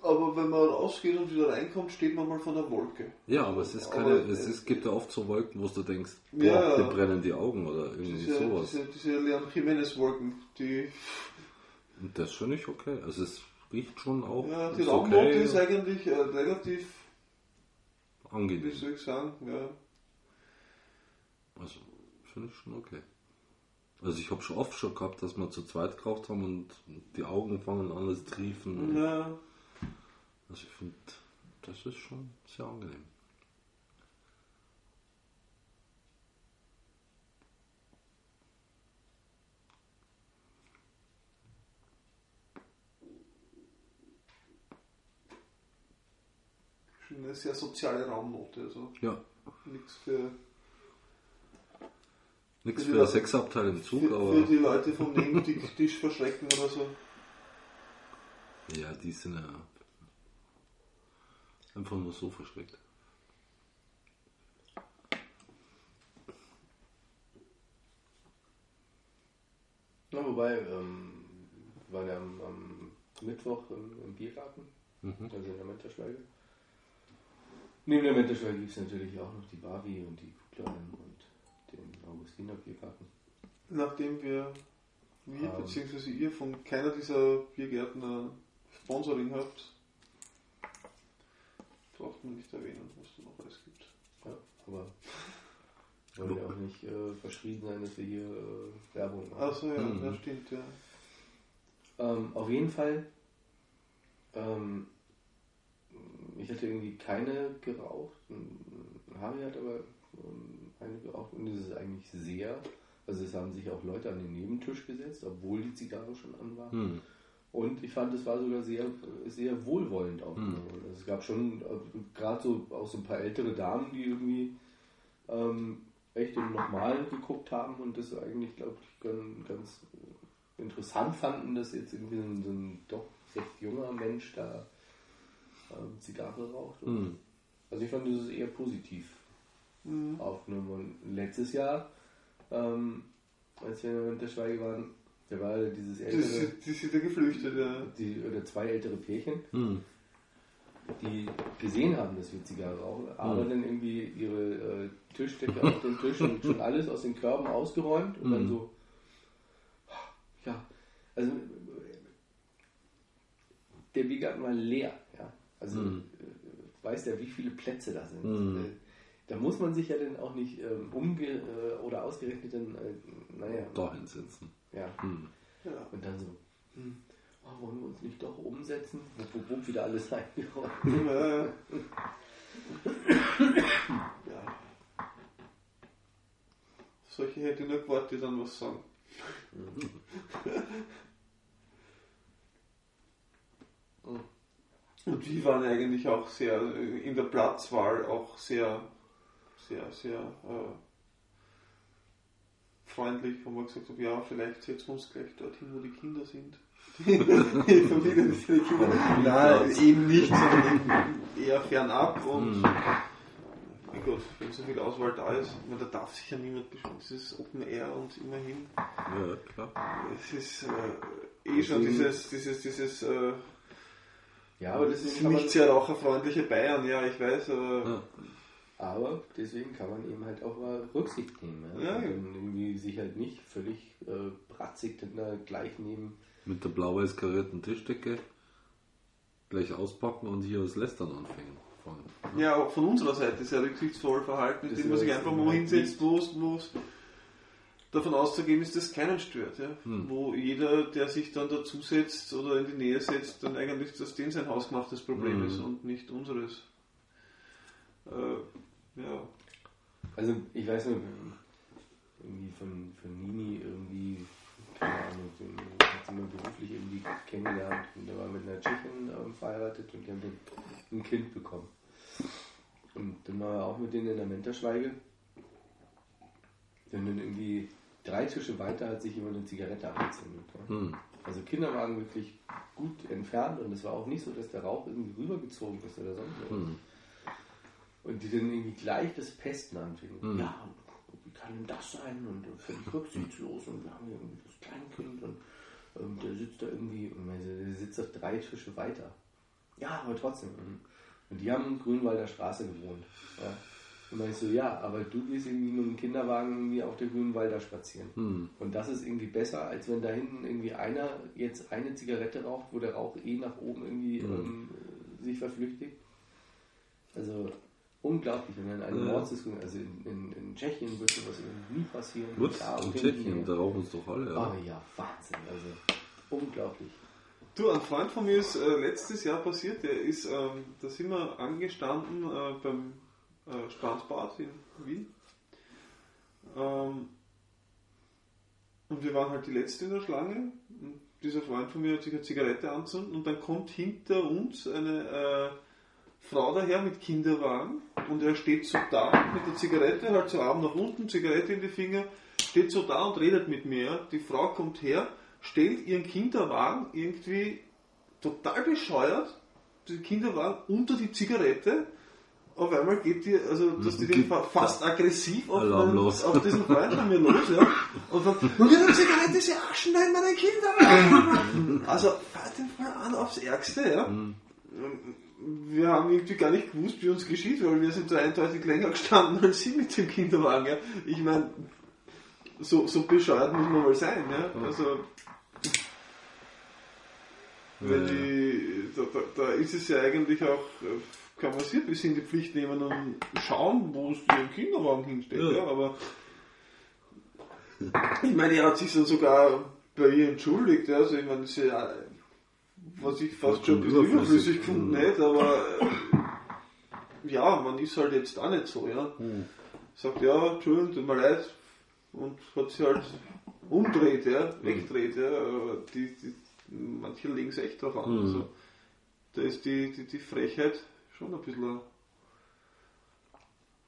[SPEAKER 3] Aber wenn man rausgeht und wieder reinkommt, steht man mal vor der Wolke.
[SPEAKER 2] Ja, aber es ist keine,
[SPEAKER 3] Aber,
[SPEAKER 2] es ist, gibt ja oft so Wolken, wo du denkst, boah,
[SPEAKER 3] Ja,
[SPEAKER 2] dir brennen die Augen oder irgendwie
[SPEAKER 3] Diese,
[SPEAKER 2] sowas.
[SPEAKER 3] diese, diese Leon Jimenez-Wolken, die,
[SPEAKER 2] das finde ich okay. Also es riecht schon auch
[SPEAKER 3] ja, die
[SPEAKER 2] ist
[SPEAKER 3] Raumnote
[SPEAKER 2] okay,
[SPEAKER 3] ist eigentlich äh, relativ, wie
[SPEAKER 2] angenehm.
[SPEAKER 3] soll ich sagen, ja.
[SPEAKER 2] Also finde ich schon okay. Also ich habe schon oft schon gehabt, dass wir zu zweit geraucht haben und die Augen fangen an zu triefen.
[SPEAKER 3] ja.
[SPEAKER 2] Also ich finde, das ist schon sehr angenehm.
[SPEAKER 3] Schon eine sehr soziale Raumnote, also
[SPEAKER 2] Ja,
[SPEAKER 3] nichts für,
[SPEAKER 2] nichts
[SPEAKER 3] Für
[SPEAKER 2] für Sexabteil im Zug,
[SPEAKER 3] für,
[SPEAKER 2] aber
[SPEAKER 3] für die Leute vom Nebentisch verschrecken oder so.
[SPEAKER 2] ja, die sind ja einfach nur so verschreckt.
[SPEAKER 1] Na, wobei, ähm, wir waren ja am, am Mittwoch im, im Biergarten,
[SPEAKER 2] Mhm.
[SPEAKER 1] also in der Menterschweige. Neben der Menterschweige gibt es natürlich auch noch die Barbie und die Kuglein und den Augustiner Biergarten.
[SPEAKER 3] Nachdem wir, wir
[SPEAKER 1] Ähm.
[SPEAKER 3] bzw. ihr von keiner dieser Biergärten ein Sponsoring habt, braucht man nicht erwähnen, was da noch alles gibt.
[SPEAKER 1] Ja, aber wollen ja auch nicht äh, verschrieben sein, dass wir hier äh, Werbung machen.
[SPEAKER 3] Achso, ja,
[SPEAKER 2] Mhm.
[SPEAKER 3] das stimmt, ja.
[SPEAKER 1] Ähm, auf jeden Fall, ähm, ich hatte irgendwie keine geraucht. Harry hat aber ähm, eine geraucht und es ist eigentlich sehr, also es haben sich auch Leute an den Nebentisch gesetzt, obwohl die Zigarre schon an war.
[SPEAKER 2] Hm.
[SPEAKER 1] Und ich fand, es war sogar sehr, sehr wohlwollend auch.
[SPEAKER 2] Hm.
[SPEAKER 1] Also es gab schon äh, gerade so auch so ein paar ältere Damen, die irgendwie ähm, echt im Normalen geguckt haben und das eigentlich, glaube ich, ganz, ganz interessant fanden, dass jetzt irgendwie so ein, so ein doch recht junger Mensch da ähm, Zigarre raucht. Und
[SPEAKER 2] Hm.
[SPEAKER 1] Also ich fand das ist eher positiv
[SPEAKER 3] Mhm.
[SPEAKER 1] aufgenommen. Und letztes Jahr, ähm, als wir in der Winterschweige waren, da war ja dieses
[SPEAKER 3] Die,
[SPEAKER 1] ältere,
[SPEAKER 3] die, die sind ja geflüchtet, ja.
[SPEAKER 1] die, oder zwei ältere Pärchen,
[SPEAKER 2] Hm.
[SPEAKER 1] die gesehen haben, dass wir Zigarre rauchen, aber
[SPEAKER 2] Mhm.
[SPEAKER 1] dann irgendwie ihre äh, Tischdecke auf den Tisch und schon alles aus den Körben ausgeräumt und dann
[SPEAKER 2] Mhm.
[SPEAKER 1] so, ja, also der Biergarten war leer, ja. Also
[SPEAKER 2] Mhm.
[SPEAKER 1] äh, weiß ja, wie viele Plätze da sind.
[SPEAKER 2] Mhm.
[SPEAKER 1] Da muss man sich ja dann auch nicht ähm, umge äh, oder ausgerechnet dann, äh, naja,
[SPEAKER 2] Da hinsetzen.
[SPEAKER 1] ja.
[SPEAKER 2] Hm.
[SPEAKER 3] ja.
[SPEAKER 1] Und dann so, hm, oh, wollen wir uns nicht doch umsetzen? Wupp, wupp, wupp, wieder alles eingeräumt.
[SPEAKER 3] Ja. Solche hätte ich nur gewartet, die dann was sagen. Und die waren eigentlich auch sehr, äh, in der Platzwahl auch sehr, sehr, sehr äh, freundlich, wo man gesagt hat, ja, vielleicht setzen wir uns gleich dorthin, wo die Kinder sind. die Kinder. Nein, eben nicht, sondern eher fernab und
[SPEAKER 2] Hm.
[SPEAKER 3] mein Gott, wenn so viel Auswahl da ist, meine, da darf sich ja niemand beschweren. Es ist Open Air und immerhin,
[SPEAKER 2] Ja, klar.
[SPEAKER 3] es ist äh, eh schon dieses, dieses, dieses äh,
[SPEAKER 1] Ja, aber
[SPEAKER 3] das
[SPEAKER 1] man,
[SPEAKER 3] nicht sehr raucherfreundliche Bayern, ja, ich weiß, aber
[SPEAKER 2] Ja.
[SPEAKER 1] aber deswegen kann man eben halt auch mal Rücksicht nehmen. Ja?
[SPEAKER 3] Ja,
[SPEAKER 1] Und
[SPEAKER 3] ja.
[SPEAKER 1] irgendwie sich halt nicht völlig äh, bratzig dann da gleich nehmen.
[SPEAKER 2] Mit der blau-weiß karierten Tischdecke gleich auspacken und hier das Lästern anfangen. Von,
[SPEAKER 3] ja, auch von unserer Seite sehr rücksichtsvoll verhalten, indem man sich
[SPEAKER 1] ist
[SPEAKER 3] einfach mal hinsetzt, wo es wo es davon auszugehen ist, dass es keinen stört. Ja?
[SPEAKER 2] Hm.
[SPEAKER 3] Wo jeder, der sich dann dazusetzt oder in die Nähe setzt, dann eigentlich das dem sein hausgemachtes Problem
[SPEAKER 2] Hm.
[SPEAKER 3] ist und nicht unseres. Äh, ja.
[SPEAKER 1] Also ich weiß nicht, irgendwie von, von Nini irgendwie, keine Ahnung, so, hat sie mal beruflich irgendwie kennengelernt und der war mit einer Tschechin ähm, verheiratet und die haben dann ein Kind bekommen. Und dann war er auch mit denen in der Menterschweige. Haben dann irgendwie drei Tische weiter hat sich jemand eine Zigarette angezündet.
[SPEAKER 5] Hm.
[SPEAKER 1] Also Kinder waren wirklich gut entfernt und es war auch nicht so, dass der Rauch irgendwie rübergezogen ist oder sonst was.
[SPEAKER 5] Hm.
[SPEAKER 1] Und die dann irgendwie gleich das Pesten anfingen.
[SPEAKER 5] Hm.
[SPEAKER 1] Ja, wie kann denn das sein? Und völlig rücksichtslos und wir haben hier irgendwie das Kleinkind und ähm, der sitzt da irgendwie, und der sitzt auf drei Tische weiter. Ja, aber trotzdem. Und- Und die haben in Grünwalder Straße gewohnt. Ja. Und dann ich so, ja, aber du gehst irgendwie mit dem Kinderwagen irgendwie auf der Grünwalder spazieren.
[SPEAKER 5] Hm.
[SPEAKER 1] Und das ist irgendwie besser, als wenn da hinten irgendwie einer jetzt eine Zigarette raucht, wo der Rauch eh nach oben irgendwie
[SPEAKER 5] Mhm.
[SPEAKER 1] ähm, sich verflüchtigt. Also unglaublich, wenn dann eine
[SPEAKER 5] Ja.
[SPEAKER 1] Mordsdiskussion, also in, in, in Tschechien wird sowas irgendwie nie passieren.
[SPEAKER 5] Gut,
[SPEAKER 1] Ja,
[SPEAKER 5] in Tschechien, da rauchen es doch alle.
[SPEAKER 1] Oh
[SPEAKER 5] Ja.
[SPEAKER 1] ja, Wahnsinn, also unglaublich.
[SPEAKER 3] Du, ein Freund von mir ist äh, letztes Jahr passiert, der ist, ähm, da sind wir angestanden äh, beim äh, Strandbad in Wien. Ähm, und wir waren halt die Letzte in der Schlange. Und dieser Freund von mir hat sich eine Zigarette anzünden und dann kommt hinter uns eine äh, Frau daher mit Kinderwagen und er steht so da mit der Zigarette, halt so Arm nach unten, Zigarette in die Finger, steht so da und redet mit mir. Die Frau kommt her, stellt ihren Kinderwagen irgendwie total bescheuert, den Kinderwagen unter die Zigarette. Auf einmal geht die, also dass die den fa- fast aggressiv auf, meinen, auf diesen Freund von mir los, ja. Und dann, und ihre Zigarette, sie Arschen in meinen Kinderwagen. Also, fahrt den Fall an aufs Ärgste, ja. Wir haben irgendwie gar nicht gewusst, wie uns geschieht, weil wir sind so eindeutig länger gestanden als sie mit dem Kinderwagen, ja. Ich meine, so, so bescheuert muss man mal sein, ja. Also,
[SPEAKER 5] ja.
[SPEAKER 3] die, da, da, da ist es ja eigentlich auch, äh, kann man sie ein bisschen die Pflicht nehmen und schauen, wo es ihren Kinderwagen hinsteht.
[SPEAKER 5] Ja.
[SPEAKER 3] Ja. aber ich meine, er hat sich dann sogar bei ihr entschuldigt. Also ich meine, ist ja, was ich fast schon ein bisschen
[SPEAKER 5] Überflüssig.
[SPEAKER 3] gefunden
[SPEAKER 5] Mhm.
[SPEAKER 3] hätte, aber äh, ja, man ist halt jetzt auch nicht so. Ja.
[SPEAKER 5] Hm.
[SPEAKER 3] Sagt, ja, Entschuldigung, tut mir leid. Und hat sie halt umdreht, ja,
[SPEAKER 5] Mhm.
[SPEAKER 3] wegdreht, ja. Die, die, manche legen es echt drauf an.
[SPEAKER 5] Mhm.
[SPEAKER 3] Also, da ist die, die, die Frechheit schon ein bisschen eine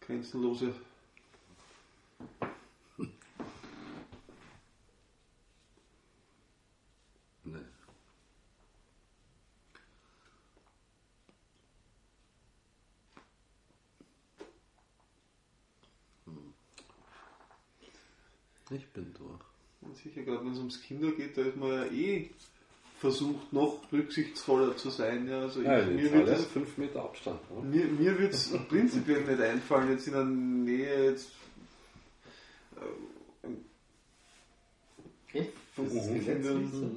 [SPEAKER 3] grenzenlose.
[SPEAKER 5] Nee. Hm. Ich bin durch.
[SPEAKER 3] Und sicher, gerade wenn es ums Kinder geht, da ist man ja eh versucht, noch rücksichtsvoller zu sein. Ja. Also ich,
[SPEAKER 2] Ja, die
[SPEAKER 3] mir wird es
[SPEAKER 2] 5 Meter Abstand. Ne?
[SPEAKER 3] Mir, mir würde es prinzipiell nicht einfallen, jetzt in der Nähe jetzt, äh,
[SPEAKER 1] Das ist
[SPEAKER 3] Kindern
[SPEAKER 1] so.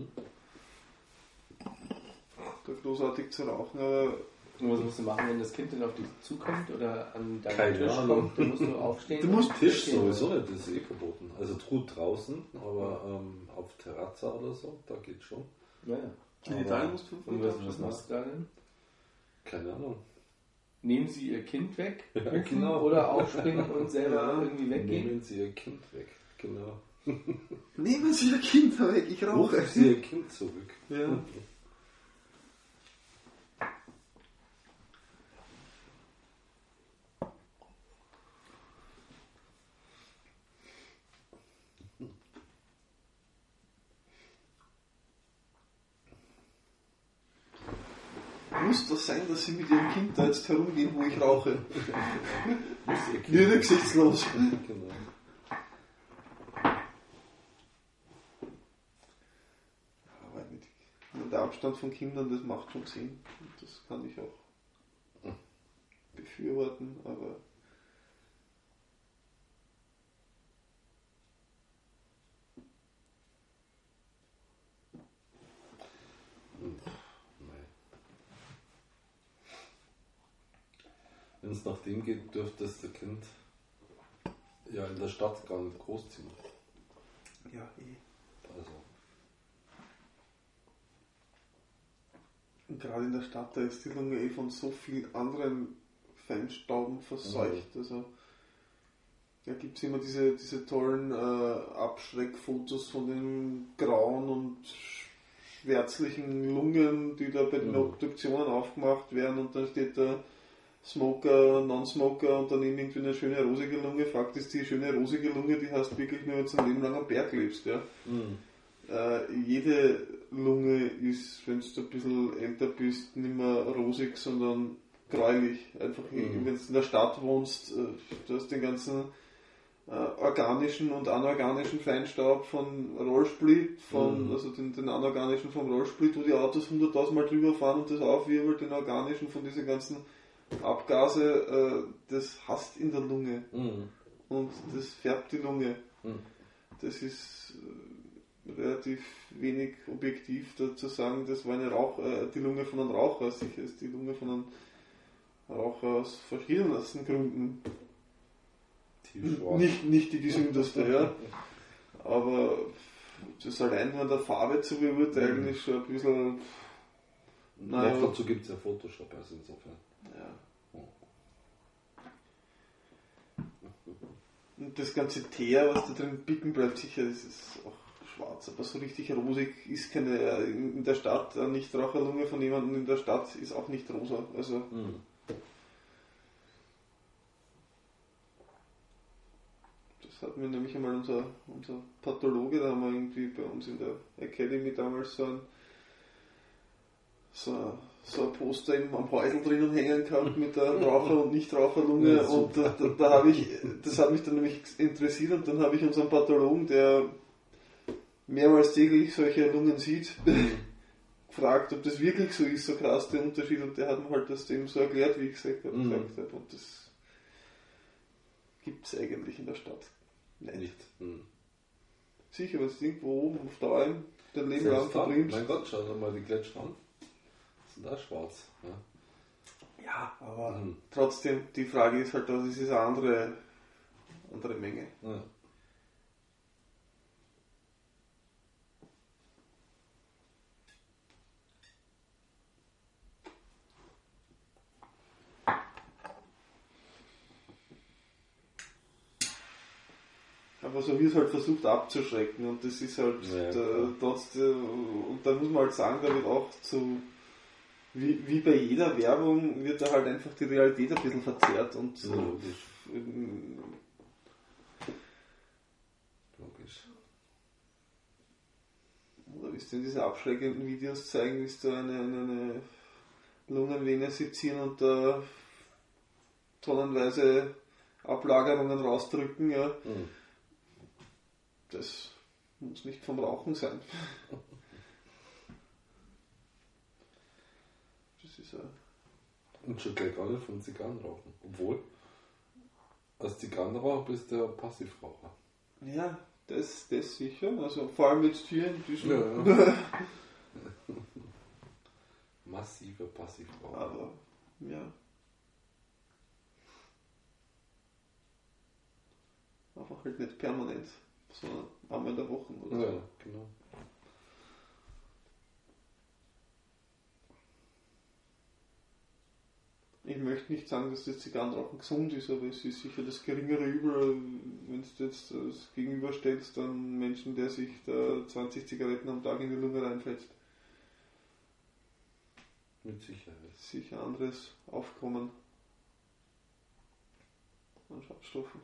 [SPEAKER 3] da großartig zu rauchen, aber
[SPEAKER 1] Und was musst du machen, wenn das Kind dann auf dich zukommt oder an deinen
[SPEAKER 2] Keine
[SPEAKER 1] Tisch
[SPEAKER 2] Ahnung.
[SPEAKER 1] kommt? Dann musst du aufstehen.
[SPEAKER 3] Du musst
[SPEAKER 2] Tisch sowieso nicht, das ist eh verboten. Also gut draußen, aber ähm, auf Terrazza oder so, da geht schon.
[SPEAKER 1] Ja,
[SPEAKER 3] in Italien
[SPEAKER 1] was machst du da denn?
[SPEAKER 2] Keine Ahnung.
[SPEAKER 1] Nehmen sie ihr Kind weg?
[SPEAKER 2] Ja, genau.
[SPEAKER 1] Oder aufspringen und selber
[SPEAKER 3] Ja.
[SPEAKER 1] irgendwie weggehen?
[SPEAKER 2] Nehmen Sie Ihr Kind weg. Genau.
[SPEAKER 3] Nehmen Sie Ihr Kind weg, ich rauche.
[SPEAKER 2] Rufen Sie Ihr Kind zurück.
[SPEAKER 3] Ja. Muss das sein, dass Sie mit Ihrem Kind da jetzt herumgehen, wo ich rauche?
[SPEAKER 2] Muss Ihr Kind
[SPEAKER 3] Wieder gesichtslos.
[SPEAKER 2] Genau.
[SPEAKER 3] Aber mit, der Abstand von Kindern, das macht schon Sinn. Das kann ich auch befürworten, aber
[SPEAKER 2] Nein. Wenn es nach dem geht, dürfte das der Kind ja in der Stadt gar nicht großziehen.
[SPEAKER 3] ja, eh.
[SPEAKER 2] Also,
[SPEAKER 3] Und gerade in der Stadt, da ist die Lunge eh von so vielen anderen Feinstauben verseucht. Also da gibt es immer diese, diese tollen äh, Abschreckfotos von den grauen und schwärzlichen Lungen, die da bei den
[SPEAKER 2] Mhm.
[SPEAKER 3] Obduktionen aufgemacht werden und dann steht da Smoker, Non-Smoker und dann irgendwie eine schöne rosige Lunge. Fakt ist, die schöne rosige Lunge, die hast wirklich nur, wenn du ein Leben lang am Berg lebst. Ja.
[SPEAKER 2] Mhm.
[SPEAKER 3] Äh, jede Lunge ist, wenn du ein bisschen älter bist, nicht mehr rosig, sondern gräulich. Einfach,
[SPEAKER 2] Mhm.
[SPEAKER 3] wenn du in der Stadt wohnst, äh, du hast den ganzen äh, organischen und anorganischen Feinstaub von Rollsplit, von,
[SPEAKER 2] Mhm.
[SPEAKER 3] also den, den anorganischen vom Rollsplit, wo die Autos hunderttausend Mal drüber fahren und das aufwirbelt, den organischen von diesen ganzen Abgase, äh, das hasst in der Lunge
[SPEAKER 2] Mhm.
[SPEAKER 3] und das färbt die Lunge.
[SPEAKER 2] Mhm.
[SPEAKER 3] Das ist äh, relativ wenig objektiv da zu sagen, das war eine Rauch, äh, die Lunge von einem Raucher. Sicher ist die Lunge von einem Raucher aus verschiedensten Gründen nicht, nicht die gesündeste, ja. Aber das allein nur an der Farbe zu beurteilen,
[SPEAKER 2] Mhm.
[SPEAKER 3] ist schon ein bisschen. Naja.
[SPEAKER 2] Dazu gibt es ja Photoshop, also insofern.
[SPEAKER 3] Ja. Und das ganze Teer, was da drin bicken bleibt, sicher, das ist auch schwarz. Aber so richtig rosig ist keine, in der Stadt, eine Nichtraucherlunge von jemandem in der Stadt ist auch nicht rosa. Also,
[SPEAKER 2] Mhm.
[SPEAKER 3] das hat mir nämlich einmal unser, unser Pathologe, da haben wir irgendwie bei uns in der Academy damals so ein, so, ein- so ein Poster im, am Häusl drinnen hängen gehabt mit der Raucher- und Nichtraucherlunge
[SPEAKER 2] Ja,
[SPEAKER 3] und da, da, da habe ich, das hat mich dann nämlich interessiert und dann habe ich unseren Pathologen, der mehrmals täglich solche Lungen sieht, gefragt, ob das wirklich so ist, so krass der Unterschied und der hat mir halt das dem so erklärt, wie ich gesagt habe,
[SPEAKER 2] Mhm.
[SPEAKER 3] gesagt habe und das gibt es eigentlich in der Stadt nicht.
[SPEAKER 2] Nicht. Mhm.
[SPEAKER 3] Sicher, wenn du irgendwo oben auf der Alm dein Leben lang verbringst.
[SPEAKER 2] mein Gott, schau dir mal die Gletscher an. Sind da schwarz. Ja.
[SPEAKER 3] Ja, aber
[SPEAKER 2] Mhm.
[SPEAKER 3] trotzdem, die Frage ist halt, das ist eine andere, andere Menge.
[SPEAKER 2] Ja.
[SPEAKER 3] Aber so wird halt versucht abzuschrecken und das ist halt
[SPEAKER 2] Ja, klar.
[SPEAKER 3] trotzdem, und da muss man halt sagen, da wird auch zu, wie, wie bei jeder Werbung, wird da halt einfach die Realität ein bisschen verzerrt und
[SPEAKER 2] Ja, logisch.
[SPEAKER 3] ähm,
[SPEAKER 2] Logisch.
[SPEAKER 3] Oder wie es denn diese abschreckenden Videos zeigen, wie es da eine, eine, eine Lungenvene sezieren und da tonnenweise Ablagerungen rausdrücken, ja.
[SPEAKER 2] Mhm.
[SPEAKER 3] Das muss nicht vom Rauchen sein. Das ist ja.
[SPEAKER 2] Und schon gleich gar nicht vom Zigarrenrauchen. Obwohl, als Zigarrenraucher bist du ja Passivraucher.
[SPEAKER 3] Ja, das, das sicher. Also vor allem jetzt hier in diesem.
[SPEAKER 2] Ja. Massiver Passivraucher.
[SPEAKER 3] Aber ja. Einfach halt nicht permanent, sondern einmal in der Woche oder so.
[SPEAKER 2] Ja, genau.
[SPEAKER 3] Ich möchte nicht sagen, dass das Zigarrenrauchen gesund ist, aber es ist sicher das geringere Übel, wenn du jetzt das gegenüberstellst an Menschen, der sich da 20 Zigaretten am Tag in die Lunge reinfetzt.
[SPEAKER 2] Mit Sicherheit.
[SPEAKER 3] Sicher anderes Aufkommen an Schadstoffen.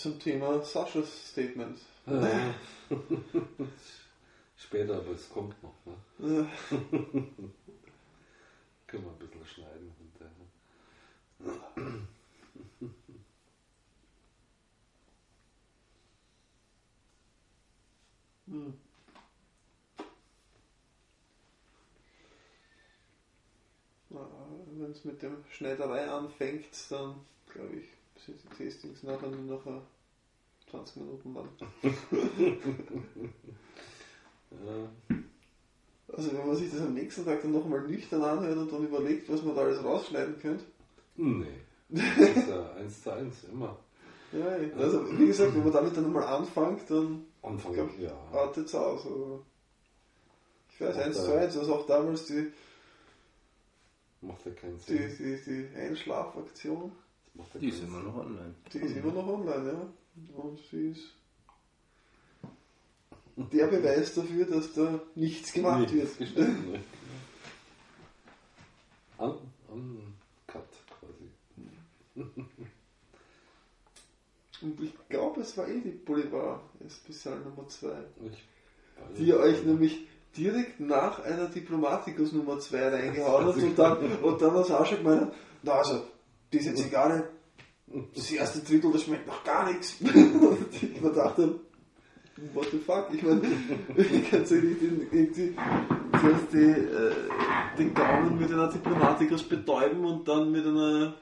[SPEAKER 3] Zum Thema Saschas Statement.
[SPEAKER 2] Äh. Später, aber es kommt noch. Ne?
[SPEAKER 3] Äh,
[SPEAKER 2] Können wir ein bisschen schneiden hinterher.
[SPEAKER 3] hm. Wenn es mit dem Schneiderei anfängt, dann glaube ich, die Tastings nachher nur noch äh, 20 Minuten lang.
[SPEAKER 2] Ja.
[SPEAKER 3] Also wenn man sich das am nächsten Tag dann nochmal nüchtern anhört und dann überlegt, was man da alles rausschneiden könnte.
[SPEAKER 2] Nee. Das ist ja eins zu eins, immer.
[SPEAKER 3] Ja, also wie gesagt, wenn man damit dann nochmal anfängt, dann
[SPEAKER 2] Anfang,
[SPEAKER 3] glaub,
[SPEAKER 2] ja.
[SPEAKER 3] artet es aus. Also, ich weiß,
[SPEAKER 2] Auch
[SPEAKER 3] eins zu eins, also auch damals die,
[SPEAKER 2] Macht ja keinen
[SPEAKER 3] die,
[SPEAKER 2] Sinn.
[SPEAKER 3] die, die Einschlafaktion,
[SPEAKER 2] macht ja
[SPEAKER 1] Die ist immer noch online.
[SPEAKER 3] die ist immer noch online, ja. Und sie ist der Beweis dafür, dass da nichts gemacht
[SPEAKER 2] Nichts
[SPEAKER 3] wird.
[SPEAKER 2] geschnitten, ne? An, an Cut quasi.
[SPEAKER 3] Und ich glaube, es war eh die Boulevard Spezial Nummer 2.
[SPEAKER 2] Ich,
[SPEAKER 3] die ihr euch nämlich direkt nach einer Diplomatikus Nummer 2 reingehauen hat und dann, und dann hat Sascha gemeint, na also, diese Zigarre, das erste Drittel, das schmeckt noch gar nichts. Und ich mir dachte, what the fuck, ich meine, ich kann ja nicht irgendwie zuerst die, äh, den Gaumen mit einer Diplomatikus betäuben und dann mit einer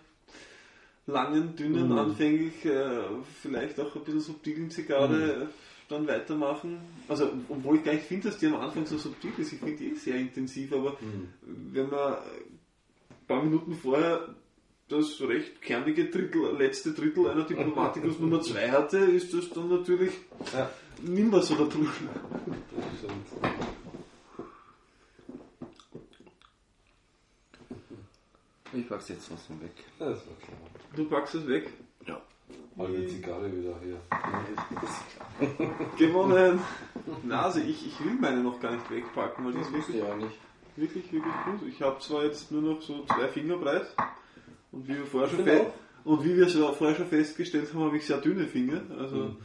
[SPEAKER 3] langen, dünnen,
[SPEAKER 2] Mhm.
[SPEAKER 3] anfänglich äh, vielleicht auch ein bisschen subtilen Zigarre äh, dann weitermachen. Also, obwohl ich gar nicht finde, dass die am Anfang so subtil ist. Ich finde die eh sehr intensiv, aber
[SPEAKER 2] Mhm.
[SPEAKER 3] wenn man ein paar Minuten vorher das recht kernige Drittel, letzte Drittel einer Diplomatikus Nummer 2 hatte, ist das dann natürlich
[SPEAKER 2] Ja,
[SPEAKER 3] nimmer so der Druck.
[SPEAKER 1] Ich pack's jetzt trotzdem weg.
[SPEAKER 2] Das war klar.
[SPEAKER 3] Du packst es weg.
[SPEAKER 1] Ja.
[SPEAKER 2] Mal die Zigarre wieder hier.
[SPEAKER 3] Gewonnen! Na, also ich, ich will meine noch gar nicht wegpacken, weil die ist wirklich,
[SPEAKER 1] ich ja nicht.
[SPEAKER 3] wirklich, wirklich gut. Ich habe zwar jetzt nur noch so zwei Finger breit und wie wir vorher schon,
[SPEAKER 2] Genau.
[SPEAKER 3] fe und wie wir so vorher schon festgestellt haben, habe ich sehr dünne Finger. Also,
[SPEAKER 2] Mhm.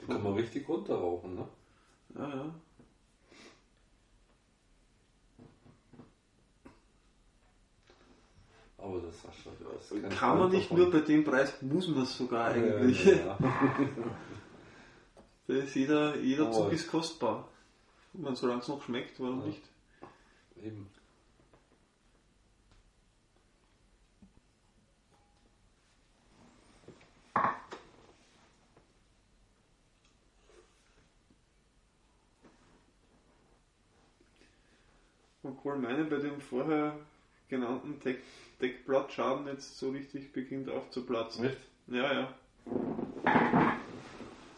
[SPEAKER 2] Die kann man richtig runterrauchen, ne?
[SPEAKER 3] ja, ja.
[SPEAKER 2] Aber das du hast keinen
[SPEAKER 3] Kann man nicht
[SPEAKER 2] davon.
[SPEAKER 3] nur bei dem Preis, muss man es sogar eigentlich.
[SPEAKER 2] Ja, ja,
[SPEAKER 3] Da ist jeder, jeder
[SPEAKER 2] Aber-
[SPEAKER 3] Zug ist kostbar. Meine, solange es noch schmeckt, warum
[SPEAKER 2] Ja.
[SPEAKER 3] nicht?
[SPEAKER 2] ja. Eben.
[SPEAKER 3] Obwohl meine bei dem vorher genannten Deck Deckblattschaden jetzt so richtig beginnt aufzuplatzen.
[SPEAKER 2] Echt?
[SPEAKER 3] Ja, ja.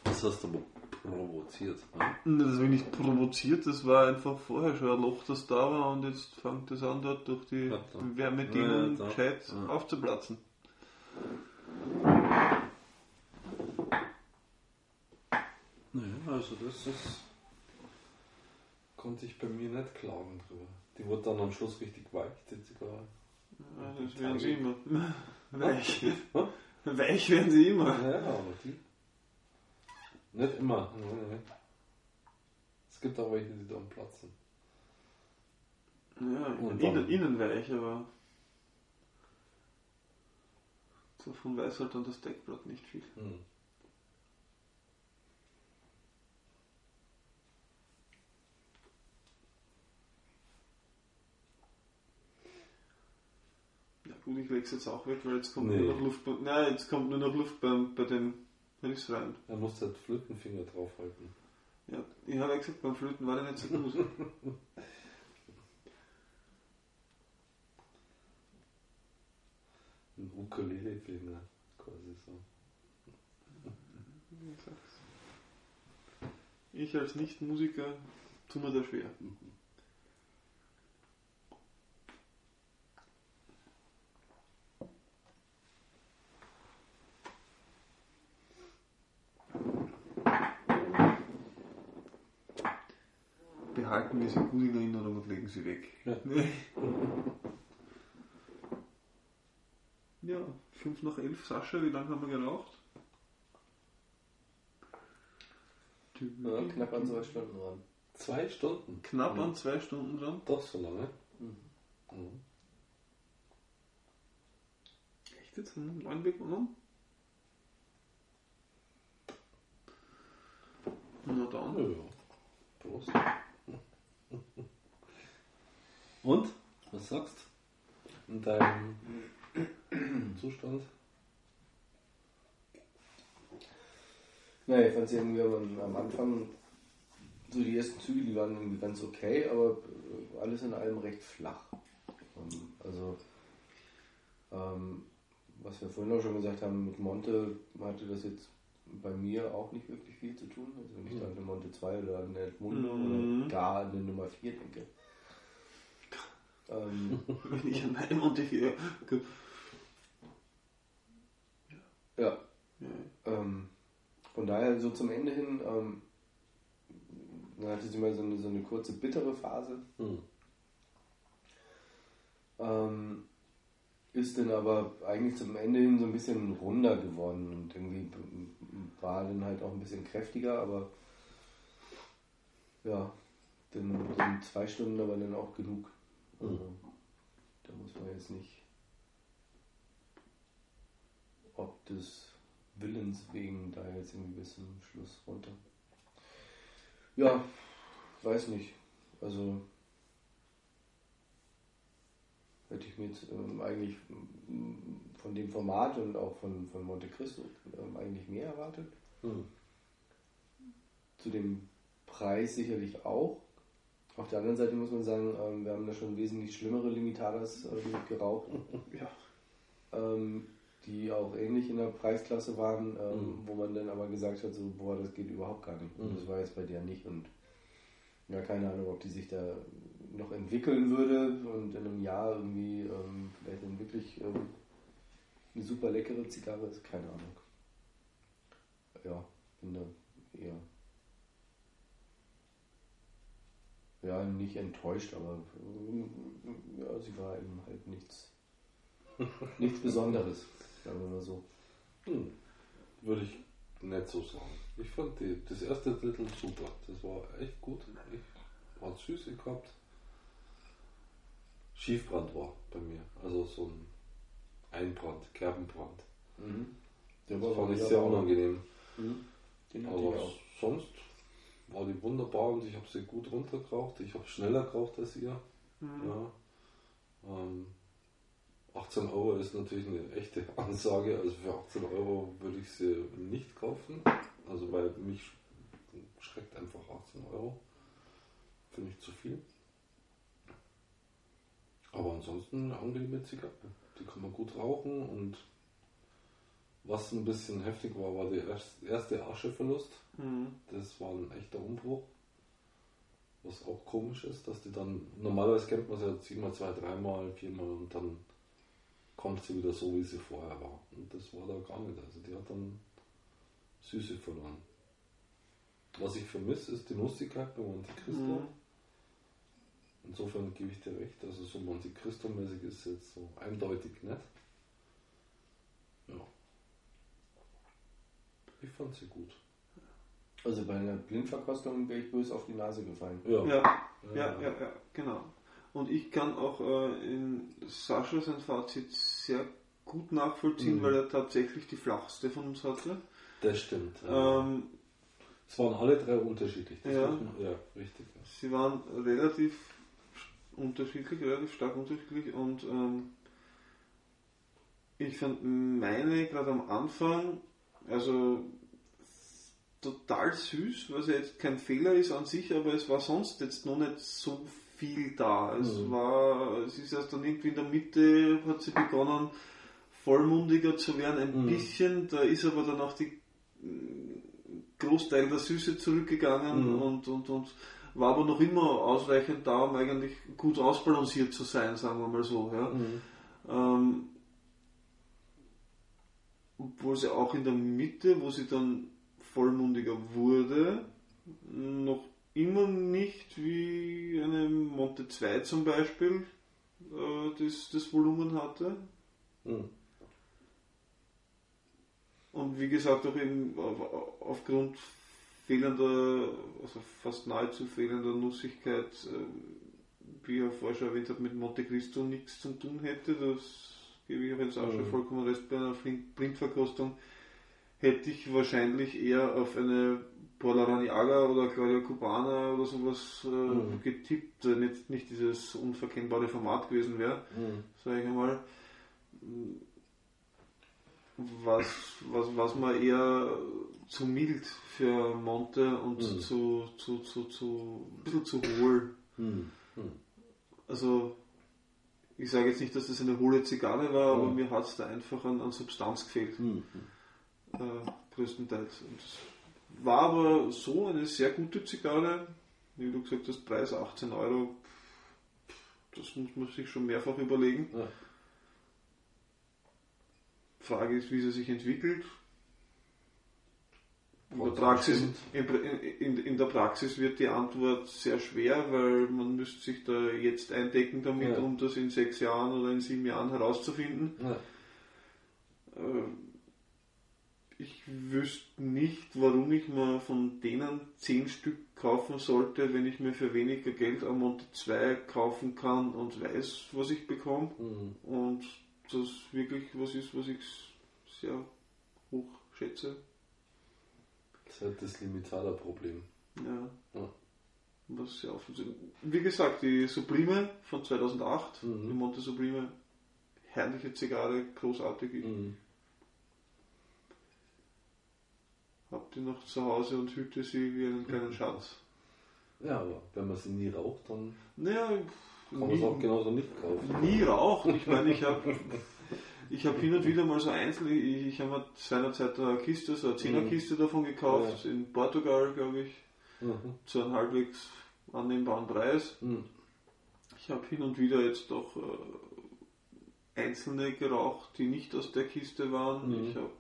[SPEAKER 6] Das hast du aber provoziert. Ne?
[SPEAKER 3] Das ich nicht provoziert, das war einfach vorher schon ein Loch, das da war und jetzt fängt es an, dort durch die
[SPEAKER 6] Ja.
[SPEAKER 3] Wärmedämmung
[SPEAKER 6] Ja,
[SPEAKER 3] gescheit
[SPEAKER 6] Ja.
[SPEAKER 3] aufzuplatzen.
[SPEAKER 6] Naja, also das ist.
[SPEAKER 2] Konnte ich bei mir nicht klagen drüber. Die wurde dann am Schluss richtig weich, die Zigarre.
[SPEAKER 3] Ja, das werden sie immer. Weich. Weich werden sie immer.
[SPEAKER 2] Ja, aber die. Nicht immer. Es gibt auch welche, die dann platzen.
[SPEAKER 3] Ja,
[SPEAKER 2] Und
[SPEAKER 3] innen,
[SPEAKER 2] dann-
[SPEAKER 3] innen weich, aber davon weiß halt dann das Deckblatt nicht viel.
[SPEAKER 2] Hm.
[SPEAKER 3] Gut, ich lege es jetzt auch weg, weil jetzt kommt
[SPEAKER 2] Nee.
[SPEAKER 3] nur noch Luft bei, nein, jetzt kommt nur noch Luft beim, bei dem rein.
[SPEAKER 2] Er muss halt Flötenfinger draufhalten.
[SPEAKER 3] Ja, ich habe ja gesagt, beim Flöten war der nicht so gut.
[SPEAKER 2] Ein Ukulele-Finger, quasi so.
[SPEAKER 3] Ich als Nicht-Musiker tue mir da schwer. Behalten wir sie gut in Erinnerung und legen sie weg.
[SPEAKER 2] Ja.
[SPEAKER 3] Ja, 5 nach 11, Sascha, wie lange haben wir geraucht?
[SPEAKER 1] Ja, knapp an zwei Stunden ran.
[SPEAKER 2] Zwei Stunden.
[SPEAKER 3] Knapp an zwei Stunden dran.
[SPEAKER 2] Doch so lange.
[SPEAKER 1] Mhm.
[SPEAKER 2] Mhm.
[SPEAKER 3] Echt jetzt? Hm, neun begonnen? Na
[SPEAKER 2] Ja,
[SPEAKER 3] dann.
[SPEAKER 2] ja. Prost. Und? Was sagst du? In deinem Zustand?
[SPEAKER 1] Naja, ich fand es irgendwie am, am Anfang, so die ersten Züge, die waren irgendwie ganz okay, aber äh, alles in allem recht flach. Ähm, Also, ähm, was wir vorhin auch schon gesagt haben, mit Monte hatte das jetzt bei mir auch nicht wirklich viel zu tun. Also wenn ich da an eine Monte 2 oder an eine Edmundo
[SPEAKER 3] Mhm.
[SPEAKER 1] oder gar an eine Nummer 4 denke. Ähm,
[SPEAKER 3] Wenn ich an meinem und ich. Ja,
[SPEAKER 1] ja. Ähm, von daher so zum Ende hin, ähm, dann hatte sie mal so eine, so eine kurze bittere Phase,
[SPEAKER 2] Hm.
[SPEAKER 1] ähm, ist dann aber eigentlich zum Ende hin so ein bisschen runder geworden und irgendwie war dann halt auch ein bisschen kräftiger, aber ja, dann sind zwei Stunden aber dann auch genug. Also, da muss man jetzt nicht ob des Willens wegen da jetzt irgendwie bis zum Schluss runter. Ja, weiß nicht. Also hätte ich mir jetzt ähm, eigentlich ähm, von dem Format und auch von, von Monte Cristo ähm, eigentlich mehr erwartet.
[SPEAKER 2] Hm.
[SPEAKER 1] Zu dem Preis sicherlich auch. Auf der anderen Seite muss man sagen, ähm, wir haben da schon wesentlich schlimmere Limitadas ähm, geraucht.
[SPEAKER 3] Ja.
[SPEAKER 1] ähm, die auch ähnlich in der Preisklasse waren, ähm,
[SPEAKER 2] Mhm.
[SPEAKER 1] wo man dann aber gesagt hat, so, boah, das geht überhaupt gar nicht. Und
[SPEAKER 2] Mhm.
[SPEAKER 1] das war jetzt bei der nicht. Und ja, keine Ahnung, ob die sich da noch entwickeln würde und in einem Jahr irgendwie ähm, vielleicht dann wirklich ähm, eine super leckere Zigarre ist, keine Ahnung. Ja, bin da eher. Ja, nicht enttäuscht, aber ähm, ja, sie war eben halt nichts, nichts Besonderes, sagen wir mal so.
[SPEAKER 2] Hm. Würde ich nicht so sagen. Ich fand die, das erste Drittel super. Das war echt gut. Ich hat Süße gehabt. Schiefbrand war bei mir. Also so ein Einbrand, Kerbenbrand.
[SPEAKER 1] Der
[SPEAKER 2] Das fand ich sehr unangenehm.
[SPEAKER 1] Mhm. Den
[SPEAKER 2] Aber sonst war die wunderbar und ich habe sie gut runtergeraucht. Ich habe schneller geraucht als ihr.
[SPEAKER 3] Mhm.
[SPEAKER 2] Ja. Ähm, 18 Euro ist natürlich eine echte Ansage. Also für 18 Euro würde ich sie nicht kaufen. Also weil mich schreckt einfach 18 Euro. Finde ich zu viel. Aber ansonsten eine angenehme Zigarre. Die kann man gut rauchen und was ein bisschen heftig war, war der erst- erste Ascheverlust.
[SPEAKER 3] Mhm.
[SPEAKER 2] Das war ein echter Umbruch. Was auch komisch ist, dass die dann, normalerweise kennt man sie ja ziehen wir zwei, dreimal, viermal und dann kommt sie wieder so, wie sie vorher war. Und das war da gar nicht. Also die hat dann Süße verloren. Was ich vermisse, ist die Nussigkeit bei Monte Cristo.
[SPEAKER 3] Mhm.
[SPEAKER 2] Insofern gebe ich dir recht. Also so Monte Cristo-mäßig ist jetzt so eindeutig nicht. Ja. Ich fand sie gut.
[SPEAKER 1] Also bei einer Blindverkostung wäre ich böse auf die Nase gefallen.
[SPEAKER 2] Ja.
[SPEAKER 3] Ja, ja, ja, ja, genau. Und ich kann auch äh, in Sascha sein Fazit sehr gut nachvollziehen,
[SPEAKER 2] Mhm.
[SPEAKER 3] weil er tatsächlich die flachste von uns hatte.
[SPEAKER 2] Das stimmt.
[SPEAKER 3] Ähm,
[SPEAKER 2] es waren alle drei unterschiedlich. Das
[SPEAKER 3] Ja.
[SPEAKER 2] man- ja richtig. ja.
[SPEAKER 3] sie waren relativ unterschiedlich, relativ stark unterschiedlich und ähm, ich fand meine gerade am Anfang, also total süß, was ja jetzt kein Fehler ist an sich, aber es war sonst jetzt noch nicht so viel da. Es
[SPEAKER 2] Mhm.
[SPEAKER 3] war, es ist erst dann irgendwie in der Mitte hat sie begonnen vollmundiger zu werden, ein
[SPEAKER 2] Mhm.
[SPEAKER 3] bisschen, da ist aber dann auch die Großteil der Süße zurückgegangen
[SPEAKER 2] Mhm.
[SPEAKER 3] und, und, und war aber noch immer ausreichend da, um eigentlich gut ausbalanciert zu sein, sagen wir mal so. Ja. Ähm, obwohl sie auch in der Mitte, wo sie dann vollmundiger wurde, noch immer nicht wie eine Monte 2 zum Beispiel äh, das, das Volumen hatte.
[SPEAKER 2] Mhm.
[SPEAKER 3] und wie gesagt auch eben auf, aufgrund fehlender, also fast nahezu fehlender Nussigkeit, äh, wie ich ja vorher schon erwähnt habe, mit Monte Cristo nichts zu tun hätte. Das gebe ich auch jetzt auch schon vollkommen recht bei einer Blindverkostung. Hätte ich wahrscheinlich eher auf eine Polaraniaga oder Claudia Cubana oder sowas äh,
[SPEAKER 4] Mhm.
[SPEAKER 3] getippt, äh, nicht, nicht dieses unverkennbare Format gewesen wäre,
[SPEAKER 4] Mhm.
[SPEAKER 3] sage ich einmal. Was, was, was man eher zu mild für Monte und
[SPEAKER 4] Mhm.
[SPEAKER 3] zu, zu, zu, zu, ein bisschen zu hohl.
[SPEAKER 4] Mhm.
[SPEAKER 3] Also, ich sage jetzt nicht, dass das eine hohle Zigarre war, aber
[SPEAKER 4] Mhm.
[SPEAKER 3] mir hat es da einfach an, an Substanz gefehlt
[SPEAKER 4] Mhm.
[SPEAKER 3] Äh, größtenteils. Und es war aber so eine sehr gute Zigarre, wie du gesagt hast, Preis 18 Euro, das muss man sich schon mehrfach überlegen.
[SPEAKER 4] Ja.
[SPEAKER 3] Frage ist, wie sie sich entwickelt. In der, Praxis, in, in, in der Praxis wird die Antwort sehr schwer, weil man müsste sich da jetzt eindecken damit,
[SPEAKER 4] Ja.
[SPEAKER 3] um das in sechs Jahren oder in sieben Jahren herauszufinden.
[SPEAKER 4] Ja.
[SPEAKER 3] Äh, Ich wüsste nicht, warum ich mir von denen 10 Stück kaufen sollte, wenn ich mir für weniger Geld am Monte 2 kaufen kann und weiß, was ich bekomme.
[SPEAKER 4] Mhm.
[SPEAKER 3] Und das wirklich was ist, was ich sehr hoch schätze.
[SPEAKER 4] Das ist halt das Limitaler-Problem.
[SPEAKER 3] Ja.
[SPEAKER 4] Ja.
[SPEAKER 3] Was sehr offen sind. Wie gesagt, die Sublime von 2008,
[SPEAKER 4] Mhm.
[SPEAKER 3] die Monte Sublime, herrliche Zigarre, großartig.
[SPEAKER 4] Mhm.
[SPEAKER 3] Hab die noch zu Hause und hüte sie wie einen kleinen Schatz.
[SPEAKER 4] Ja, aber wenn man sie nie raucht, dann
[SPEAKER 3] Naja,
[SPEAKER 4] kann man es auch genauso nicht kaufen.
[SPEAKER 3] nie raucht. Ich meine, ich habe ich hab hin und wieder mal so einzeln, ich, ich habe mir seinerzeit eine Kiste, so eine Zehnerkiste davon gekauft, in Portugal, glaube ich,
[SPEAKER 4] Mhm.
[SPEAKER 3] zu einem halbwegs annehmbaren Preis.
[SPEAKER 4] Mhm.
[SPEAKER 3] Ich habe hin und wieder jetzt doch äh, einzelne geraucht, die nicht aus der Kiste waren.
[SPEAKER 4] Mhm.
[SPEAKER 3] Ich habe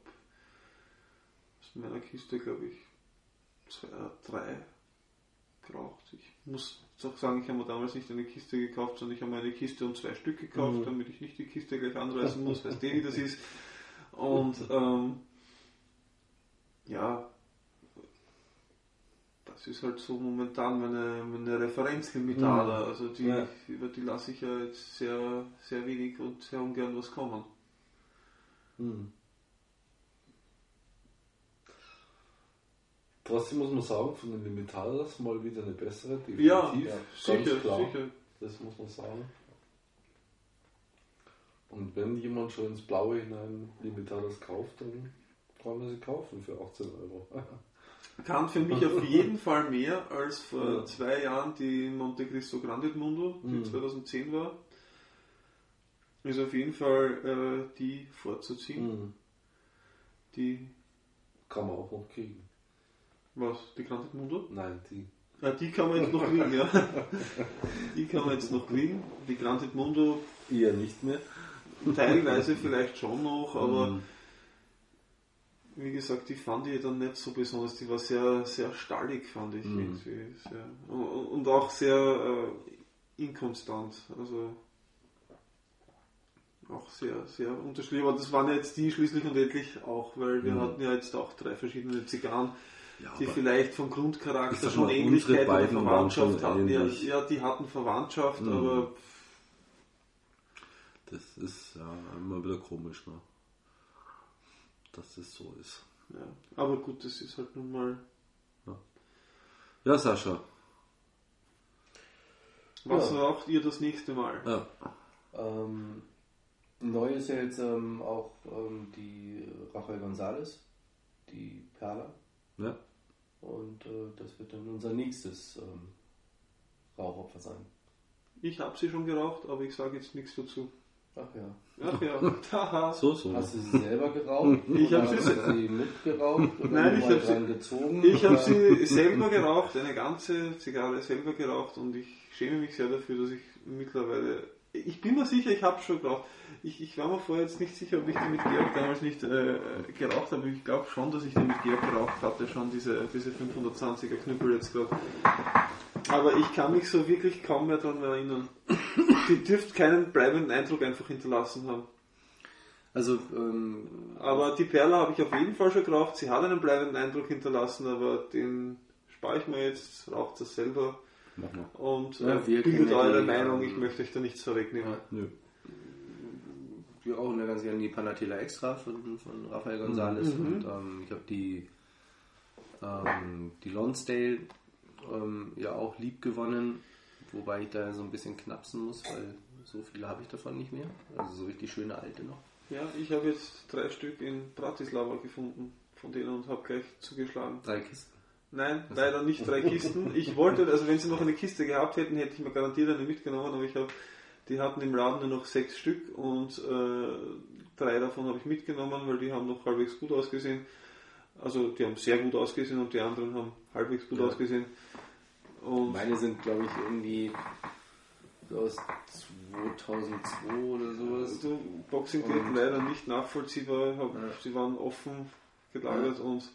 [SPEAKER 3] aus meiner Kiste, glaube ich, zwei, äh, drei geraucht. Ich muss auch sagen, ich habe mir damals nicht eine Kiste gekauft, sondern ich habe mir eine Kiste und zwei Stück gekauft,
[SPEAKER 4] Mhm.
[SPEAKER 3] damit ich nicht die Kiste gleich anreißen muss, weißt du, wie das ist. Und ähm, ja, das ist halt so momentan meine, meine Referenzlimitada.
[SPEAKER 4] Mhm.
[SPEAKER 3] Also die,
[SPEAKER 4] Ja.
[SPEAKER 3] über die lasse ich ja jetzt sehr, sehr wenig und sehr ungern was kommen.
[SPEAKER 4] Mhm. Trotzdem muss man sagen, von den Limitadas mal wieder eine bessere, definitiv.
[SPEAKER 3] Ja,
[SPEAKER 4] ganz
[SPEAKER 3] sicher,
[SPEAKER 4] klar.
[SPEAKER 3] sicher.
[SPEAKER 4] Das muss man sagen. Und wenn jemand schon ins Blaue hinein Limitadas kauft, dann kann man sie kaufen für 18 Euro.
[SPEAKER 3] Kann für mich auf jeden Fall mehr als vor
[SPEAKER 4] Ja.
[SPEAKER 3] zwei Jahren die Monte Cristo Grande Mundo, die
[SPEAKER 4] Mhm.
[SPEAKER 3] 2010 war. Ist auf jeden Fall äh, die vorzuziehen.
[SPEAKER 4] Mhm.
[SPEAKER 3] Die,
[SPEAKER 4] Kann man auch noch kriegen.
[SPEAKER 3] Was, die Grande Mundo?
[SPEAKER 4] Nein, die.
[SPEAKER 3] Ja, die kann man jetzt noch kriegen, ja. Die kann man jetzt noch kriegen. Die Grande Mundo
[SPEAKER 4] Eher nicht mehr.
[SPEAKER 3] teilweise vielleicht schon noch, aber
[SPEAKER 4] Mhm.
[SPEAKER 3] wie gesagt, die fand ich dann nicht so besonders. Die war sehr, sehr stallig, fand ich
[SPEAKER 4] Mhm.
[SPEAKER 3] irgendwie. Sehr, und und auch sehr äh, inkonstant. Also auch sehr, sehr unterschiedlich. Aber das waren jetzt die schließlich und endlich auch, weil wir
[SPEAKER 4] Mhm.
[SPEAKER 3] hatten ja jetzt auch drei verschiedene Zigarren,
[SPEAKER 2] Ja,
[SPEAKER 3] die vielleicht vom Grundcharakter schon
[SPEAKER 2] mal,
[SPEAKER 3] Ähnlichkeit oder Verwandtschaft hatten. Ja,
[SPEAKER 2] ähnlich.
[SPEAKER 3] ja, die hatten Verwandtschaft,
[SPEAKER 2] Mhm.
[SPEAKER 3] aber
[SPEAKER 2] das ist ja immer wieder komisch, ne? dass das so ist.
[SPEAKER 3] ja. Aber gut, das ist halt nun mal.
[SPEAKER 2] Ja, Sascha.
[SPEAKER 3] Was
[SPEAKER 7] Ja.
[SPEAKER 3] raucht ihr das nächste Mal?
[SPEAKER 2] Ja.
[SPEAKER 7] Ähm, neu ist ja jetzt ähm, auch ähm, die Rafael González, die Perla.
[SPEAKER 2] Ja.
[SPEAKER 7] Und äh, das wird dann unser nächstes ähm, Rauchopfer sein.
[SPEAKER 3] Ich habe sie schon geraucht, aber ich sage jetzt nichts dazu.
[SPEAKER 7] Ach ja.
[SPEAKER 3] Ach ja.
[SPEAKER 2] So, so.
[SPEAKER 7] Hast du sie selber geraucht?
[SPEAKER 3] Ich hab
[SPEAKER 7] Oder
[SPEAKER 3] sie-
[SPEAKER 7] hast du sie mitgeraucht? Oder
[SPEAKER 3] Nein, ich
[SPEAKER 7] mal
[SPEAKER 3] hab sie-
[SPEAKER 7] gezogen?
[SPEAKER 3] Ich habe sie selber geraucht, eine ganze Zigarre selber geraucht und ich schäme mich sehr dafür, dass ich mittlerweile. Ich bin mir sicher, ich habe schon geraucht. Ich, ich war mir vorher jetzt nicht sicher, ob ich die mit Georg damals nicht äh, geraucht habe. Ich glaube schon, dass ich die mit Georg geraucht hatte, schon diese, diese 520er Knüppel jetzt gerade. Aber ich kann mich so wirklich kaum mehr daran erinnern. Die dürfte keinen bleibenden Eindruck einfach hinterlassen haben.
[SPEAKER 1] Also, ähm,
[SPEAKER 3] Aber die Perla habe ich auf jeden Fall schon geraucht. Sie hat einen bleibenden Eindruck hinterlassen, aber den spare ich mir jetzt, raucht das selber
[SPEAKER 8] Mach mal.
[SPEAKER 3] und
[SPEAKER 1] Ja,
[SPEAKER 3] äh,
[SPEAKER 1] wir
[SPEAKER 3] bildet eure Meinung. Ich möchte euch da nichts vorwegnehmen.
[SPEAKER 1] Ja.
[SPEAKER 8] Nö.
[SPEAKER 1] wir rauchen ja ganz gerne die Panatela Extra von, von Rafael González
[SPEAKER 3] Mhm.
[SPEAKER 1] und ähm, ich habe die, ähm, die Lonsdale ähm, ja auch lieb gewonnen, wobei ich da so ein bisschen knapsen muss, weil so viele habe ich davon nicht mehr. Also so richtig schöne alte noch.
[SPEAKER 3] Ja, ich habe jetzt drei Stück in Bratislava gefunden von denen und habe gleich zugeschlagen.
[SPEAKER 1] Drei Kisten.
[SPEAKER 3] Nein, leider nicht drei Kisten. Ich wollte, also wenn sie noch eine Kiste gehabt hätten, hätte ich mir garantiert eine mitgenommen, aber ich habe, die hatten im Laden nur noch sechs Stück und äh, drei davon habe ich mitgenommen, weil die haben noch halbwegs gut ausgesehen. Also die haben sehr gut ausgesehen und die anderen haben halbwegs gut
[SPEAKER 1] Ja.
[SPEAKER 3] ausgesehen. Und
[SPEAKER 1] Meine sind, glaube ich, irgendwie aus 2002 oder sowas.
[SPEAKER 3] also Boxing
[SPEAKER 1] Und-
[SPEAKER 3] leider nicht nachvollziehbar, hab,
[SPEAKER 1] Ja.
[SPEAKER 3] sie waren offen gelagert und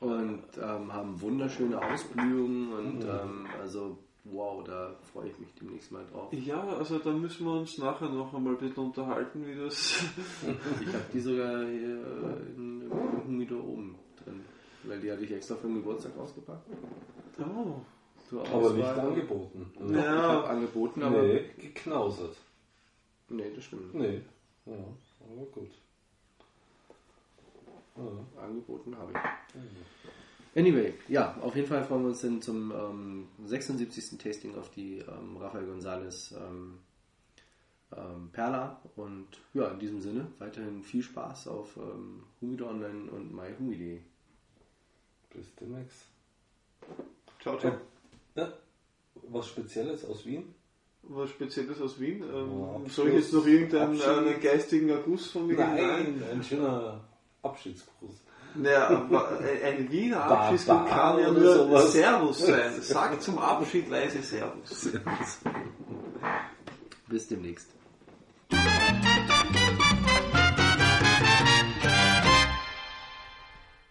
[SPEAKER 1] Und ähm, haben wunderschöne Ausblühungen und ähm, also wow, da freue ich mich demnächst mal drauf.
[SPEAKER 3] ja, also da müssen wir uns nachher noch einmal ein bisschen unterhalten, wie das
[SPEAKER 1] Ich habe die sogar hier in, im Humidor oben drin, weil die hatte ich extra für den Geburtstag ausgepackt.
[SPEAKER 3] oh.
[SPEAKER 2] Aber nicht angeboten.
[SPEAKER 1] Ich habe
[SPEAKER 3] Ja,
[SPEAKER 1] angeboten, aber nee.
[SPEAKER 2] Nee, geknausert.
[SPEAKER 1] das stimmt.
[SPEAKER 2] Nee. Ja, aber gut. Ja.
[SPEAKER 1] Angeboten habe ich. Anyway, ja, auf jeden Fall freuen wir uns dann zum ähm, 76. Tasting auf die ähm, Rafael González ähm, ähm, Perla und ja, in diesem Sinne weiterhin viel Spaß auf ähm, Humidor Online und myhumi.de.
[SPEAKER 2] Bis demnächst.
[SPEAKER 3] ciao, ciao.
[SPEAKER 2] Ja. Was Spezielles aus Wien?
[SPEAKER 3] Was Spezielles aus Wien. Ähm,
[SPEAKER 2] Abschluss-
[SPEAKER 3] soll ich jetzt noch irgendeinen einen geistigen Erguss von mir geben?
[SPEAKER 2] ein schöner Abschiedsgruß.
[SPEAKER 3] Naja, aber ein Wiener Abschiedsgruß kann ja nur
[SPEAKER 2] sowas.
[SPEAKER 3] Servus sein. Sag zum Abschied leise Servus.
[SPEAKER 1] Bis demnächst.